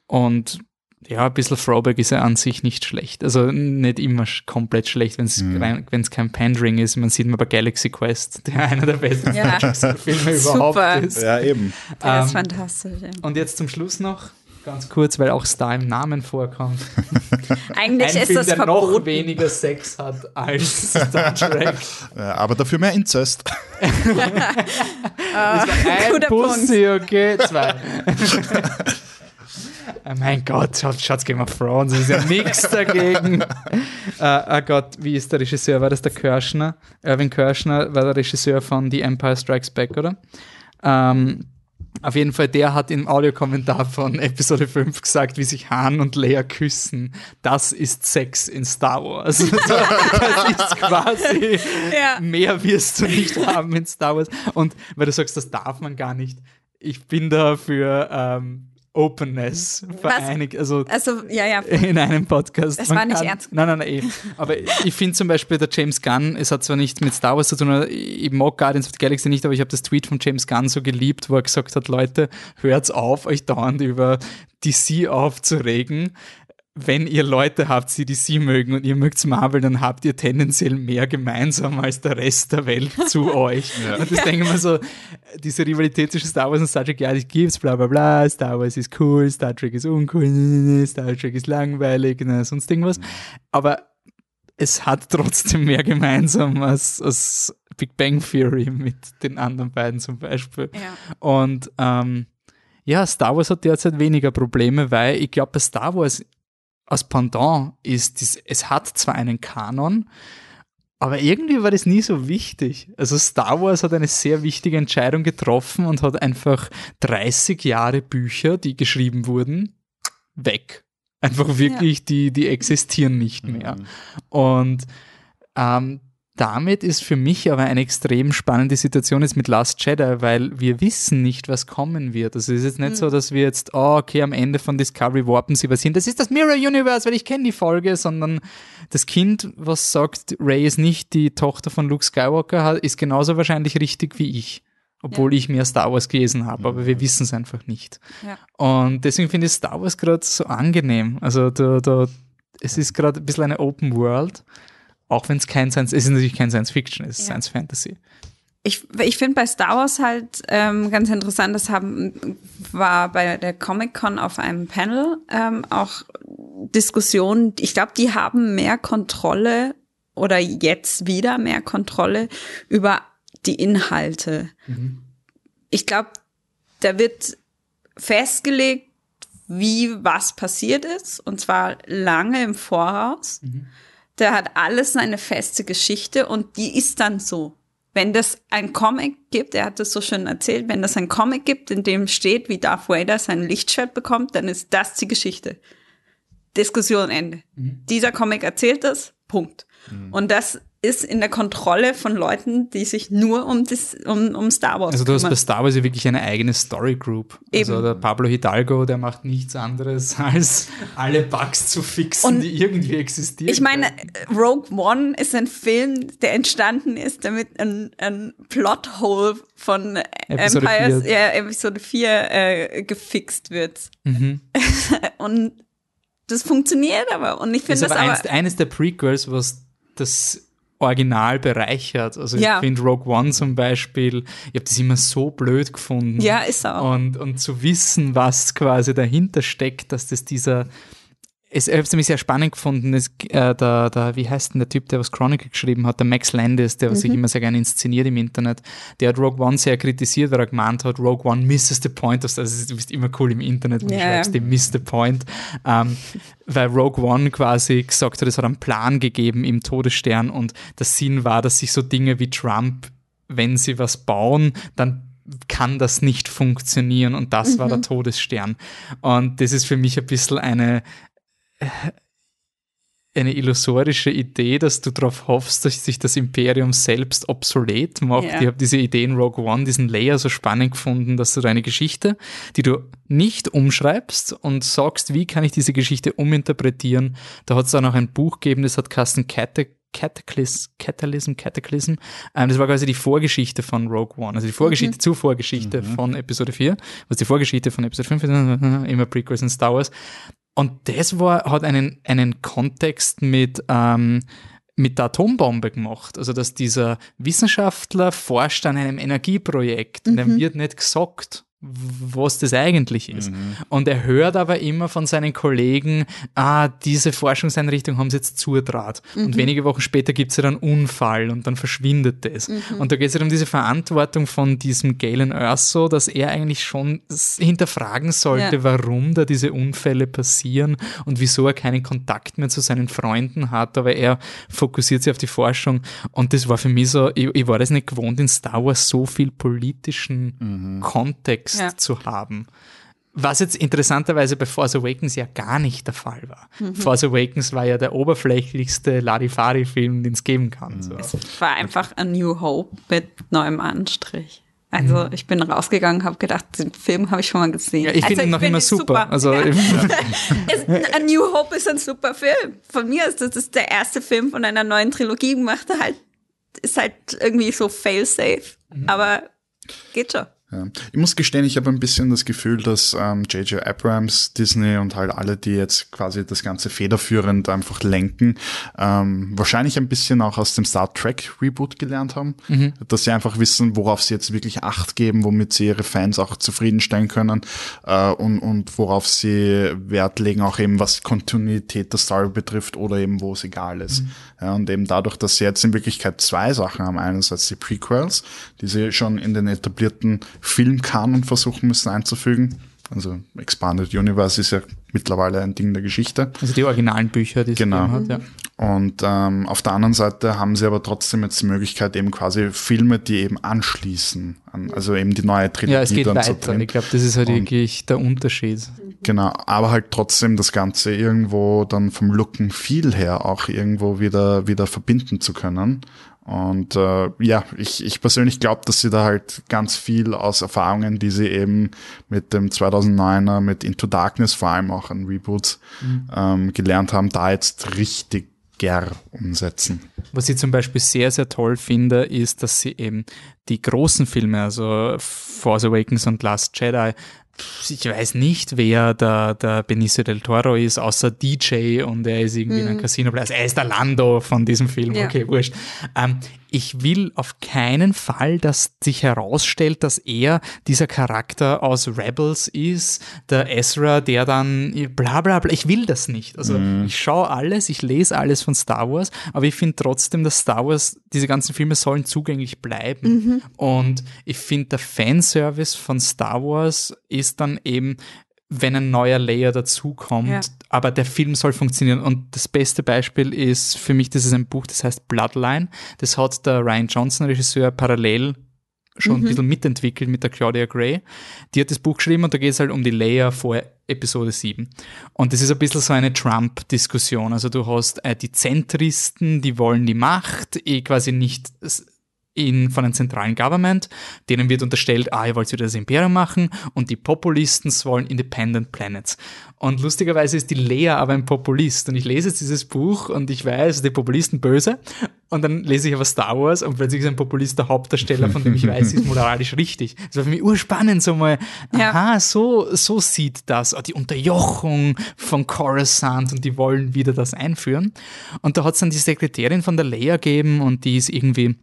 und ja, ein bisschen Throwback ist ja an sich nicht schlecht. Also nicht immer komplett schlecht, wenn es mhm. kein Pandering ist. Man sieht mal bei Galaxy Quest, der [laughs] einer der besten ja. Filme überhaupt ist. Ja, eben. Der ähm, ist fantastisch. Ja. Und jetzt zum Schluss noch Ganz kurz, weil auch Star im Namen vorkommt. [laughs] Eigentlich Ein ist Film, das der verboten. noch weniger Sex hat als Star Trek. [laughs] Ja, aber dafür mehr Inzest. uh, ein Pussy, okay, zwei. Oh [laughs] mein Gott, schaut, schaut Game of Thrones, ist ja nichts dagegen. uh, oh Gott, wie ist der Regisseur? War das der Kirschner? Irving Kirschner war der Regisseur von The Empire Strikes Back, oder? Um, ähm, auf jeden Fall, der hat im Audiokommentar von Episode 5 gesagt, wie sich Han und Leia küssen. Das ist Sex in Star Wars. [laughs] das ist quasi, ja. mehr wirst du nicht haben in Star Wars. Und weil du sagst, das darf man gar nicht. Ich bin dafür ähm, Openness vereinigt. Also, also, ja, ja. In einem Podcast. Das Man war nicht kann, ernst. Nein, nein, nein. Eh. Aber ich finde zum Beispiel der James Gunn, es hat zwar nicht mit Star Wars zu tun, ich mag Guardians of the Galaxy nicht, aber ich habe das Tweet von James Gunn so geliebt, wo er gesagt hat, Leute, hört's auf, euch dauernd über DC aufzuregen wenn ihr Leute habt, die DC mögen und ihr mögt Marvel, dann habt ihr tendenziell mehr gemeinsam als der Rest der Welt [laughs] zu euch. Ja. Und das ja. denke ich mir so, diese Rivalität zwischen Star Wars und Star Trek, ja, die gibt's, bla bla bla, Star Wars ist cool, Star Trek ist uncool, Star Trek ist langweilig, ne, sonst irgendwas. Aber es hat trotzdem mehr gemeinsam als, als Big Bang Theory mit den anderen beiden zum Beispiel. Ja. Und ähm, ja, Star Wars hat derzeit weniger Probleme, weil ich glaube, bei Star Wars als Pendant ist, dies, es hat zwar einen Kanon, aber irgendwie war das nie so wichtig. Also Star Wars hat eine sehr wichtige Entscheidung getroffen und hat einfach 30 Jahre Bücher, die geschrieben wurden, weg. Einfach wirklich, ja. die, die existieren nicht mehr. Mhm. Und ähm, damit ist für mich aber eine extrem spannende Situation jetzt mit Last Jedi, weil wir wissen nicht, was kommen wird. Also es ist jetzt nicht mhm. so, dass wir jetzt, oh, okay, am Ende von Discovery warpen sie was hin. Das ist das Mirror Universe, weil ich kenne die Folge, sondern das Kind, was sagt, Ray ist nicht die Tochter von Luke Skywalker, ist genauso wahrscheinlich richtig wie ich. Obwohl ja. ich mehr Star Wars gelesen habe, aber wir wissen es einfach nicht. Ja. Und deswegen finde ich Star Wars gerade so angenehm. Also da, da, es ist gerade ein bisschen eine Open World auch wenn es kein Science, es ist natürlich kein Science Fiction, es ist ja. Science Fantasy. Ich, ich finde bei Star Wars halt ähm, ganz interessant, das haben, war bei der Comic-Con auf einem Panel ähm, auch Diskussionen. Ich glaube, die haben mehr Kontrolle oder jetzt wieder mehr Kontrolle über die Inhalte. Mhm. Ich glaube, da wird festgelegt, wie was passiert ist, und zwar lange im Voraus. Mhm der hat alles seine feste Geschichte und die ist dann so. Wenn das ein Comic gibt, er hat das so schön erzählt, wenn das ein Comic gibt, in dem steht, wie Darth Vader sein Lichtschwert bekommt, dann ist das die Geschichte. Diskussion Ende. Mhm. Dieser Comic erzählt das, Punkt. Mhm. Und das ist in der Kontrolle von Leuten, die sich nur um, das, um, um Star Wars Also du hast bei Star Wars ja wirklich eine eigene Story Group. Also Eben. Also der Pablo Hidalgo, der macht nichts anderes, [laughs] als alle Bugs zu fixen, Und die irgendwie existieren. Ich meine, Rogue One ist ein Film, der entstanden ist, damit ein, ein Plothole von Episode Empires, 4. Ja, Episode 4 äh, gefixt wird. Mhm. [laughs] Und das funktioniert aber. Und ich finde das, das aber eins, eines der Prequels, was das Original bereichert. Also ja. ich finde Rogue One zum Beispiel, ich habe das immer so blöd gefunden. Ja, ist auch. Und, und zu wissen, was quasi dahinter steckt, dass das dieser es, ich habe es nämlich sehr spannend gefunden. Es, äh, der, der, wie heißt denn der Typ, der was Chronicle geschrieben hat, der Max Landis, der mhm. sich immer sehr gerne inszeniert im Internet, der hat Rogue One sehr kritisiert, weil er gemeint hat, Rogue One misses the point. Also du bist immer cool im Internet, wenn ja, du schreibst, ja. miss the point. Ähm, weil Rogue One quasi gesagt hat, es hat einen Plan gegeben im Todesstern und der Sinn war, dass sich so Dinge wie Trump, wenn sie was bauen, dann kann das nicht funktionieren und das mhm. war der mhm. Todesstern. Und das ist für mich ein bisschen eine, eine illusorische Idee, dass du darauf hoffst, dass sich das Imperium selbst obsolet macht. Yeah. Ich habe diese Idee in Rogue One, diesen Layer so spannend gefunden, dass du deine Geschichte, die du nicht umschreibst und sagst, wie kann ich diese Geschichte uminterpretieren. Da hat es auch noch ein Buch gegeben, das hat Carsten Kette Cataclysm, Cataclysm, Cataclysm. Ähm, das war quasi die Vorgeschichte von Rogue One, also die Vorgeschichte mhm. zur Vorgeschichte mhm. von Episode 4, was die Vorgeschichte von Episode 5 ist, [laughs] immer Prequels und Star Wars. Und das war, hat einen, einen Kontext mit, ähm, mit der Atombombe gemacht. Also, dass dieser Wissenschaftler forscht an einem Energieprojekt mhm. und dann wird nicht gesagt, was das eigentlich ist. Mhm. Und er hört aber immer von seinen Kollegen, ah, diese Forschungseinrichtung haben sie jetzt zudraht. Mhm. Und wenige Wochen später gibt es ja dann Unfall und dann verschwindet das. Mhm. Und da geht es ja um diese Verantwortung von diesem Galen Erso, dass er eigentlich schon hinterfragen sollte, ja. warum da diese Unfälle passieren und wieso er keinen Kontakt mehr zu seinen Freunden hat, aber er fokussiert sich auf die Forschung. Und das war für mich so, ich, ich war das nicht gewohnt in Star Wars so viel politischen mhm. Kontext Kontext ja. zu haben. Was jetzt interessanterweise bei Force Awakens ja gar nicht der Fall war. Mhm. Force Awakens war ja der oberflächlichste Larifari-Film, den es geben kann. So. Es war einfach A New Hope mit neuem Anstrich. Also mhm. ich bin rausgegangen, habe gedacht, den Film habe ich schon mal gesehen. Ja, ich finde also, ihn noch immer super. super. Also ja. [laughs] A New Hope ist ein super Film. Von mir ist das, das ist der erste Film von einer neuen Trilogie gemacht. Halt ist halt irgendwie so fail-safe, mhm. aber geht schon. Ja. Ich muss gestehen, ich habe ein bisschen das Gefühl, dass J.J. Ähm, Abrams, Disney und halt alle, die jetzt quasi das Ganze federführend einfach lenken, ähm, wahrscheinlich ein bisschen auch aus dem Star Trek Reboot gelernt haben, mhm. dass sie einfach wissen, worauf sie jetzt wirklich Acht geben, womit sie ihre Fans auch zufriedenstellen können äh, und, und worauf sie Wert legen, auch eben was Kontinuität der Story betrifft oder eben wo es egal ist. Mhm. Ja, und eben dadurch, dass sie jetzt in Wirklichkeit zwei Sachen haben. Einerseits die Prequels, die sie schon in den etablierten Filmkanon versuchen müssen einzufügen. Also Expanded Universe ist ja mittlerweile ein Ding der Geschichte. Also die originalen Bücher, die es genau. hat, ja. Und ähm, auf der anderen Seite haben sie aber trotzdem jetzt die Möglichkeit, eben quasi Filme, die eben anschließen, an, also eben die neue Trilogie Ja, es geht weiter. Ich glaube, das ist halt Und, wirklich der Unterschied. Genau, aber halt trotzdem das Ganze irgendwo dann vom Looken viel her auch irgendwo wieder, wieder verbinden zu können. Und äh, ja, ich, ich persönlich glaube, dass sie da halt ganz viel aus Erfahrungen, die sie eben mit dem 2009er, mit Into Darkness vor allem auch an Reboots mhm. ähm, gelernt haben, da jetzt richtig umsetzen. Was ich zum Beispiel sehr, sehr toll finde, ist, dass sie eben die großen Filme, also Force Awakens und Last Jedi, ich weiß nicht, wer der, der Benicio del Toro ist, außer DJ und er ist irgendwie mm. in einem mhm. Casino. Also er ist der Lando von diesem Film, ja. okay, wurscht. Ähm, ich will auf keinen Fall, dass sich herausstellt, dass er dieser Charakter aus Rebels ist, der Ezra, der dann bla bla bla. Ich will das nicht. Also mm. ich schaue alles, ich lese alles von Star Wars, aber ich finde trotzdem, dass Star Wars, diese ganzen Filme sollen zugänglich bleiben. Mhm. Und ich finde, der Fanservice von Star Wars ist dann eben, wenn ein neuer Layer dazukommt, ja. aber der Film soll funktionieren. Und das beste Beispiel ist für mich, das ist ein Buch, das heißt Bloodline. Das hat der Ryan Johnson, Regisseur, parallel schon mhm. ein bisschen mitentwickelt mit der Claudia Gray. Die hat das Buch geschrieben und da geht es halt um die Layer vor Episode 7. Und das ist ein bisschen so eine Trump-Diskussion. Also du hast äh, die Zentristen, die wollen die Macht, eh quasi nicht in, von einem zentralen Government, denen wird unterstellt, ah, ihr wollt wieder das Imperium machen und die Populisten wollen Independent Planets. Und lustigerweise ist die Lea aber ein Populist und ich lese jetzt dieses Buch und ich weiß, die Populisten böse und dann lese ich aber Star Wars und plötzlich ist ein Populist der Hauptdarsteller, von dem ich weiß, ist moralisch [laughs] richtig. Das war für mich urspannend, so mal, aha, so, so sieht das, oh, die Unterjochung von Coruscant und die wollen wieder das einführen. Und da hat es dann die Sekretärin von der Lea gegeben und die ist irgendwie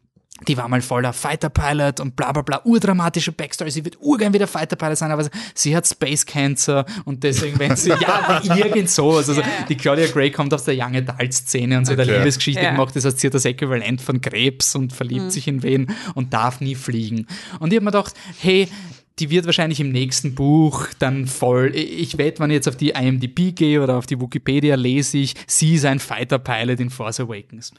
die war mal voller Fighter Pilot und bla bla bla, urdramatische Backstory, sie wird urgern wieder Fighter Pilot sein, aber sie hat Space Cancer und deswegen, wenn sie, ja, [laughs] irgend so, also so, die Claudia Gray kommt aus der Young Adult Szene und sie hat eine Okay. Liebesgeschichte Ja. gemacht, das heißt, sie hat das Äquivalent von Krebs und verliebt sich in wen und darf nie fliegen. Und ich habe mir gedacht, hey, die wird wahrscheinlich im nächsten Buch dann voll. Ich wette, wenn ich jetzt auf die IMDb gehe oder auf die Wikipedia lese ich, sie ist ein Fighter Pilot in Force Awakens.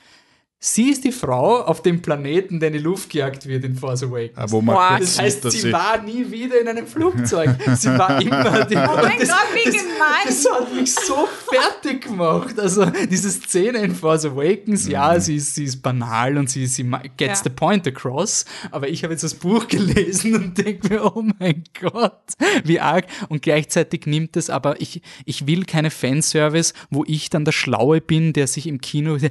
Sie ist die Frau auf dem Planeten, der in die Luft gejagt wird in Force Awakens. Ah, Wo man Boah, kurz Das heißt, sieht, sie war nie wieder in einem Flugzeug. Sie war immer [laughs] die. Oh mein Gott, wie gemein. Das hat mich so fertig gemacht. Also, diese Szene in Force Awakens, ja, sie ist, sie ist banal und sie, sie gets Ja. the point across. Aber ich habe jetzt das Buch [laughs] gelesen und denke mir, oh mein Gott, wie arg. Und gleichzeitig nimmt es aber, ich, ich will keine Fanservice, wo ich dann der Schlaue bin, der sich im Kino, Hä?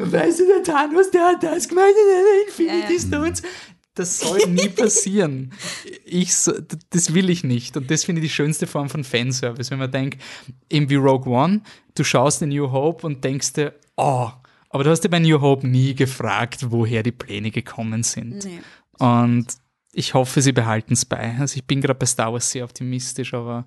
weißt du, der Thanos, der hat das gemacht, der Infinity Ja, Stones. Das soll nie [laughs] passieren. Ich, das will ich nicht. Und das finde ich die schönste Form von Fanservice, wenn man denkt, eben wie Rogue One, du schaust in New Hope und denkst dir, oh, aber du hast dir bei New Hope nie gefragt, woher die Pläne gekommen sind. Nee. Und ich hoffe, sie behalten es bei. Also ich bin gerade bei Star Wars sehr optimistisch, aber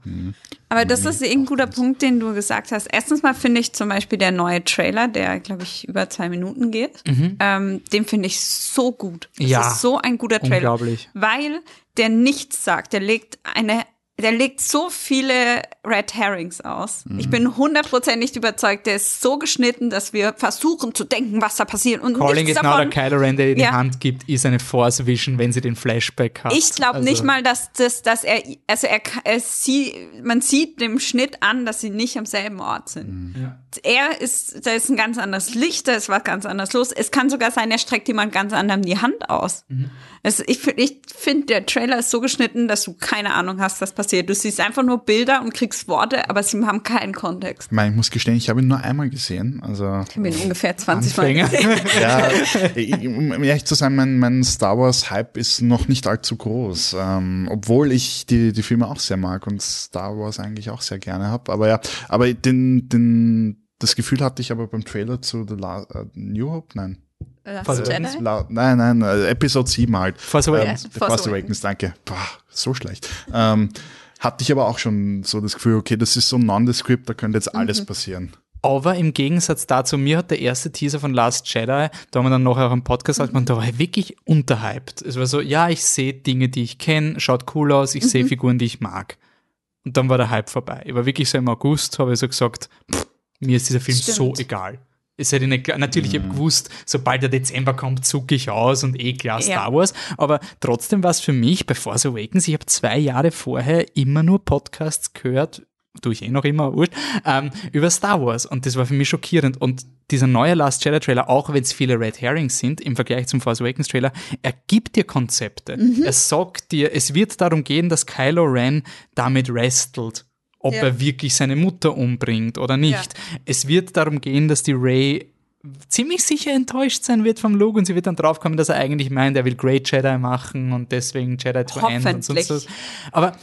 Aber das ist ein guter Punkt, den du gesagt hast. Erstens mal finde ich zum Beispiel der neue Trailer, der, glaube ich, über zwei Minuten geht, ähm, den finde ich so gut. Das Mhm. Ja. ist so ein guter Trailer. Unglaublich. Weil der nichts sagt. Der legt eine, der legt so viele Red Herrings aus. Ich Mhm. bin hundertprozentig überzeugt, der ist so geschnitten, dass wir versuchen zu denken, was da passiert. Und Calling nichts It Now, der davon, Kylo Ren, der ihr die Ja. Hand gibt, ist eine Force Vision, wenn sie den Flashback hat. Ich glaube Also- nicht mal, dass das, dass er, also er, er sie, man sieht dem Schnitt an, dass sie nicht am selben Ort sind. Ja. Er ist, da ist ein ganz anderes Licht, da ist was ganz anderes los. Es kann sogar sein, er streckt jemand ganz anderem die Hand aus. Also ich ich finde, der Trailer ist so geschnitten, dass du keine Ahnung hast, was passiert. Du siehst einfach nur Bilder und kriegst Worte, aber sie haben keinen Kontext. Ich meine, ich muss gestehen, ich habe ihn nur einmal gesehen. Also Ich habe ihn ungefähr 20 Mal Anfänger. gesehen. [laughs] ja, ich- um ehrlich zu sein, mein, mein Star Wars Hype ist noch nicht allzu groß, ähm, obwohl ich die, die Filme auch sehr mag und Star Wars eigentlich auch sehr gerne habe. Aber ja, aber den, den, das Gefühl hatte ich aber beim Trailer zu The La äh, New Hope, nein. Last Force Jedi? Nein, nein, äh, Episode 7 halt. Force Ähm, Awakens. The Force. Awakens, danke. Boah, so schlecht. Ähm, hatte ich aber auch schon so das Gefühl, okay, das ist so nondescript, da könnte jetzt alles passieren. Aber im Gegensatz dazu, mir hat der erste Teaser von Last Jedi, da haben wir dann nachher auch im Podcast gesagt, da war ich wirklich unterhyped. Es war so, ja, ich sehe Dinge, die ich kenne, schaut cool aus, ich sehe Figuren, die ich mag. Und dann war der Hype vorbei. Ich war wirklich so im August, habe ich so gesagt, pff, mir ist dieser Film Stimmt. so egal. Es hätte nicht, natürlich, ich habe gewusst, sobald der Dezember kommt, zucke ich aus und eh klar Ja. Star Wars. Aber trotzdem war es für mich bei Force Awakens, ich habe zwei Jahre vorher immer nur Podcasts gehört, tue ich eh noch immer, wurscht, ähm, über Star Wars. Und das war für mich schockierend. Und dieser neue Last Jedi Trailer, auch wenn es viele Red Herrings sind, im Vergleich zum Force Awakens Trailer, er gibt dir Konzepte. Er sagt dir, es wird darum gehen, dass Kylo Ren damit wrestelt. Ob Ja. er wirklich seine Mutter umbringt oder nicht. Es wird darum gehen, dass die Ray ziemlich sicher enttäuscht sein wird vom Luke und sie wird dann draufkommen, dass er eigentlich meint, er will Great Jedi machen und deswegen Jedi to End und sonst was. Aber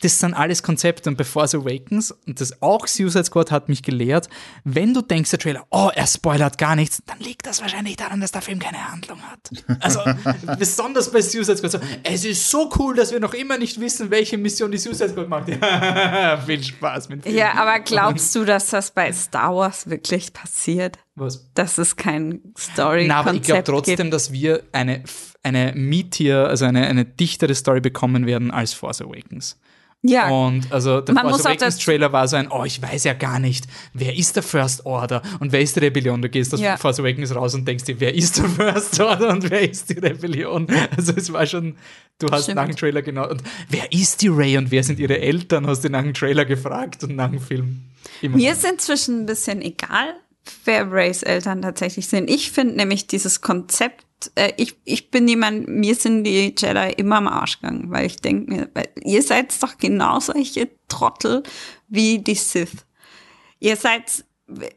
das sind alles Konzepte und bei Force Awakens und das auch Suicide Squad hat mich gelehrt, wenn du denkst, der Trailer, oh, er spoilert gar nichts, dann liegt das wahrscheinlich daran, dass der Film keine Handlung hat. Also [laughs] besonders bei Suicide Squad so, es ist so cool, dass wir noch immer nicht wissen, welche Mission die Suicide Squad macht. [laughs] Viel Spaß mit dem Film. Ja, aber glaubst du, dass das bei Star Wars wirklich passiert? Was? Dass es kein story Na, aber ich glaube trotzdem, gibt? dass wir eine, eine Meatier, also eine, eine dichtere Story bekommen werden als Force Awakens. Ja, Und also der Man Force Awakens Trailer war so ein, oh, ich weiß ja gar nicht, wer ist der First Order und wer ist die Rebellion? Du gehst aus Ja. Force Awakens raus und denkst dir, wer ist der First Order und wer ist die Rebellion? Also es war schon, du hast Stimmt. nach dem Trailer genau, und wer ist die Ray und wer sind ihre Eltern, hast du nach dem Trailer gefragt und nach dem Film. Immer Mir ist inzwischen ein bisschen egal, wer Rays Eltern tatsächlich sind. Ich finde nämlich dieses Konzept, äh, ich, ich bin jemand, mir sind die Jedi immer am Arsch gegangen, weil ich denke mir, weil ihr seid doch genau solche Trottel wie die Sith. Ihr seid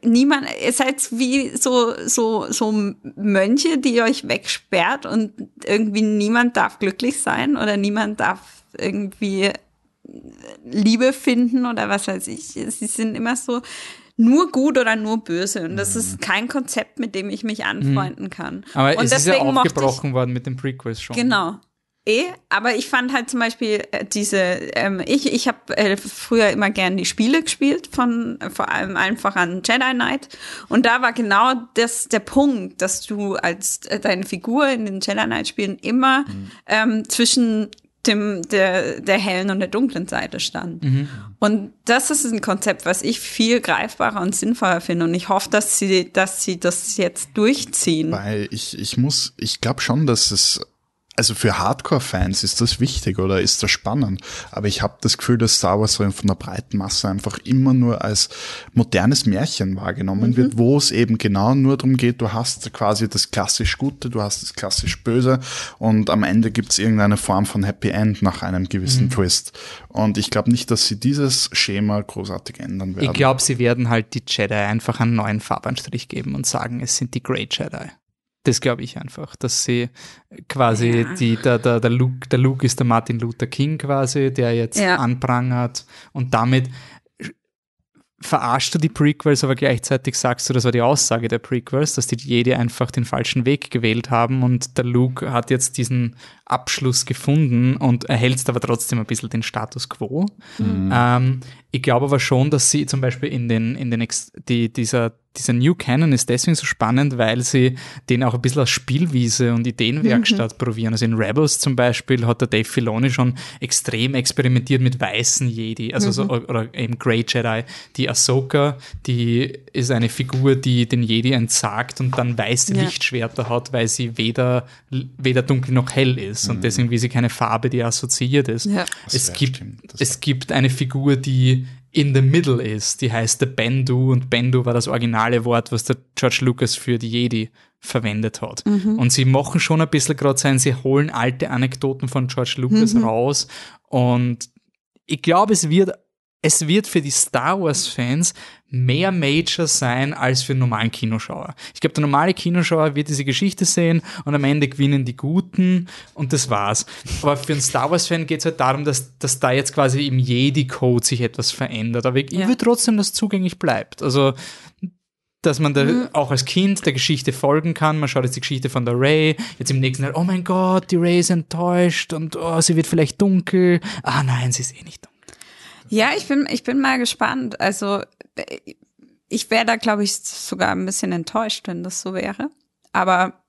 niemand, ihr seid wie so, so, so Mönche, die euch wegsperrt und irgendwie niemand darf glücklich sein oder niemand darf irgendwie Liebe finden oder was weiß ich. Sie sind immer so nur gut oder nur böse. Und das ist kein Konzept, mit dem ich mich anfreunden kann. Aber und es ist ja mochte ich- aufgebrochen worden mit den Prequels schon. Genau. Eh, aber ich fand halt zum Beispiel äh, diese, ähm, ich, ich habe äh, früher immer gern die Spiele gespielt, von äh, vor allem einfach an Jedi Knight. Und da war genau das der Punkt, dass du als äh, deine Figur in den Jedi Knight Spielen immer ähm, zwischen dem, der, der hellen und der dunklen Seite stand. Und das ist ein Konzept, was ich viel greifbarer und sinnvoller finde. Und ich hoffe, dass sie, dass sie das jetzt durchziehen. Weil ich, ich muss, ich glaube schon, dass es, also für Hardcore-Fans ist das wichtig oder ist das spannend. Aber ich habe das Gefühl, dass Star Wars von der breiten Masse einfach immer nur als modernes Märchen wahrgenommen wird, wo es eben genau nur darum geht, du hast quasi das klassisch Gute, du hast das klassisch Böse und am Ende gibt es irgendeine Form von Happy End nach einem gewissen Twist. Und ich glaube nicht, dass sie dieses Schema großartig ändern werden. Ich glaube, sie werden halt die Jedi einfach einen neuen Farbanstrich geben und sagen, es sind die Great Jedi. Das glaube ich einfach, dass sie quasi Ja. die, der, der, der, Luke, der Luke ist der Martin Luther King quasi, der jetzt Ja. anprangert und damit verarschst du die Prequels, aber gleichzeitig sagst du, das war die Aussage der Prequels, dass die Jedi einfach den falschen Weg gewählt haben und der Luke hat jetzt diesen Abschluss gefunden und erhältst aber trotzdem ein bisschen den Status quo. Ähm, ich glaube aber schon, dass sie zum Beispiel in den, in den Ex die, dieser, dieser New Canon ist deswegen so spannend, weil sie den auch ein bisschen als Spielwiese und Ideenwerkstatt probieren. Also in Rebels zum Beispiel hat der Dave Filoni schon extrem experimentiert mit weißen Jedi, also so, oder eben Grey Jedi. Die Ahsoka, die ist eine Figur, die den Jedi entsagt und dann weiße Ja. Lichtschwerter hat, weil sie weder, weder dunkel noch hell ist und deswegen wie sie keine Farbe, die assoziiert ist. Ja. Es gibt, stimmt, es gibt eine Figur, die in the middle ist, die heißt der Bendu und Bendu war das originale Wort, was der George Lucas für die Jedi verwendet hat. Und sie machen schon ein bisschen gerade sein, sie holen alte Anekdoten von George Lucas raus. Und ich glaube, es wird es wird für die Star Wars-Fans mehr Major sein als für einen normalen Kinoschauer. Ich glaube, der normale Kinoschauer wird diese Geschichte sehen und am Ende gewinnen die Guten und das war's. Aber für einen Star Wars-Fan geht es halt darum, dass, dass da jetzt quasi im Jedi-Code sich etwas verändert. Aber ich, Ja. will trotzdem, dass es zugänglich bleibt. Also dass man da Mhm. auch als Kind der Geschichte folgen kann. Man schaut jetzt die Geschichte von der Ray, jetzt im nächsten Teil, oh mein Gott, die Ray ist enttäuscht und oh, sie wird vielleicht dunkel. Ah nein, sie ist eh nicht dunkel. Ja, ich bin, ich bin mal gespannt. Also äh, ich wäre da, glaube ich, sogar ein bisschen enttäuscht, wenn das so wäre. Aber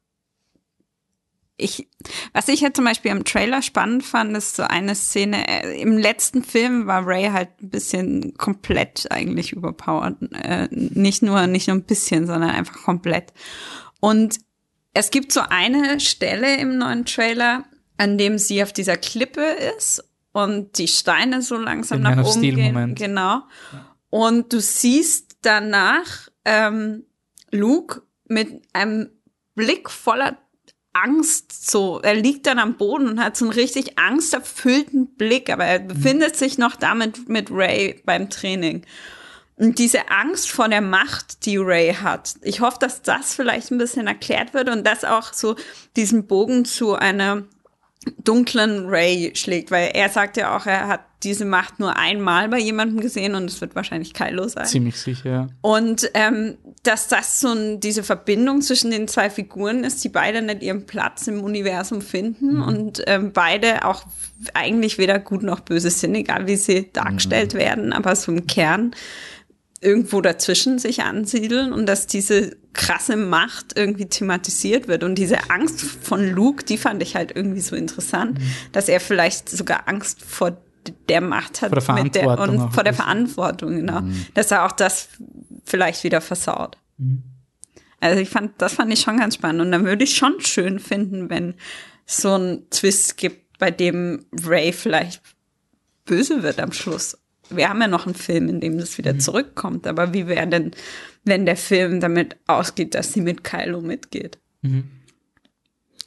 ich, was ich jetzt zum Beispiel am Trailer spannend fand, ist so eine Szene. äh, Im letzten Film war Ray halt ein bisschen komplett eigentlich überpowered. Äh, nicht nur, nicht nur ein bisschen, sondern einfach komplett. Und es gibt so eine Stelle im neuen Trailer, an dem sie auf dieser Klippe ist und die Steine so langsam Den nach oben gehen. Genau. Und du siehst danach ähm, Luke mit einem Blick voller Angst so. Er liegt dann am Boden und hat so einen richtig angsterfüllten Blick, aber er befindet sich noch damit mit Ray beim Training. Und diese Angst vor der Macht, die Ray hat, ich hoffe, dass das vielleicht ein bisschen erklärt wird und dass auch so diesen Bogen zu einer dunklen Ray schlägt, weil er sagt ja auch, er hat diese Macht nur einmal bei jemandem gesehen und es wird wahrscheinlich Kylo sein. Ziemlich sicher. Und ähm, dass das so ein, diese Verbindung zwischen den zwei Figuren ist, die beide nicht ihren Platz im Universum finden und ähm, beide auch eigentlich weder gut noch böse sind, egal wie sie dargestellt werden, aber so im Kern irgendwo dazwischen sich ansiedeln und dass diese krasse Macht irgendwie thematisiert wird und diese Angst von Luke, die fand ich halt irgendwie so interessant, dass er vielleicht sogar Angst vor der Macht hat Vor der mit der, und vor der. Verantwortung, genau, dass er auch das vielleicht wieder versaut. Also ich fand, das fand ich schon ganz spannend und dann würde ich schon schön finden, wenn so ein Twist gibt, bei dem Ray vielleicht böse wird am Schluss. Wir haben ja noch einen Film, in dem das wieder zurückkommt, aber wie wäre denn, wenn der Film damit ausgeht, dass sie mit Kylo mitgeht?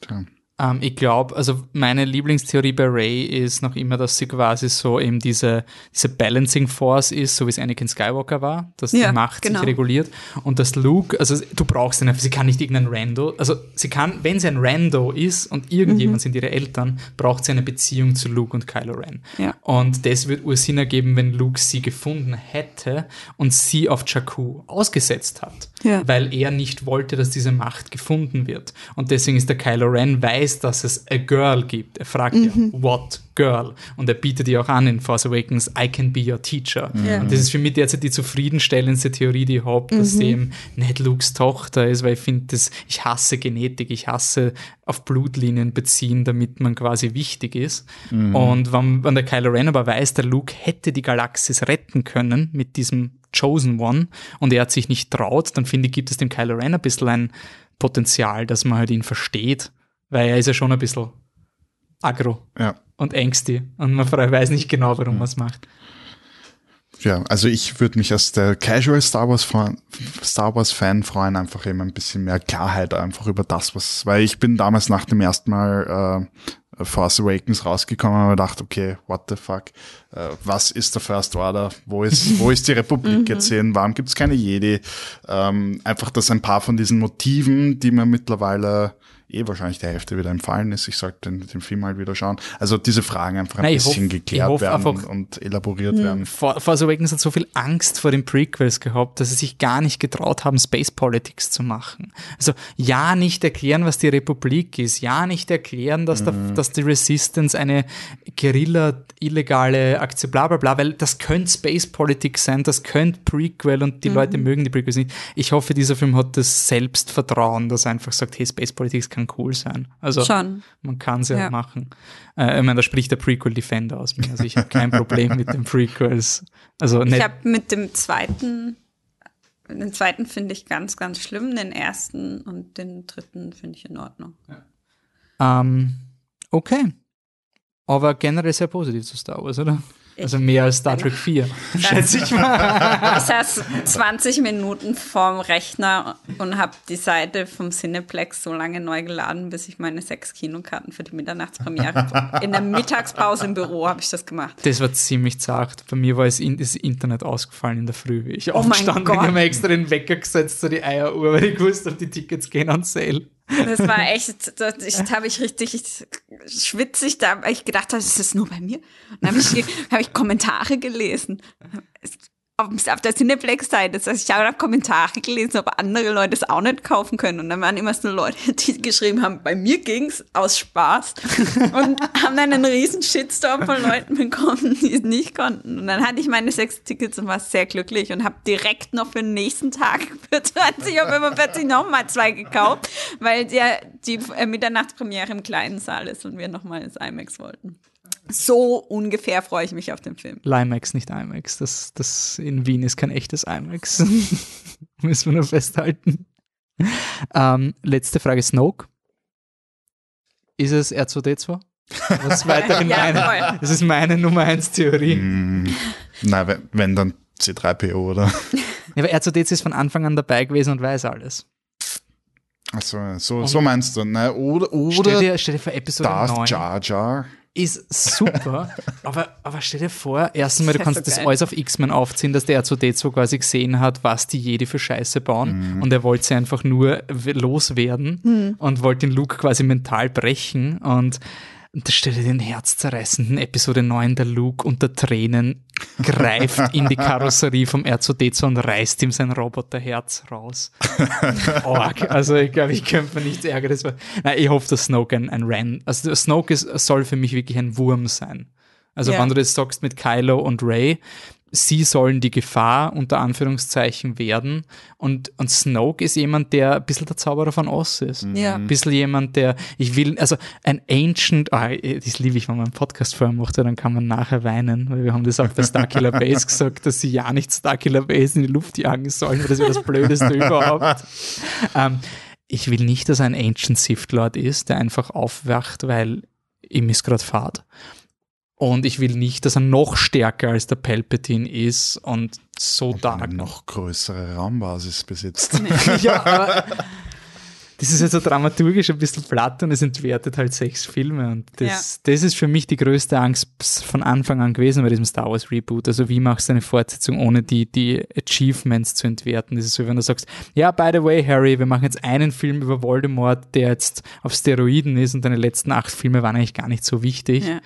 Tja. Ähm, ich glaube, also meine Lieblingstheorie bei Ray ist noch immer, dass sie quasi so eben diese, diese Balancing Force ist, so wie es Anakin Skywalker war, dass Ja, die Macht genau. sich reguliert und dass Luke, also du brauchst den, sie kann nicht irgendein Rando, also sie kann, wenn sie ein Rando ist und Mhm. irgendjemand sind ihre Eltern, braucht sie eine Beziehung zu Luke und Kylo Ren. Ja. Und das wird Ursinn ergeben, wenn Luke sie gefunden hätte und sie auf Jakku ausgesetzt hat. Ja. Weil er nicht wollte, dass diese Macht gefunden wird. Und deswegen ist der Kylo Ren weiß, dass es a girl gibt. Er fragt ja, what girl? Und er bietet ihr auch an in Force Awakens, I can be your teacher. Ja. Und das ist für mich derzeit die zufriedenstellendste Theorie, die ich habe, dass sie eben nicht Lukes Tochter ist, weil ich finde, das, ich hasse Genetik, ich hasse auf Blutlinien beziehen, damit man quasi wichtig ist. Und wenn, wenn der Kylo Ren aber weiß, der Luke hätte die Galaxis retten können mit diesem Chosen One und er hat sich nicht traut, dann finde ich, gibt es dem Kylo Ren ein bisschen ein Potenzial, dass man halt ihn versteht, weil er ist ja schon ein bisschen aggro Ja. und ängstig und man weiß nicht genau, warum man es macht. Ja, also ich würde mich als der Casual Star Wars Fan, Star Wars Fan freuen, einfach eben ein bisschen mehr Klarheit einfach über das, was, weil ich bin damals nach dem ersten Mal äh, Force Awakens rausgekommen und gedacht, okay, what the fuck, äh, was ist der First Order, wo ist, wo ist die Republik [laughs] jetzt hin, warum gibt's keine Jedi, ähm, einfach, dass ein paar von diesen Motiven, die mir mittlerweile eh wahrscheinlich der Hälfte wieder empfallen ist, ich sollte den, den Film mal wieder schauen, also diese Fragen einfach ein Nein, bisschen hoff- geklärt werden und elaboriert werden. For- Force Awakens hat so viel Angst vor den Prequels gehabt, dass sie sich gar nicht getraut haben, Space Politics zu machen. Also ja, nicht erklären, was die Republik ist, ja, nicht erklären, dass, der, dass die Resistance eine Guerilla, illegale Aktion, bla bla bla, weil das könnte Space Politics sein, das könnte Prequel und die Leute mögen die Prequels nicht. Ich hoffe, dieser Film hat das Selbstvertrauen, dass er einfach sagt, hey, Space Politics kann cool sein. Also Schon. man kann es ja, Ja. machen. Äh, ich meine, da spricht der Prequel-Defender aus mir. Also ich habe kein Problem mit den Prequels. Also Ich habe mit dem zweiten, den zweiten finde ich ganz, ganz schlimm, den ersten und den dritten finde ich in Ordnung. ähm, okay. Aber generell sehr positiv zu Star Wars, oder? Also mehr als Star Trek 4, [laughs] schätze ich mal. Ich saß 20 Minuten vorm Rechner und habe die Seite vom Cineplex so lange neu geladen, bis ich meine sechs Kinokarten für die Mitternachtspremiere. [laughs] In der Mittagspause im Büro habe ich das gemacht. Das war ziemlich zart. Bei mir war es in, das Internet ausgefallen in der Früh, wie ich Oh aufgestanden. Ich habe mir extra den Wecker gesetzt, so die Eieruhr, weil ich wusste, die Tickets gehen on sale. Das war echt, das ich, habe ich richtig schwitzig, da hab ich gedacht, das ist nur bei mir. Und dann habe ich, hab ich Kommentare gelesen. Es- Auf, auf der Cineplex-Seite, das heißt, ich habe nach Kommentare gelesen, ob andere Leute es auch nicht kaufen können. Und dann waren immer so Leute, die geschrieben haben, bei mir ging's aus Spaß. Und [laughs] haben dann einen riesen Shitstorm von Leuten bekommen, die es nicht konnten. Und dann hatte ich meine sechs Tickets und war sehr glücklich und habe direkt noch für den nächsten Tag [laughs] für 20 Euro 45 nochmal zwei gekauft, weil der, die äh, Mitternachtspremiere im kleinen Saal ist und wir nochmal ins IMAX wollten. So ungefähr freue ich mich auf den Film. Limax, nicht IMAX. Das, das in Wien ist kein echtes IMAX. [laughs] Müssen wir nur festhalten. Ähm, letzte Frage: Snoke. Ist es R2D2? Was weiterhin [laughs] Ja, meine, das ist meine Nummer 1 Theorie. Mm, na, wenn, wenn dann C3PO, oder? Ja, aber R2D2 ist von Anfang an dabei gewesen und weiß alles. Achso, so, so meinst du. Ne? Oder, Stell oder dir, stell dir vor, Episode Darth 9 Jar Jar. Ist super, [laughs] aber, aber stell dir vor, erstens mal, du kannst so das alles auf X-Men aufziehen, dass der R2D2 quasi gesehen hat, was die Jedi für Scheiße bauen. Und er wollte sie einfach nur loswerden und wollte den Luke quasi mental brechen. Und und da stell dir den herzzerreißenden Episode 9, der Luke unter Tränen greift in die Karosserie vom R2D2 und reißt ihm sein Roboterherz raus. [laughs] Org. Also ich glaube, ich könnte mir nichts ärgern. Nein, ich hoffe, dass Snoke ein, ein Ren, also Snoke ist, soll für mich wirklich ein Wurm sein. Also Ja. wenn du das sagst mit Kylo und Ray, sie sollen die Gefahr unter Anführungszeichen werden und, und Snoke ist jemand, der ein bisschen der Zauberer von Oz ist. Ja. Ein bisschen jemand, der, ich will, also ein Ancient, ah, das liebe ich, wenn man einen Podcast vorher macht, dann kann man nachher weinen, weil wir haben das auch bei Starkiller Base [laughs] gesagt, dass sie ja nicht Starkiller Base in die Luft jagen sollen, weil das wäre das Blödeste [laughs] überhaupt. Ähm, ich will nicht, dass er ein Ancient Sith Lord ist, der einfach aufwacht, weil ihm ist gerade Fahrt. Und ich will nicht, dass er noch stärker als der Palpatine ist und so dark. Eine noch größere Raumbasis besitzt. [laughs] ja, aber [laughs] das ist halt so dramaturgisch ein bisschen platt und es entwertet halt sechs Filme. Und das, das ist für mich die größte Angst von Anfang an gewesen bei diesem Star Wars Reboot. Also wie machst du eine Fortsetzung, ohne die, die Achievements zu entwerten? Das ist so, wenn du sagst, ja, by the way, Harry, wir machen jetzt einen Film über Voldemort, der jetzt auf Steroiden ist und deine letzten acht Filme waren eigentlich gar nicht so wichtig. Ja.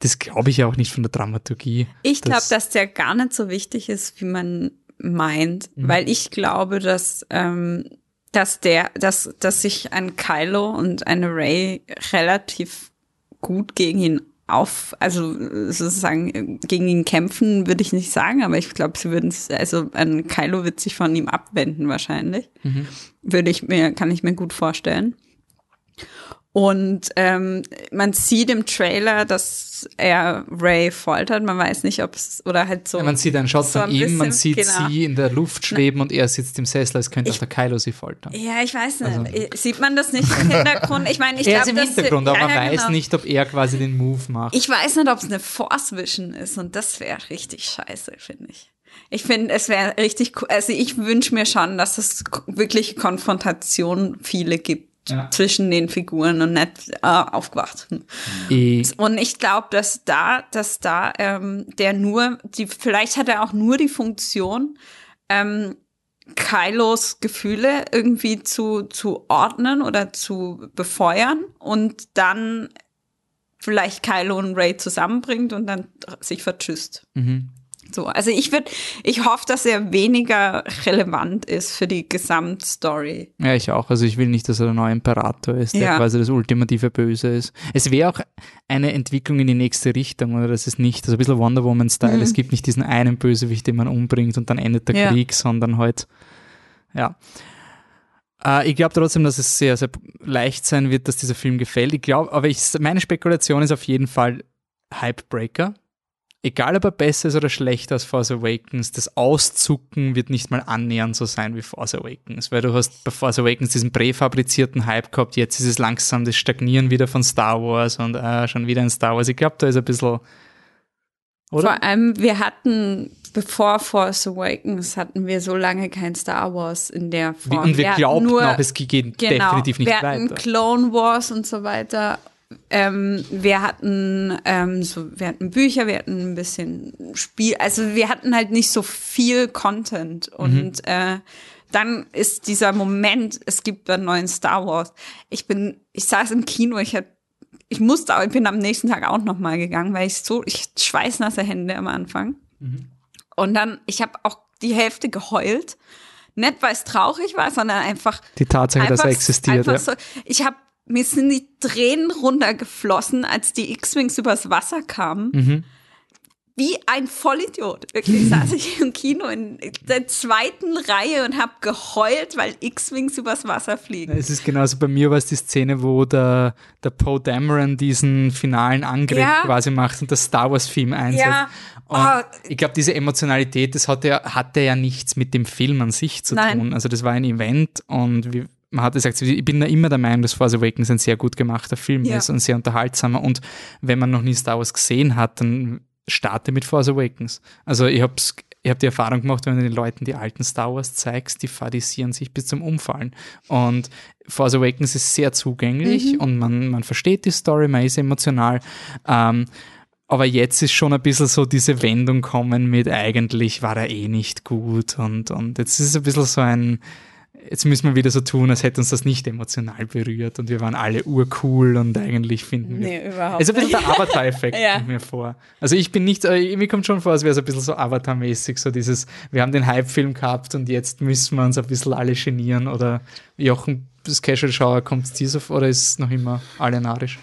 Das glaube ich ja auch nicht von der Dramaturgie. Ich glaube, dass der gar nicht so wichtig ist, wie man meint, Mhm. weil ich glaube, dass ähm, dass der, dass dass sich ein Kylo und eine Ray relativ gut gegen ihn auf, also sozusagen gegen ihn kämpfen, würde ich nicht sagen, aber ich glaube, sie würden, also ein Kylo wird sich von ihm abwenden wahrscheinlich, würde ich mir, kann ich mir gut vorstellen. Und ähm, man sieht im Trailer, dass er Ray foltert. Man weiß nicht, ob es oder halt so. Ja, man sieht einen Shot so von ein ihm, man sieht genau. sie in der Luft schweben und er sitzt im Sessel, als könnte auch der Kylo sie foltern. Ja, ich weiß nicht. Sieht man das nicht im Hintergrund? Ich meine, ich [laughs] glaube, im Hintergrund, aber ja, man weiß genau. nicht, ob er quasi den Move macht. Ich weiß nicht, ob es eine Force Vision ist und das wäre richtig scheiße, finde ich. Ich finde, es wäre richtig cool. Also ich wünsche mir schon, dass es wirklich Konfrontation viele gibt Ja. zwischen den Figuren und nicht äh, aufgewacht. Ich, Und ich glaube, dass da, dass da ähm, der nur, die, vielleicht hat er auch nur die Funktion, ähm, Kylos Gefühle irgendwie zu, zu ordnen oder zu befeuern und dann vielleicht Kylo und Ray zusammenbringt und dann sich vertschüsst. mhm. So, also ich würde, ich hoffe, dass er weniger relevant ist für die Gesamtstory. Ja, ich auch. Also ich will nicht, dass er der neue Imperator ist, der Ja. quasi das ultimative Böse ist. Es wäre auch eine Entwicklung in die nächste Richtung, oder das ist nicht, also ein bisschen Wonder Woman-Style. Es gibt nicht diesen einen Bösewicht, den man umbringt und dann endet der Mhm. Ja. Krieg, sondern halt, ja. Äh, ich glaube trotzdem, dass es sehr, sehr leicht sein wird, dass dieser Film gefällt. Ich glaube, aber ich, meine Spekulation ist auf jeden Fall Hypebreaker. Egal, ob er besser ist oder schlechter als Force Awakens, das Auszucken wird nicht mal annähernd so sein wie Force Awakens, weil du hast bei Force Awakens diesen präfabrizierten Hype gehabt, jetzt ist es langsam das Stagnieren wieder von Star Wars und äh, schon wieder ein Star Wars. Ich glaube, da ist ein bisschen, oder? Vor allem, wir hatten, bevor Force Awakens, hatten wir so lange kein Star Wars in der Form. und wir, hatten glaubten nur, auch, es geht genau, definitiv nicht wir hatten weiter. Clone Wars und so weiter. Ähm, wir hatten ähm, so, wir hatten Bücher, wir hatten ein bisschen Spiel, also wir hatten halt nicht so viel Content Mhm. und äh, dann ist dieser Moment, es gibt einen neuen Star Wars. Ich bin, ich saß im Kino, ich hab, ich musste, aber ich bin am nächsten Tag auch noch mal gegangen, weil ich so, ich schweißnasse Hände am Anfang. Und dann, ich habe auch die Hälfte geheult. Nicht, weil es traurig war, sondern einfach Die Tatsache, dass er einfach- existiert. einfach Ja. So, ich habe mir sind die Tränen runtergeflossen, als die X-Wings übers Wasser kamen. Mhm. Wie ein Vollidiot. Wirklich [laughs] saß ich im Kino in der zweiten Reihe und habe geheult, weil X-Wings übers Wasser fliegen. Es ist genauso, bei mir war es die Szene, wo der, der Poe Dameron diesen finalen Angriff Ja. quasi macht und das Star Wars-Theme einsetzt. Ja. Oh. ich glaube, diese Emotionalität, das hatte ja, hatte ja nichts mit dem Film an sich zu Nein. tun. Also das war ein Event und wie, man hat gesagt, ich bin da immer der Meinung, dass Force Awakens ein sehr gut gemachter Film Ja. ist und sehr unterhaltsamer. Und wenn man noch nie Star Wars gesehen hat, dann starte mit Force Awakens. Also ich habe ich hab die Erfahrung gemacht, wenn du den Leuten die alten Star Wars zeigst, die fadisieren sich bis zum Umfallen. Und Force Awakens ist sehr zugänglich und man, man versteht die Story, man ist emotional. Ähm, aber jetzt ist schon ein bisschen so diese Wendung kommen mit eigentlich war er eh nicht gut und, und jetzt ist es ein bisschen so ein, jetzt müssen wir wieder so tun, als hätte uns das nicht emotional berührt und wir waren alle urcool und eigentlich finden wir. Nee, überhaupt Es ist ein bisschen der Avatar-Effekt, [laughs] Ja. kommt mir vor. Also ich bin nicht, äh, mir kommt schon vor, als wäre es ein bisschen so Avatar-mäßig, so dieses, wir haben den Hype-Film gehabt und jetzt müssen wir uns ein bisschen alle genieren oder Jochen, das Casual-Schauer, kommt es vor oder ist es noch immer alle narisch?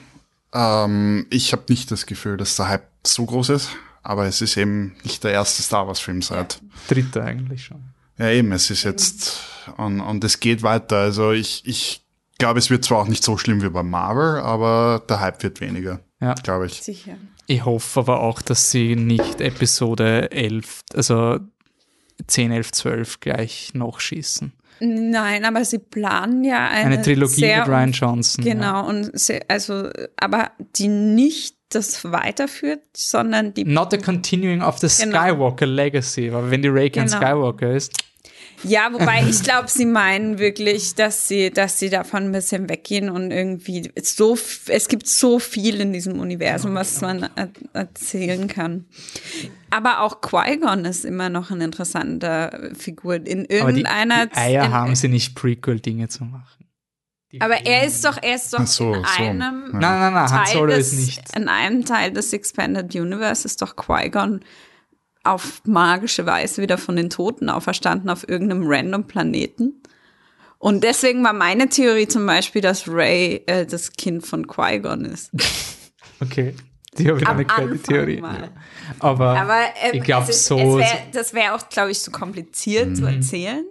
Ähm, ich habe nicht das Gefühl, dass der Hype so groß ist, aber es ist eben nicht der erste Star Wars Film seit. Dritter eigentlich schon. Ja, eben, es ist jetzt, und, und es geht weiter. Also ich, ich glaube, es wird zwar auch nicht so schlimm wie bei Marvel, aber der Hype wird weniger, Ja. glaube ich. Sicher. Ich hoffe aber auch, dass sie nicht Episode 11, also 10, 11, 12 gleich noch schießen. Nein, aber sie planen ja eine, Eine Trilogie sehr mit Ryan Johnson. Genau, und sehr, also, aber die nicht das weiterführt, sondern die. Not a continuing of the Genau. Skywalker Legacy, weil wenn die Ray kein Genau. Skywalker ist, Ja, wobei [laughs] ich glaube, sie meinen wirklich, dass sie, dass sie davon ein bisschen weggehen und irgendwie so, es gibt so viel in diesem Universum, was man er erzählen kann. Aber auch Qui-Gon ist immer noch eine interessante Figur. In irgendeiner Aber die, die Eier in, haben sie nicht Prequel-Dinge zu machen. Die aber er ist doch, er ist doch so, in so. einem Ja. Nein, nein, nein, Han Teil Solo des, ist nicht. in einem Teil des Expanded Universe ist doch Qui-Gon auf magische Weise wieder von den Toten auferstanden auf irgendeinem random Planeten. Und deswegen war meine Theorie zum Beispiel, dass Ray äh, das Kind von Qui-Gon ist. [laughs] Okay. Die habe ich Am eine Anfang Theorie. Aber, Aber ähm, ich glaube, so. es wär, das wäre auch, glaube ich, so kompliziert zu erzählen.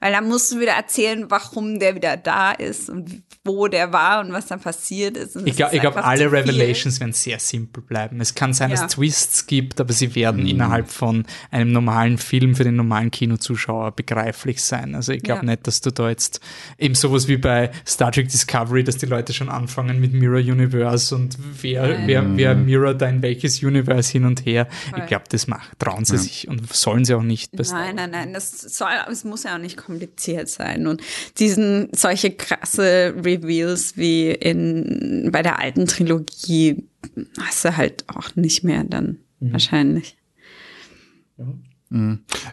Weil da musst du wieder erzählen, warum der wieder da ist und wo der war und was dann passiert ist. Und Ich glaube, glaub, alle. Revelations werden sehr simpel bleiben. Es kann sein, Ja. dass es Twists gibt, aber sie werden innerhalb von einem normalen Film für den normalen Kinozuschauer begreiflich sein. Also ich glaube Ja. nicht, dass du da jetzt eben sowas wie bei Star Trek Discovery, dass die Leute schon anfangen mit Mirror Universe und wer, wer, wer Mirror da in welches Universe hin und her. Voll. Ich glaube, das macht, trauen sie sich und sollen sie auch nicht. Nein, nein, nein, das soll, es muss ja auch nicht kompliziert sein. Und diesen, solche krasse Reveals wie in, bei der alten Trilogie hast du halt auch nicht mehr dann wahrscheinlich.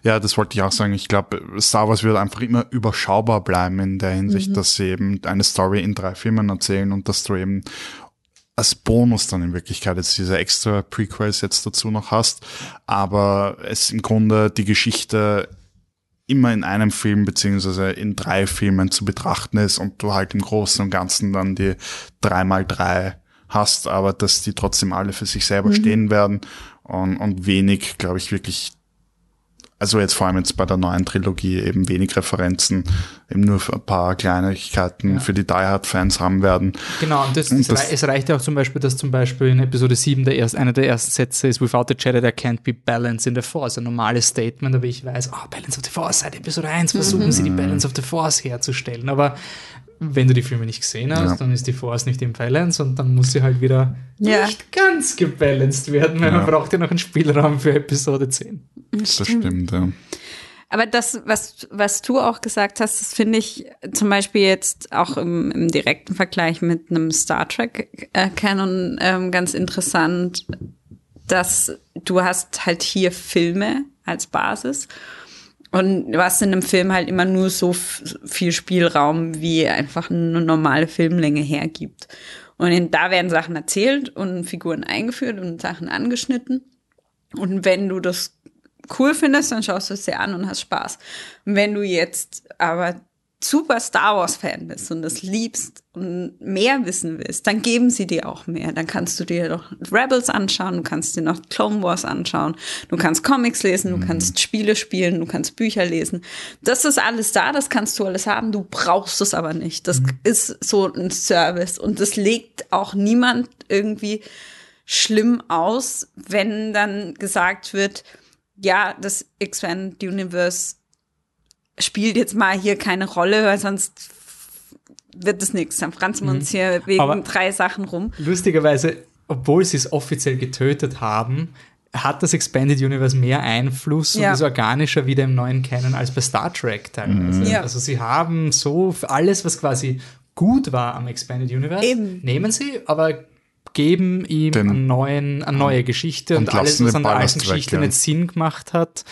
Ja, das wollte ich auch sagen. Ich glaube, Star Wars wird einfach immer überschaubar bleiben in der Hinsicht, dass sie eben eine Story in drei Filmen erzählen und dass du eben als Bonus dann in Wirklichkeit jetzt diese extra Prequels jetzt dazu noch hast, aber es im Grunde die Geschichte immer in einem Film beziehungsweise in drei Filmen zu betrachten ist und du halt im Großen und Ganzen dann die drei mal drei hast, aber dass die trotzdem alle für sich selber stehen werden und, und wenig, glaube ich, wirklich also jetzt vor allem jetzt bei der neuen Trilogie eben wenig Referenzen, eben nur ein paar Kleinigkeiten für die Die Hard-Fans haben werden. Genau, und das, Und es, das- es reicht ja auch zum Beispiel, dass zum Beispiel in Episode 7 der erst, einer der ersten Sätze ist, without the Jedi there can't be balance in the Force. Ein normales Statement, aber ich weiß, oh, Balance of the Force, seit Episode 1 versuchen sie die Balance of the Force herzustellen. Aber wenn du die Filme nicht gesehen hast, Ja. dann ist die Force nicht im Balance und dann muss sie halt wieder Ja. nicht ganz gebalanced werden, weil man braucht ja noch einen Spielraum für Episode 10. Das stimmt, ja. Aber das, was, was du auch gesagt hast, das finde ich zum Beispiel jetzt auch im, im direkten Vergleich mit einem Star Trek äh, Canon ähm, ganz interessant, dass du hast halt hier Filme als Basis und du hast in einem Film halt immer nur so viel Spielraum, wie einfach eine normale Filmlänge hergibt. Und in, da werden Sachen erzählt und Figuren eingeführt und Sachen angeschnitten. Und wenn du das cool findest, dann schaust du es dir an und hast Spaß. Und wenn du jetzt aber super Star Wars Fan bist und das liebst und mehr wissen willst, dann geben sie dir auch mehr. Dann kannst du dir noch Rebels anschauen, du kannst dir noch Clone Wars anschauen, du kannst Comics lesen, du kannst Spiele spielen, du kannst Bücher lesen. Das ist alles da, das kannst du alles haben, du brauchst es aber nicht. Das ist so ein Service und das legt auch niemand irgendwie schlimm aus, wenn dann gesagt wird, ja, das Expanded Universe spielt jetzt mal hier keine Rolle, weil sonst wird es nichts. Dann franzen wir uns hier wegen Aber- drei Sachen rum. Lustigerweise, obwohl sie es offiziell getötet haben, hat das Expanded Universe mehr Einfluss Ja. und ist organischer wieder im neuen Canon als bei Star Trek teilweise. Ja. Also sie haben so alles, was quasi gut war am Expanded Universe, Eben. nehmen sie, aber geben ihm Den- einen neuen, eine neue Geschichte und, und alles, lassen was den an der alten Geschichte ja. nicht Sinn gemacht hat,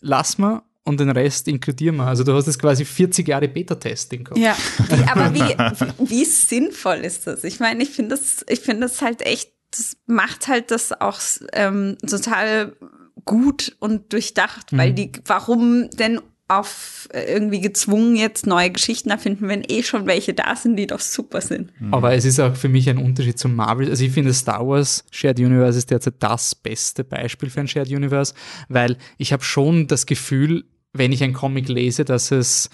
lassen wir und den Rest inkludieren wir. Also du hast jetzt quasi 40 Jahre Beta-Testing gehabt. Ja, [laughs] aber wie, wie, wie sinnvoll ist das? Ich meine, ich finde das, ich finde das halt echt, das macht halt das auch ähm, total gut und durchdacht, weil die, warum denn auf äh, irgendwie gezwungen jetzt neue Geschichten erfinden, wenn eh schon welche da sind, die doch super sind. Aber es ist auch für mich ein Unterschied zum Marvel. Also ich finde Star Wars Shared Universe ist derzeit das beste Beispiel für ein Shared Universe, weil ich habe schon das Gefühl, wenn ich ein Comic lese, dass es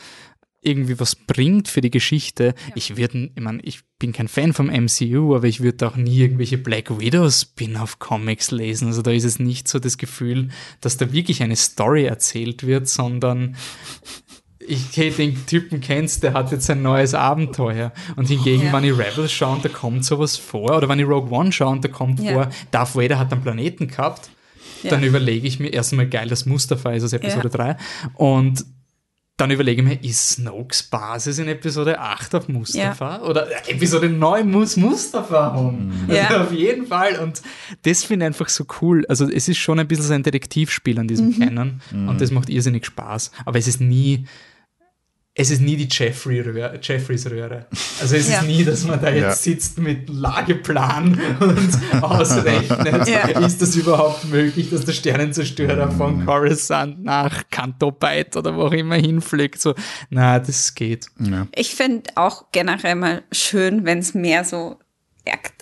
irgendwie was bringt für die Geschichte. Ich würde, ich meine, ich bin kein Fan vom MCU, aber ich würde auch nie irgendwelche Black Widow Spin-off-Comics lesen. Also da ist es nicht so das Gefühl, dass da wirklich eine Story erzählt wird, sondern ich hey, den Typen kennst, der hat jetzt ein neues Abenteuer. Und hingegen, Ja. wenn ich Rebels schaue und da kommt sowas vor, oder wenn ich Rogue One schaue und da kommt Ja. vor, Darth Vader hat einen Planeten gehabt, Ja. dann überlege ich mir erstmal geil, das Mustafa ist aus Episode Ja. 3. Und dann überlege ich mir, ist Snokes Basis in Episode 8 auf Mustafa? Ja. Oder Episode 9 muss Mustafa haben. Also ja. auf jeden Fall. Und das finde ich einfach so cool. Also es ist schon ein bisschen so ein Detektivspiel an diesem mhm. Canon. Mhm. Und das macht irrsinnig Spaß. Aber es ist nie es ist nie die Jeffrey -Röhre, Jeffreys Röhre. Also es ja. ist nie, dass man da jetzt ja. sitzt mit Lageplan [laughs] und ausrechnet, ja. ist das überhaupt möglich, dass der Sternenzerstörer von Coruscant nach Cantobite oder wo auch immer hinfliegt. So, na, das geht. Ich finde auch generell mal schön, wenn es mehr so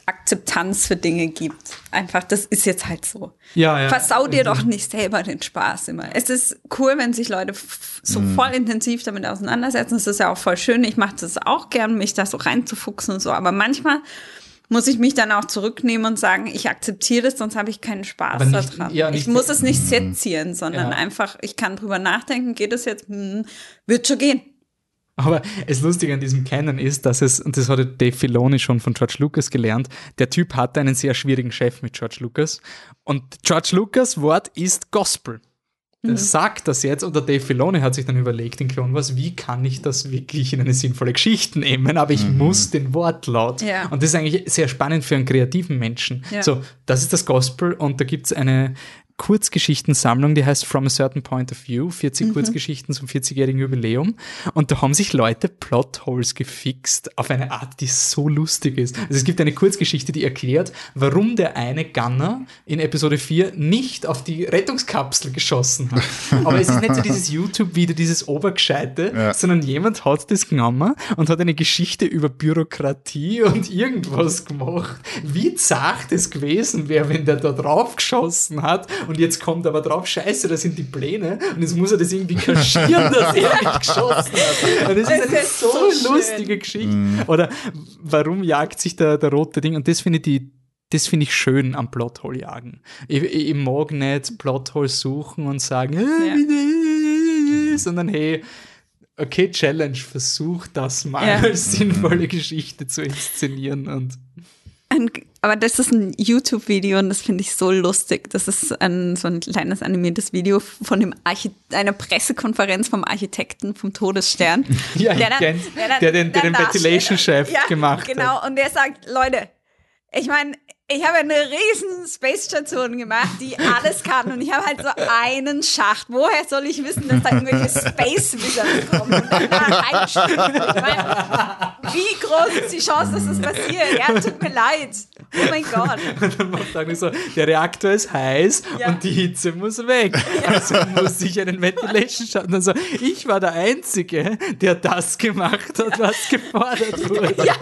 Akzeptanz für Dinge gibt. Einfach, das ist jetzt halt so. Ja, ja. Versau dir doch nicht selber den Spaß immer. Es ist cool, wenn sich Leute so mm. voll intensiv damit auseinandersetzen. Es ist ja auch voll schön. Ich mache das auch gern, mich da so reinzufuchsen und so. Aber manchmal muss ich mich dann auch zurücknehmen und sagen, ich akzeptiere das, sonst habe ich keinen Spaß nicht, daran. Ja, ich muss es nicht mm. sezieren, sondern ja. einfach, ich kann drüber nachdenken, geht es jetzt, hm, wird schon gehen. Aber das Lustige an diesem Canon ist, dass es, und das hatte Dave Filoni schon von George Lucas gelernt, der Typ hatte einen sehr schwierigen Chef mit George Lucas. Und George Lucas Wort ist Gospel. Das mhm. sagt das jetzt und der Dave Filoni hat sich dann überlegt in Clone Wars, wie kann ich das wirklich in eine sinnvolle Geschichte nehmen, aber ich mhm. muss den Wortlaut. Ja. Und das ist eigentlich sehr spannend für einen kreativen Menschen. Ja. So, das ist das Gospel und da gibt es eine, Kurzgeschichtensammlung, die heißt From a Certain Point of View, 40 mhm. Kurzgeschichten zum 40-jährigen Jubiläum. Und da haben sich Leute Plotholes gefixt auf eine Art, die so lustig ist. Also es gibt eine Kurzgeschichte, die erklärt, warum der eine Gunner in Episode 4 nicht auf die Rettungskapsel geschossen hat. [laughs] Aber es ist nicht so dieses YouTube-Video, dieses Obergescheite, ja. sondern jemand hat das genommen und hat eine Geschichte über Bürokratie und irgendwas gemacht. Wie zart es gewesen wäre, wenn der da drauf geschossen hat und jetzt kommt aber drauf, scheiße, das sind die Pläne und jetzt muss er das irgendwie kaschieren, dass er [laughs] nicht geschossen hat. Und das, das ist eine ist so, so lustige Geschichte. Mhm. Oder warum jagt sich der, der rote Ding? Und das finde ich die das finde ich schön am Plothole jagen. Ich, ich, ich mag nicht Plothole suchen und sagen, ja. sondern hey, okay, Challenge, versuch das mal ja. als [laughs] sinnvolle Geschichte zu inszenieren und ein, aber das ist ein YouTube-Video und das finde ich so lustig. Das ist ein, so ein kleines animiertes Video von dem Archi einer Pressekonferenz vom Architekten vom Todesstern. [laughs] ja, der, dann, der, dann, der, den, der den Ventilation-Chef ja, gemacht genau. hat. Genau, und der sagt, Leute, ich meine, ich habe eine riesen Space Station gemacht, die alles kann und ich habe halt so einen Schacht. Woher soll ich wissen, dass da irgendwelche Space Wizards kommen [laughs] und da ich meine, Wie groß ist die Chance, dass das passiert? Ja, tut mir leid. Oh mein [laughs] Gott. Und dann macht er so, der Reaktor ist heiß ja. und die Hitze muss weg. Ja. Also muss ich einen Ventilation schaffen. Und so, ich war der Einzige, der das gemacht hat, was gefordert wurde. Ja,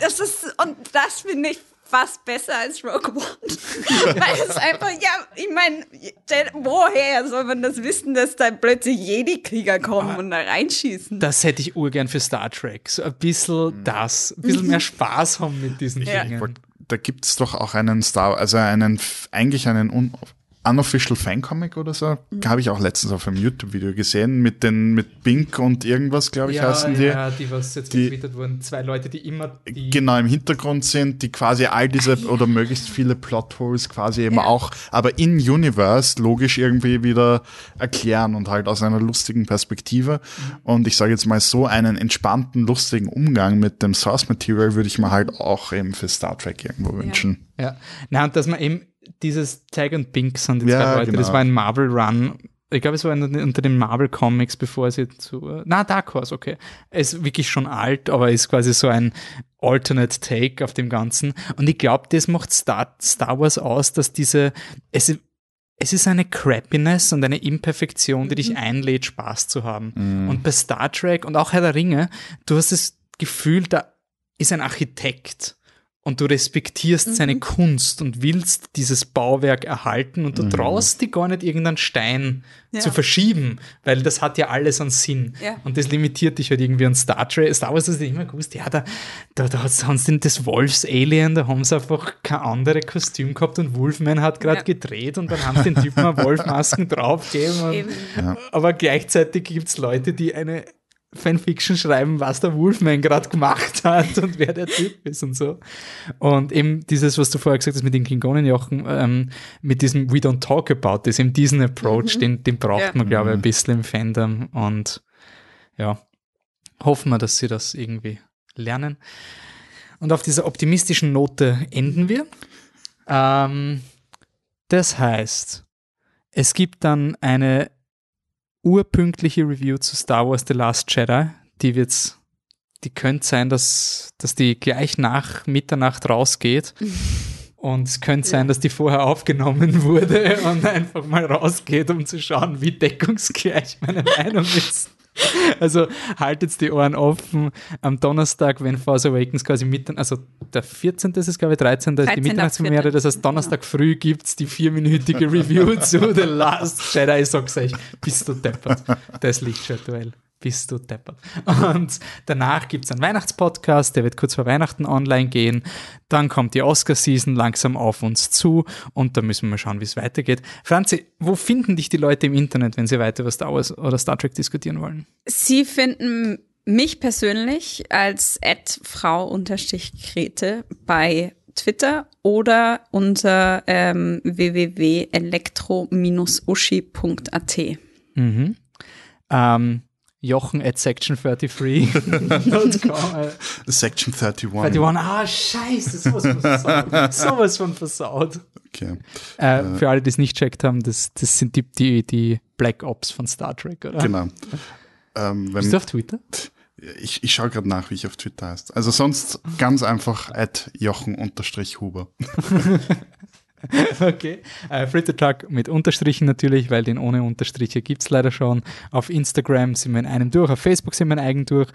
das ist, und das finde ich fast besser als Rogue One. [laughs] Weil es einfach, ja, ich meine, woher soll man das wissen, dass da plötzlich Jedi-Krieger kommen ah, und da reinschießen? Das hätte ich urgern für Star Trek. So ein bisschen das, ein bisschen mehr [laughs] Spaß haben mit diesen ja. Dingen. Da gibt es doch auch einen Star, also einen, eigentlich einen Unofficial Fancomic oder so. Mhm. Habe ich auch letztens auf einem YouTube-Video gesehen mit den mit Bink und irgendwas, glaube ich, ja, heißen die. Ja, die was jetzt die, getwittert wurden. Zwei Leute, die immer. Die genau, im Hintergrund sind, die quasi all diese ah, ja. oder möglichst viele Plotholes quasi eben ja. auch, aber in Universe logisch irgendwie wieder erklären und halt aus einer lustigen Perspektive. Mhm. Und ich sage jetzt mal so, einen entspannten, lustigen Umgang mit dem Source Material würde ich mir halt auch eben für Star Trek irgendwo wünschen. Ja, na und dass man eben dieses Tag und Pink sind die ja, zwei Leute. Genau. Das war ein Marvel Run. Ich glaube, es war unter den Marvel Comics, bevor sie zu. Na, Dark Horse, okay. Es ist wirklich schon alt, aber ist quasi so ein Alternate Take auf dem Ganzen. Und ich glaube, das macht Star, Star Wars aus, dass diese. Es, es ist eine Crappiness und eine Imperfektion, die dich mhm. einlädt, Spaß zu haben. Mhm. Und bei Star Trek und auch Herr der Ringe, du hast das Gefühl, da ist ein Architekt und du respektierst mhm. seine Kunst und willst dieses Bauwerk erhalten und du mhm. traust dir gar nicht irgendeinen Stein ja. zu verschieben, weil das hat ja alles einen Sinn. Ja. Und das limitiert dich halt irgendwie an Star Trek. Star Wars ist immer gewusst, ja, da, da, da haben sie das Wolfs-Alien, da haben sie einfach kein anderes Kostüm gehabt und Wolfman hat gerade ja. gedreht und dann haben sie den Typen [laughs] mal Wolfmasken draufgegeben. Aber gleichzeitig gibt es Leute, die eine Fanfiction schreiben, was der Wolfman gerade gemacht hat und wer der Typ ist und so. Und eben dieses, was du vorher gesagt hast mit den Klingonenjochen, ähm, mit diesem We don't talk about this, eben diesen Approach, mhm. den, den braucht ja. man, glaube ich, ein bisschen im Fandom und ja, hoffen wir, dass sie das irgendwie lernen. Und auf dieser optimistischen Note enden wir. Ähm, das heißt, es gibt dann eine urpünktliche Review zu Star Wars The Last Jedi. Die wird's, die könnte sein, dass, dass die gleich nach Mitternacht rausgeht. [laughs] Und es könnte sein, dass die vorher aufgenommen wurde und einfach mal rausgeht, um zu schauen, wie deckungsgleich meine Meinung ist. [laughs] Also haltet die Ohren offen. Am Donnerstag, wenn Force Awakens quasi mitten, also der 14. ist es, glaube ich, 13. ist die Mitternachtspremiere. Das heißt, Donnerstag früh gibt es die vierminütige Review [laughs] zu The Last Jedi. Ich sag's euch, bist du deppert. Das Lichtschwertduell bist du deppert. Und danach gibt es einen Weihnachtspodcast, der wird kurz vor Weihnachten online gehen. Dann kommt die Oscar-Season langsam auf uns zu und da müssen wir mal schauen, wie es weitergeht. Franzi, wo finden dich die Leute im Internet, wenn sie weiter über Star Wars oder Star Trek diskutieren wollen? Sie finden mich persönlich als Frau-Krete bei Twitter oder unter ähm, www.elektro-uschi.at. Mhm. Ähm, Jochen at section33.com. Section 31. 31, [laughs] ah, scheiße, sowas von versaut. sowas von versaut. Okay. Äh, äh, für alle, die es nicht checkt haben, das, das sind die, die, die Black Ops von Star Trek, oder? Genau. Ähm, Bist du auf Twitter? Ich, ich schaue gerade nach, wie ich auf Twitter heißt. Also sonst ganz einfach at Jochen-Huber. [laughs] [laughs] okay. Äh, Fritter Truck mit Unterstrichen natürlich, weil den ohne Unterstriche gibt es leider schon. Auf Instagram sind wir in einem durch, auf Facebook sind wir in eigen durch.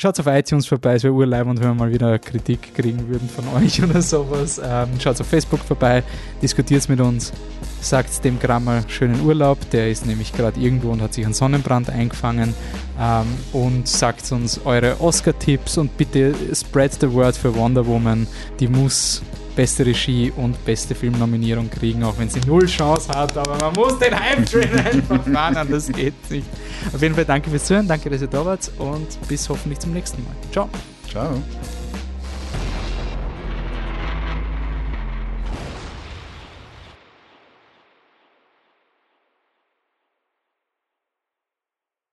Schaut auf iTunes vorbei, es wäre urleib und wenn wir mal wieder Kritik kriegen würden von [laughs] euch oder sowas. Ähm, schaut auf Facebook vorbei, diskutiert mit uns, sagt dem Grammer schönen Urlaub, der ist nämlich gerade irgendwo und hat sich einen Sonnenbrand eingefangen ähm, und sagt uns eure Oscar-Tipps und bitte spread the word für Wonder Woman, die muss beste Regie und beste Filmnominierung kriegen, auch wenn sie null Chance hat. Aber man muss den Hype-Train [laughs] einfach fahren, das geht nicht. Auf jeden Fall danke fürs Zuhören, danke, dass ihr da wart und bis hoffentlich zum nächsten Mal. Ciao. Ciao.